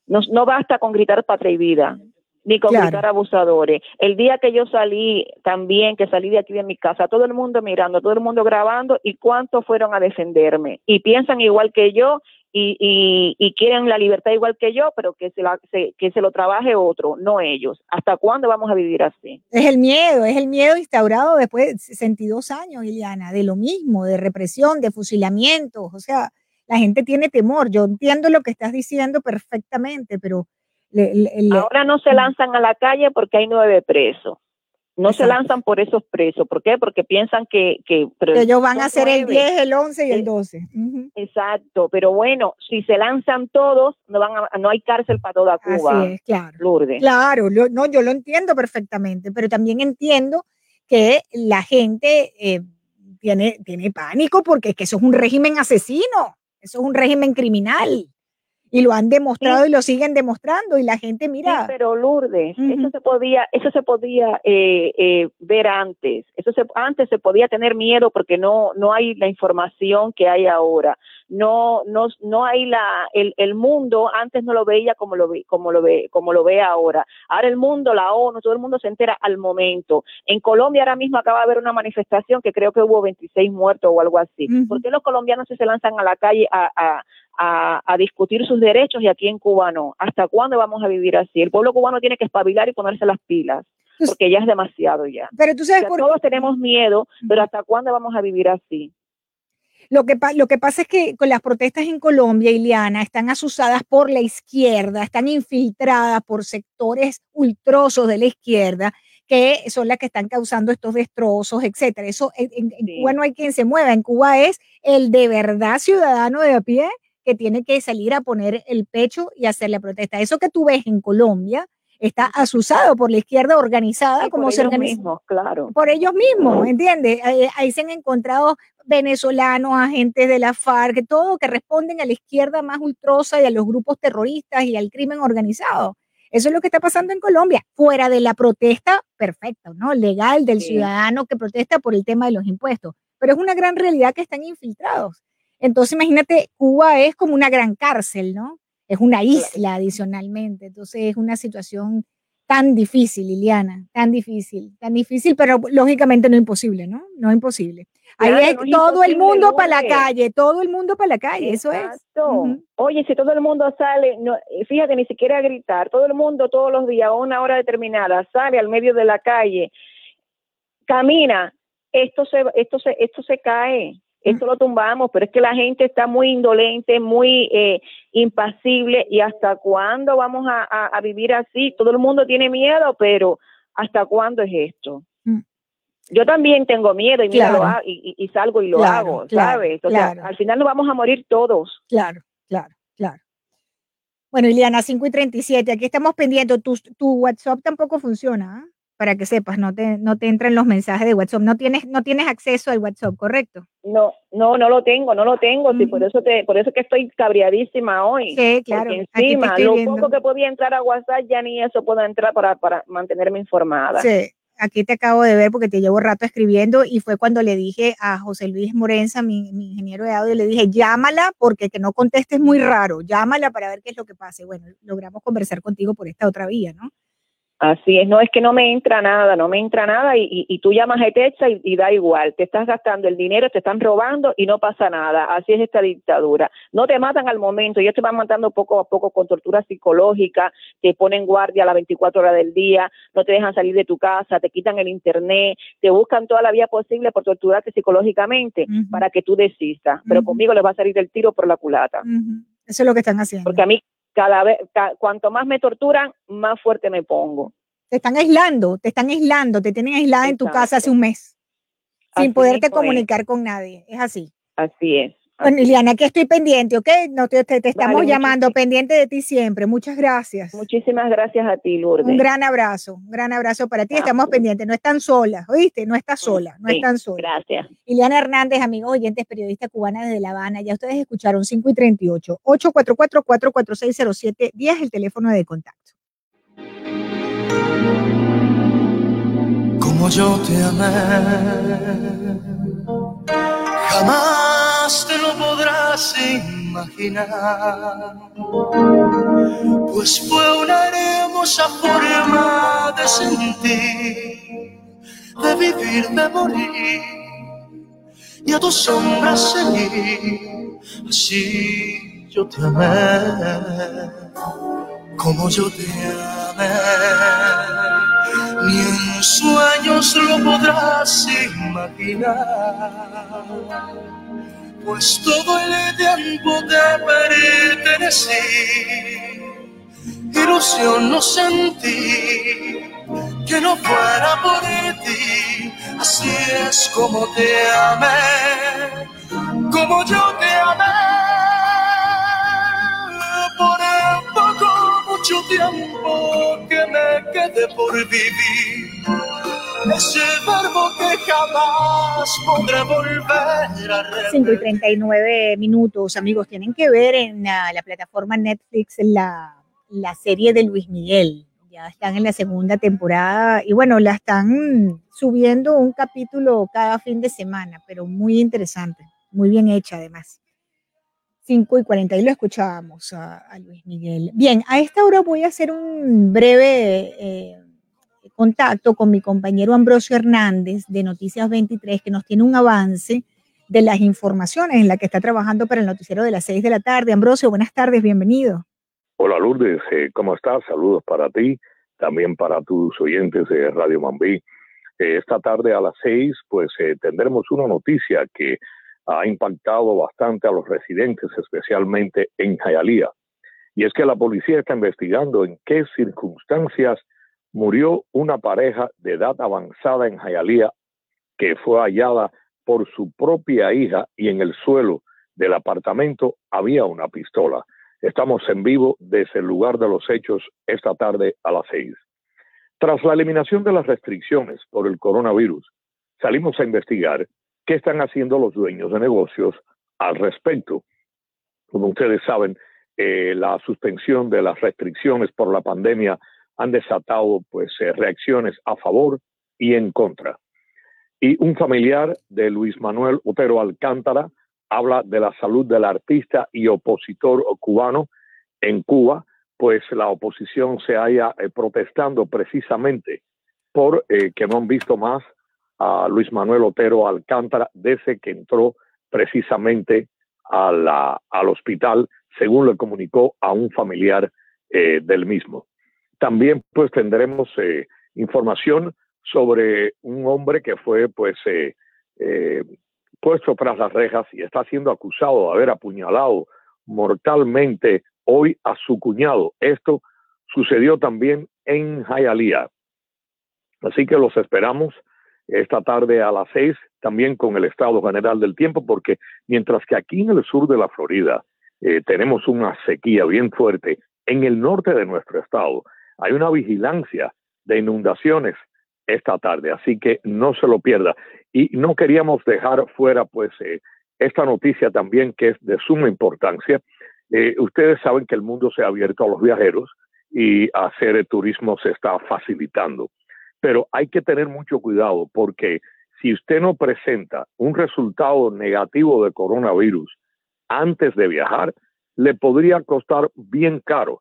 No, no basta con gritar patria y vida, ni con Claro. gritar abusadores. El día que yo salí también, que salí de aquí de mi casa, todo el mundo mirando, todo el mundo grabando, y cuántos fueron a defenderme. Y piensan igual que yo y, y, y quieren la libertad igual que yo, pero que se, la, se- que se lo trabaje otro, no ellos. ¿Hasta cuándo vamos a vivir así? Es el miedo, es el miedo instaurado después de 62 años, Iliana, de lo mismo, de represión, de fusilamientos. O sea, La gente tiene temor. Yo entiendo lo que estás diciendo perfectamente, pero... le- le- le- Ahora no se lanzan a la calle porque hay nueve presos. No se lanzan por esos presos. ¿Por qué? Porque piensan que... que pero ellos van a hacer el nueve. 10, el 11 y el Eh, 12. Ujú. Exacto, pero bueno, si se lanzan todos, no van a- no hay cárcel para toda Cuba. Así es, claro. Lourdes. Claro, lo- no, yo lo entiendo perfectamente, pero también entiendo que la gente eh, tiene, tiene pánico porque es que eso es un régimen asesino, eso es un régimen criminal. Y lo han demostrado y lo siguen demostrando. Y la gente, mira. Sí, pero Lourdes, eso se podía, eso se podía eh, eh, ver antes. Eso se, antes se podía tener miedo porque no, no hay la información que hay ahora. No, no, no hay la, el, el mundo antes no lo veía como lo ve, como lo ve, como lo ve ahora. Ahora el mundo, la ONU, todo el mundo se entera al momento. En Colombia ahora mismo acaba de haber una manifestación que creo que hubo 26 muertos o algo así. ¿Por qué los colombianos se lanzan a la calle a, a, a, a discutir sus derechos y aquí en Cuba no? ¿Hasta cuándo vamos a vivir así? El pueblo cubano tiene que espabilar y ponerse las pilas, porque ya es demasiado ya. Pero tú sabes por todos tenemos miedo, pero ¿hasta cuándo vamos a vivir así? Lo que, lo que pasa es que con las protestas en Colombia, Iliana, están asusadas por la izquierda, están infiltradas por sectores ultrosos de la izquierda, que son las que están causando estos destrozos, etcétera. Eso en, en- en Cuba no hay quien se mueva. En Cuba es el de verdad ciudadano de a pie que tiene que salir a poner el pecho y hacer la protesta. Eso que tú ves en Colombia está asusado por la izquierda organizada, como por se ellos organiza mismos, claro. por ellos mismos, ¿entiendes? Ahí, ahí se han encontrado venezolanos, agentes de la FARC, todo que responden a la izquierda más ultrosa y a los grupos terroristas y al crimen organizado. Eso es lo que está pasando en Colombia, fuera de la protesta perfecta, ¿no? Legal del Sí. ciudadano que protesta por el tema de los impuestos. Pero es una gran realidad que están infiltrados. Entonces, imagínate, Cuba es como una gran cárcel, ¿no? Es una isla adicionalmente. Entonces, es una situación tan difícil, Liliana, tan difícil, tan difícil, pero lógicamente no imposible, ¿no? No imposible. Ahí es no es todo el mundo para la calle, todo el mundo para la calle, eso es. Exacto. Oye, si todo el mundo sale, no, fíjate, ni siquiera a gritar, todo el mundo todos los días a una hora determinada sale al medio de la calle, camina, esto se, esto se, esto se cae, esto lo tumbamos, pero es que la gente está muy indolente, muy eh, impasible, y hasta cuándo vamos a, a- a vivir así. Todo el mundo tiene miedo, pero ¿hasta cuándo es esto? Mm. Yo también tengo miedo y, mira, Claro. lo y, y- salgo y lo Claro, hago, claro, ¿sabes? O sea, claro. al final nos vamos a morir todos. Claro, claro, claro. Bueno, Iliana, 5 y 37, aquí estamos pendientes. Tu, tu WhatsApp tampoco funciona, ¿ah? Para que sepas, no te, no te entran los mensajes de WhatsApp. No tienes, no tienes acceso al WhatsApp, ¿correcto? No, no, no lo tengo, no lo tengo, sí, por eso te, por eso que estoy cabreadísima hoy. Sí, claro, Porque encima, lo viendo. poco que podía entrar a WhatsApp, ya ni eso puedo entrar para, para mantenerme informada. Sí, aquí te acabo de ver porque te llevo rato escribiendo y fue cuando le dije a José Luis Morenza, mi, mi ingeniero de audio, le dije, llámala porque que no contestes muy raro, llámala para ver qué es lo que pasa. Y bueno, logramos conversar contigo por esta otra vía, ¿no? Así es, no es que no me entra nada, no me entra nada y, y, y tú llamas a Etexa y, y da igual, te estás gastando el dinero, te están robando y no pasa nada, así es esta dictadura. No te matan al momento, ellos te van matando poco a poco con tortura psicológica, te ponen guardia a las 24 horas del día, no te dejan salir de tu casa, te quitan el internet, te buscan toda la vía posible por torturarte psicológicamente para que tú desistas, pero conmigo les va a salir el tiro por la culata. Eso es lo que están haciendo. Porque a mí cada vez, ca- cuanto más me torturan, más fuerte me pongo. Te están aislando, te están aislando, te tienen aislada en tu casa hace un mes, sin Así poderte mismo es. comunicar con nadie. Es así. Así es. Bueno, Liliana, aquí estoy pendiente, ¿ok? No te, te- te estamos Vale, llamando, pendiente de ti siempre. Muchas gracias. Muchísimas gracias a ti, Lourdes. Un gran abrazo, un gran abrazo para ti. Estamos pendientes, no están solas, ¿oíste? No estás sola, no Sí, están solas. Gracias. Liliana Hernández, amigos oyentes, periodista cubana desde La Habana. Ya ustedes escucharon 5 y 38, 844-44607, 10 el teléfono de contacto. como yo te amé. Jamás imaginar, pues fue una hermosa forma de sentir, de vivir, de morir, y a tu sombra seguir. Así yo te amé, como yo te amé ni en sueños lo podrás imaginar. Pues todo el tiempo te pertenecí. Ilusión no sentí que no fuera por ti, así es como te amé, como yo te amé. Por el poco, mucho tiempo que me quede por vivir ese verbo que jamás podré volver a repetir. 5 y 39 minutos, amigos. Tienen que ver en la, la plataforma Netflix la, la serie de Luis Miguel. Ya están en la segunda temporada y bueno, la están subiendo un capítulo cada fin de semana, pero muy interesante, muy bien hecha además. 5 y 40 y lo escuchábamos a, a Luis Miguel. Bien, a esta hora voy a hacer un breve eh, contacto con mi compañero Ambrosio Hernández de Noticias 23, que nos tiene un avance de las informaciones en la que está trabajando para el noticiero de las 6 de la tarde. Ambrosio, buenas tardes, bienvenido. Hola Lourdes, eh, ¿cómo estás? Saludos para ti, también para tus oyentes de Radio Mambí. Eh, esta tarde a las 6, pues eh, tendremos una noticia que ha impactado bastante a los residentes, especialmente en Jayalía. Y es que la policía está investigando en qué circunstancias murió una pareja de edad avanzada en Jayalía que fue hallada por su propia hija y en el suelo del apartamento había una pistola. Estamos en vivo desde el lugar de los hechos esta tarde a las seis. Tras la eliminación de las restricciones por el coronavirus, salimos a investigar qué están haciendo los dueños de negocios al respecto. Como ustedes saben, eh, la suspensión de las restricciones por la pandemia han desatado pues eh, reacciones a favor y en contra. Y un familiar de Luis Manuel Otero Alcántara habla de la salud del artista y opositor cubano en Cuba, pues la oposición se haya eh, protestando precisamente por eh, que no han visto más a Luis Manuel Otero Alcántara desde que entró precisamente al hospital, según le comunicó a un familiar del mismo. También pues tendremos eh, información sobre un hombre que fue pues eh, eh, puesto tras las rejas y está siendo acusado de haber apuñalado mortalmente hoy a su cuñado. Esto sucedió también en Hialeah. Así que los esperamos esta tarde a las seis, también con el estado general del tiempo, porque mientras que aquí en el sur de la Florida tenemos una sequía bien fuerte, en el norte de nuestro estado hay una vigilancia de inundaciones esta tarde, así que no se lo pierda. Y no queríamos dejar fuera, pues, eh, esta noticia también que es de suma importancia. Eh, ustedes saben que el mundo se ha abierto a los viajeros y hacer turismo se está facilitando. Pero hay que tener mucho cuidado porque si usted no presenta un resultado negativo de coronavirus antes de viajar, le podría costar bien caro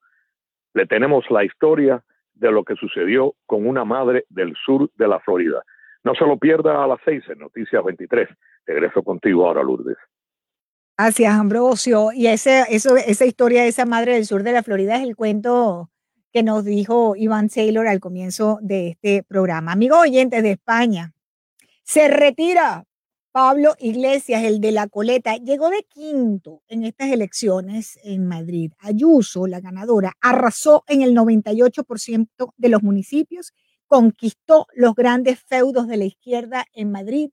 le tenemos la historia de lo que sucedió con una madre del sur de la Florida. No se lo pierda a las seis en Noticias 23. Regreso contigo ahora, Lourdes. Gracias, Ambrosio. Y eso, esa historia de esa madre del sur de la Florida es el cuento que nos dijo Iván Taylor al comienzo de este programa. Amigos oyentes de España, se retira Pablo Iglesias, el de la coleta, llegó de quinto en estas elecciones en Madrid. Ayuso, la ganadora, arrasó en el 98% de los municipios, conquistó los grandes feudos de la izquierda en Madrid.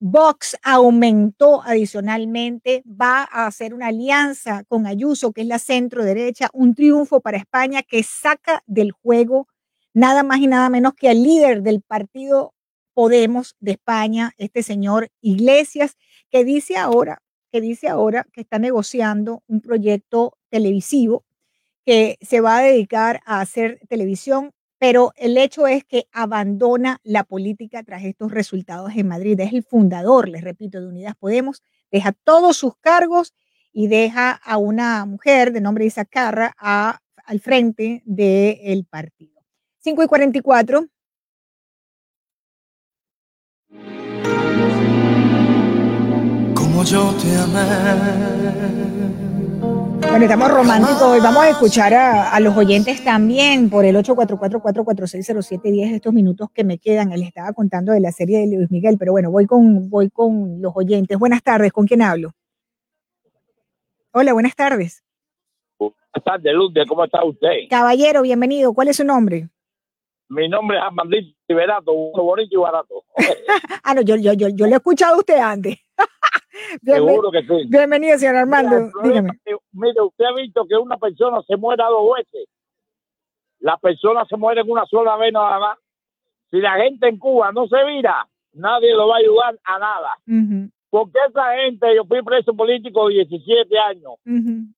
Vox aumentó adicionalmente, va a hacer una alianza con Ayuso, que es la centro derecha, un triunfo para España que saca del juego nada más y nada menos que al líder del partido Podemos de España, este señor Iglesias, que dice ahora, que dice ahora que está negociando un proyecto televisivo que se va a dedicar a hacer televisión, pero el hecho es que abandona la política tras estos resultados en Madrid. Es el fundador, les repito, de Unidas Podemos, deja todos sus cargos y deja a una mujer de nombre Isa Carra al frente del partido. 5 y 44. Como yo te amé. Bueno, estamos románticos hoy. Vamos a escuchar a, a los oyentes también por el 844-446-0710 estos minutos que me quedan. Él estaba contando de la serie de Luis Miguel, pero bueno, voy con, voy con los oyentes. Buenas tardes, ¿con quién hablo? Hola, buenas tardes. Buenas tardes, Lourdes, ¿cómo está usted? Caballero, bienvenido. ¿Cuál es su nombre? Mi nombre es Armandito Liberato, uno bonito y barato. [laughs] Ah, no, yo, yo, yo, yo lo he escuchado a usted antes. Bienven- Seguro que sí. Bienvenido, señor Armando. Mira, mire, usted ha visto que una persona se muera dos veces. La persona se muere en una sola vez nada más. Si la gente en Cuba no se vira, nadie lo va a ayudar a nada. Porque esa gente, yo fui preso político 17 años.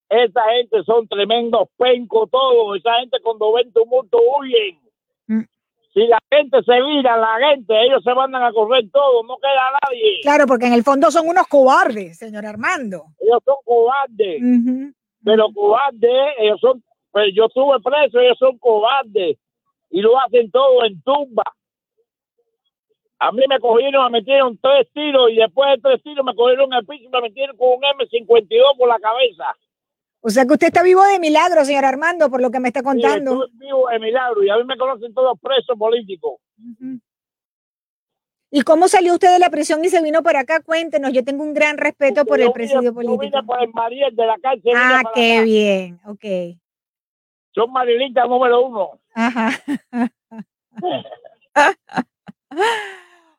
Esa gente son tremendos pencos todos. Esa gente cuando ven tumulto huyen. Si la gente se vira, la gente, ellos se mandan a correr todos, no queda nadie. Claro, porque en el fondo son unos cobardes, señor Armando. Ellos son cobardes. Ujú. Pero cobardes, ellos son, pues yo estuve preso, ellos son cobardes. Y lo hacen todo en tumba. A mí me cogieron, me metieron tres tiros y después de tres tiros me cogieron el piso y me metieron con un M52 por la cabeza. O sea que usted está vivo de milagro, señor Armando, por lo que me está Sí, contando. estuve vivo de milagro y a mí me conocen todos presos políticos. ¿Y cómo salió usted de la prisión y se vino para acá? Cuéntenos, yo tengo un gran respeto por el Yo vine- presidio Yo político. vine por el Mariel de la cárcel. Ah, qué acá. bien, ok. Son marilistas número uno. Ajá. [laughs]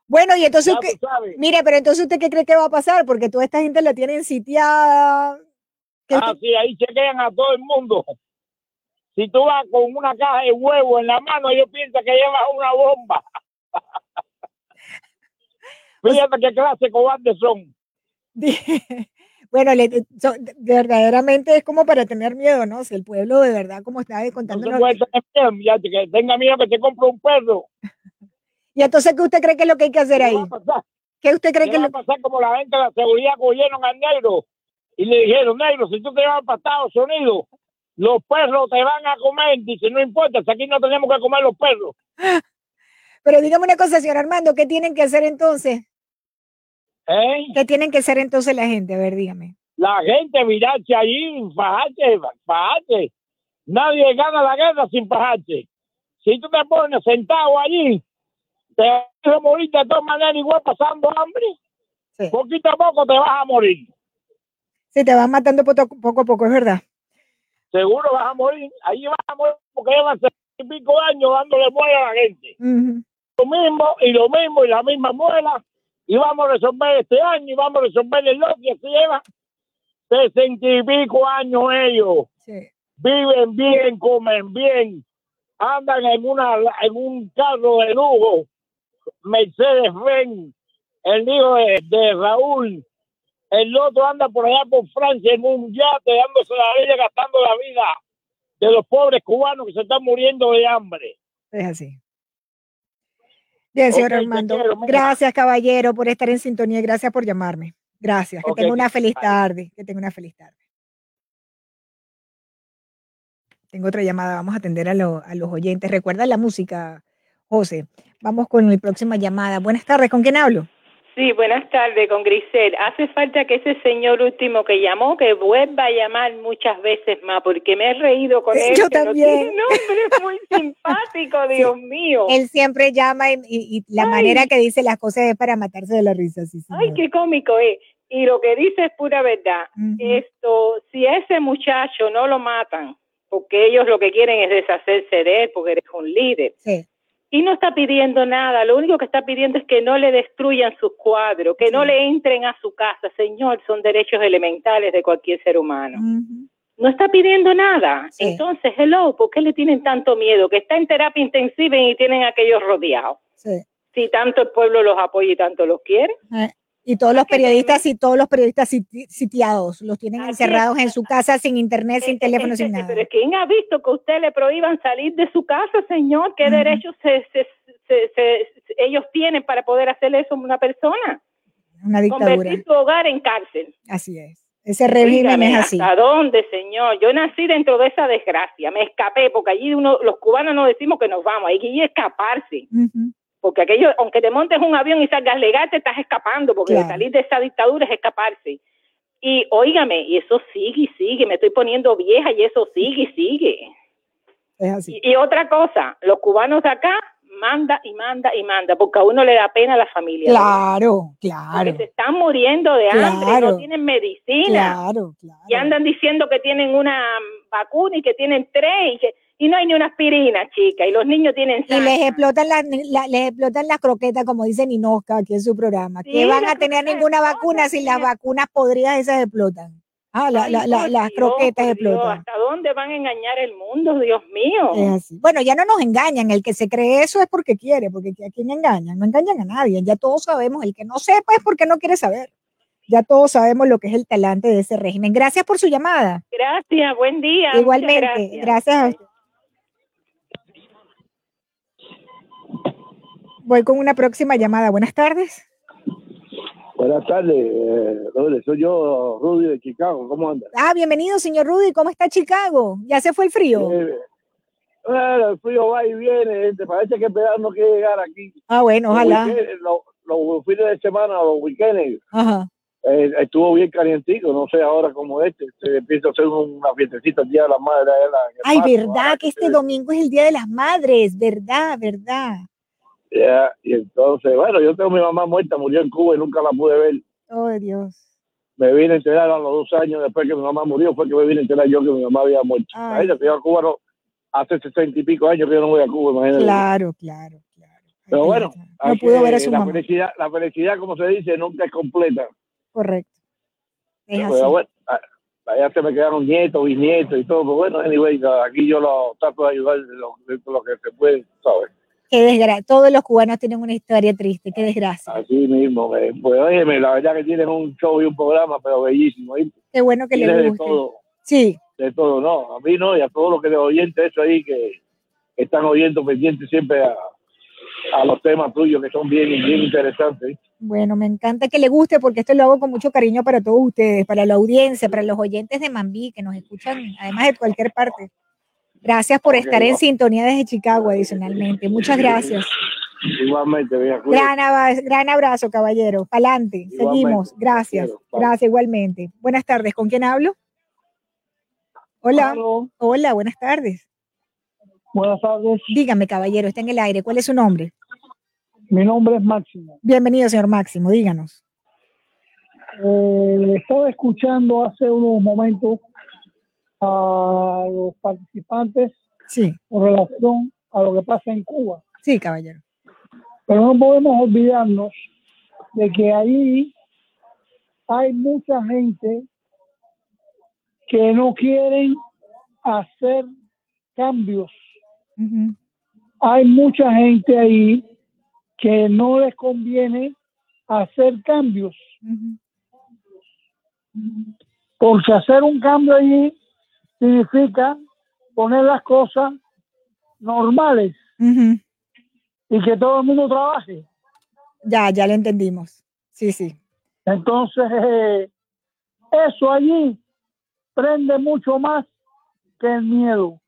Bueno, y entonces, Ya ¿qué- tú sabes. mire, pero entonces usted qué cree que va a pasar, porque toda esta gente la tienen sitiada. ¿Qué Ah, sí, ahí chequean a todo el mundo. Si tú vas con una caja de huevo en la mano, ellos piensan que llevas una bomba. [laughs] Fíjate qué clase de cobardes son. [laughs] Bueno, le- so- de- verdaderamente es como para tener miedo, ¿no? Si el pueblo de verdad, como estaba No se contándonos. puede tener miedo, ya, que tenga miedo que te compre un perro. [laughs] Y entonces, ¿qué usted cree que es lo que hay que hacer ahí? ¿Qué usted cree ¿Qué que va a lo pasar como la gente de la seguridad cogieron al negro y le dijeron, negro, si tú te vas para Estados Unidos, los perros te van a comer. Dice, no importa, si aquí no tenemos que comer los perros. [laughs] Pero dígame una cosa, señor Armando, ¿qué tienen que hacer entonces? ¿Eh? ¿Qué tienen que hacer entonces la gente? A ver, dígame. La gente virarse allí, fajarse, fajarse. Nadie gana la guerra sin fajarse. Si tú te pones sentado allí, te vas a morir de todas maneras igual pasando hambre. Poquito a poco te vas a morir. Se te van matando poco, a poco, es verdad. Seguro vas a morir. Allí vas a morir porque llevan seis y pico años dándole muela a la gente. Lo mismo y lo mismo y la misma muela. Y vamos a resolver este año y vamos a resolver el otro. Y así lleva sesenta y pico años ellos. Viven bien, comen bien. Andan en, una, en un carro de lujo. Mercedes Benz. El hijo de, de Raúl. El otro anda por allá por Francia en un yate dándose la vida, gastando la vida de los pobres cubanos que se están muriendo de hambre. Es así. Bien, señor Armando. quiero. Gracias, caballero, por estar en sintonía y gracias por llamarme. Gracias. Que tenga una feliz tarde. Que tenga una feliz tarde. Tengo otra llamada. Vamos a atender a, lo- a los oyentes. Recuerda la música, José. Vamos con mi próxima llamada. Buenas tardes. ¿Con quién hablo? Sí, buenas tardes, con Grisel. Hace falta que ese señor último que llamó, que vuelva a llamar muchas veces más, porque me he reído con Eh, él. yo que no también. tiene nombre, es muy [laughs] simpático, Dios mío. Él siempre llama y, y- y la Ay. manera que dice las cosas es para matarse de la risa. Sí, Ay, qué cómico es. Y lo que dice es pura verdad. Esto, si a ese muchacho no lo matan, porque ellos lo que quieren es deshacerse de él, porque eres un líder. Sí. Y no está pidiendo nada, lo único que está pidiendo es que no le destruyan sus cuadros, que no le entren a su casa. Señor, son derechos elementales de cualquier ser humano. No está pidiendo nada. Entonces, hello, ¿por qué le tienen tanto miedo? Que está en terapia intensiva y tienen a aquellos rodeados. Sí. Si tanto el pueblo los apoya y tanto los quiere. Eh, Y todos los periodistas y todos los periodistas siti- sitiados los tienen encerrados en su casa sin internet, sin teléfono, sin nada. Pero ¿quién ha visto que usted le prohíban salir de su casa, señor? ¿Qué derechos se- se- ellos tienen para poder hacer eso a una persona? Una dictadura. Convertir su hogar en cárcel. Así es. Ese régimen es así. ¿Hasta dónde, señor? Yo nací dentro de esa desgracia. Me escapé porque allí uno, los cubanos no decimos que nos vamos. Hay que escaparse. Porque aquello, aunque te montes un avión y salgas legal, te estás escapando, porque Claro. salir de esa dictadura es escaparse. Y óigame, y eso sigue y sigue, me estoy poniendo vieja y eso sigue y sigue. Es así. Y, y otra cosa, los cubanos de acá manda y manda y manda, porque a uno le da pena a la familia. Claro, claro. Porque se están muriendo de hambre, Claro. no tienen medicina. Claro, claro. Y andan diciendo que tienen una vacuna y que tienen tres y, que, y no hay ni una aspirina, chica. Y los niños tienen Y les explotan las la- les explotan las croquetas, como dice Ninoska aquí en su programa. Sí, que van a tener ninguna vacuna si las vacunas podridas esas explotan. Ah, la- Ay, la- la- las croquetas Dios, explotan. ¿Hasta dónde van a engañar el mundo, Dios mío? Es así. Bueno, ya no nos engañan. El que se cree eso es porque quiere, porque ¿a quién engañan? No engañan a nadie. Ya todos sabemos. El que no sepa es porque no quiere saber. Ya todos sabemos lo que es el talante de ese régimen. Gracias por su llamada. Gracias, buen día. Igualmente, gracias. gracias a usted. Voy con una próxima llamada. Buenas tardes. Buenas tardes, eh, soy yo, Rudy de Chicago, ¿cómo andas? Ah, bienvenido, señor Rudy. ¿Cómo está Chicago? ¿Ya se fue el frío? Eh, bueno, el frío va y viene, gente, parece que el verano no quiere llegar aquí. Ah, bueno, Los ojalá. weekend- Los, los fines de semana, los weekends, Ajá. eh, estuvo bien calientico, no sé ahora como este, se empieza a hacer una fiestecita el Día de la Madre. ahí en la- Ay, verdad que este domingo es el Día de las Madres. Verdad, verdad. Ya, y entonces, bueno, yo tengo a mi mamá muerta, murió en Cuba y nunca la pude ver. Oh, Dios. Me vine a enterar a los dos años después que mi mamá murió, fue que me vine a enterar yo que mi mamá había muerto. Ay. Ahí, fui a Cuba no, hace sesenta y pico años que yo no voy a Cuba, imagínate. Claro, claro. Pero bueno, No pudo que- ver a su la mamá. felicidad, la felicidad, como se dice, nunca es completa. Correcto. Es Pero así. bueno, allá se me quedaron nietos, bisnietos y todo, pero bueno, anyway, aquí yo lo trato de ayudar de lo, de lo que se puede, ¿sabes? Qué desgracia. Todos los cubanos tienen una historia triste. Qué desgracia. Así mismo, eh, pues óyeme, la verdad que tienen un show y un programa, pero bellísimo, ¿eh? Qué bueno que le de guste. todo, Sí, de todo, no, a mí no, y a todos los que les oyentes, eso ahí que están oyendo pendientes siempre a, a los temas tuyos que son bien, bien interesantes. bueno, me encanta que le guste porque esto lo hago con mucho cariño para todos ustedes, para la audiencia, para los oyentes de Mambí que nos escuchan además de cualquier parte. Gracias por estar en sintonía desde Chicago adicionalmente. Muchas gracias. Igualmente. Gran, aba- gran abrazo, caballero. Pa'lante. Igualmente. Seguimos. Gracias. Gracias igualmente. Buenas tardes. ¿Con quién hablo? Hola. Hola, buenas tardes. Buenas tardes. Dígame, caballero, está en el aire. ¿Cuál es su nombre? Mi nombre es Máximo. Bienvenido, señor Máximo. Díganos. Eh, estaba escuchando hace unos momentos a los participantes Sí. con relación a lo que pasa en Cuba. Sí, caballero. Pero no podemos olvidarnos de que ahí hay mucha gente que no quieren hacer cambios. Hay mucha gente ahí que no les conviene hacer cambios. Porque hacer un cambio allí significa poner las cosas normales y que todo el mundo trabaje. Ya, ya lo entendimos. Sí, sí. Entonces, eh, eso allí prende mucho más que el miedo.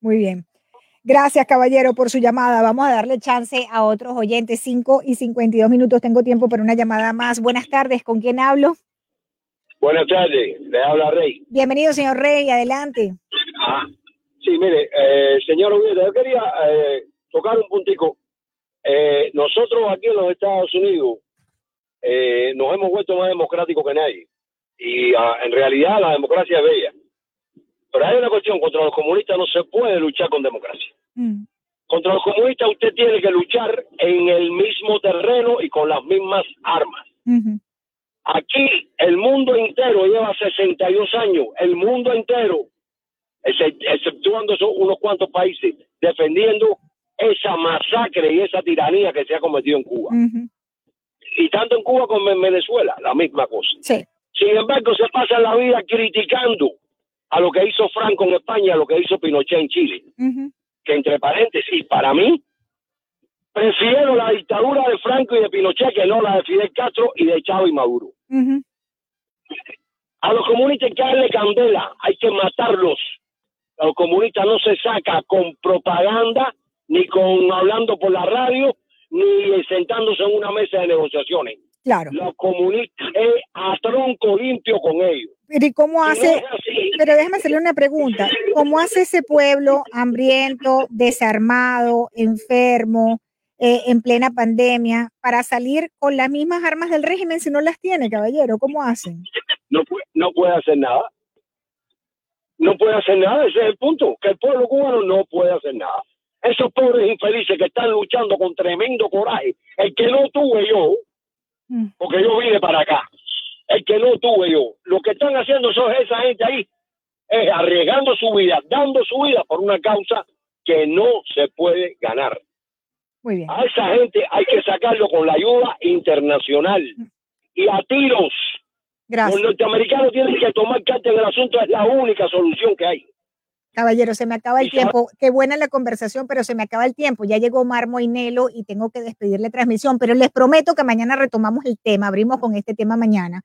Muy bien. Gracias, caballero, por su llamada. Vamos a darle chance a otros oyentes. 5 y 52 minutos. Tengo tiempo para una llamada más. Buenas tardes. ¿Con quién hablo? Buenas tardes, le habla Rey. Bienvenido, señor Rey. Adelante. Ah, sí, mire, eh, señor Oviedo, yo quería eh, tocar un puntico. Eh, nosotros aquí en los Estados Unidos eh, nos hemos vuelto más democráticos que nadie. Y ah, en realidad la democracia es bella. Pero hay una cuestión, contra los comunistas no se puede luchar con democracia. Contra los comunistas usted tiene que luchar en el mismo terreno y con las mismas armas. Aquí el mundo entero lleva 62 años, el mundo entero, excep- exceptuando esos unos cuantos países, defendiendo esa masacre y esa tiranía que se ha cometido en Cuba. Y tanto en Cuba como en Venezuela, la misma cosa. Sin embargo, se pasa la vida criticando a lo que hizo Franco en España, a lo que hizo Pinochet en Chile. Que entre paréntesis, para mí, prefiero la dictadura de Franco y de Pinochet que no la de Fidel Castro y de Chávez y Maduro. A los comunistas hay que darle candela, hay que matarlos. A los comunistas no se saca con propaganda, ni con hablando por la radio, ni sentándose en una mesa de negociaciones. Claro. Los comunistas es a tronco limpio con ellos. Pero ¿y cómo hace? Pero déjame hacerle una pregunta. ¿Cómo hace ese pueblo hambriento, desarmado, enfermo, eh, en plena pandemia, para salir con las mismas armas del régimen si no las tiene, caballero? ¿Cómo hacen? No, puede, no puede hacer nada. No puede hacer nada, ese es el punto, que el pueblo cubano no puede hacer nada. Esos pobres infelices que están luchando con tremendo coraje, el que no tuve yo, mm. porque yo vine para acá, el que no tuve yo. Lo que están haciendo son esa gente ahí, es arriesgando su vida, dando su vida por una causa que no se puede ganar. Muy bien. A esa gente hay que sacarlo con la ayuda internacional y a tiros. Gracias. Los norteamericanos tienen que tomar carta en el asunto, es la única solución que hay. Caballero, se me acaba el tiempo. Qué buena la conversación, pero se me acaba el tiempo. Ya llegó Mar Moinelo y tengo que despedirle transmisión, pero les prometo que mañana retomamos el tema, abrimos con este tema mañana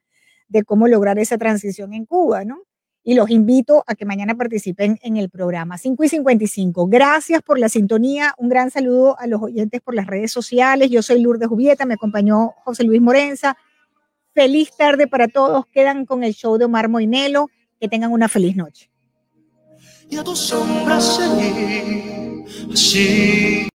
de cómo lograr esa transición en Cuba, ¿no? Y los invito a que mañana participen en el programa 5 y 55. Gracias por la sintonía. Un gran saludo a los oyentes por las redes sociales. Yo soy Lourdes Jubieta, me acompañó José Luis Morenza. Feliz tarde para todos. Quedan con el show de Omar Moinelo. Que tengan una feliz noche. Y a tu sombra seguir así.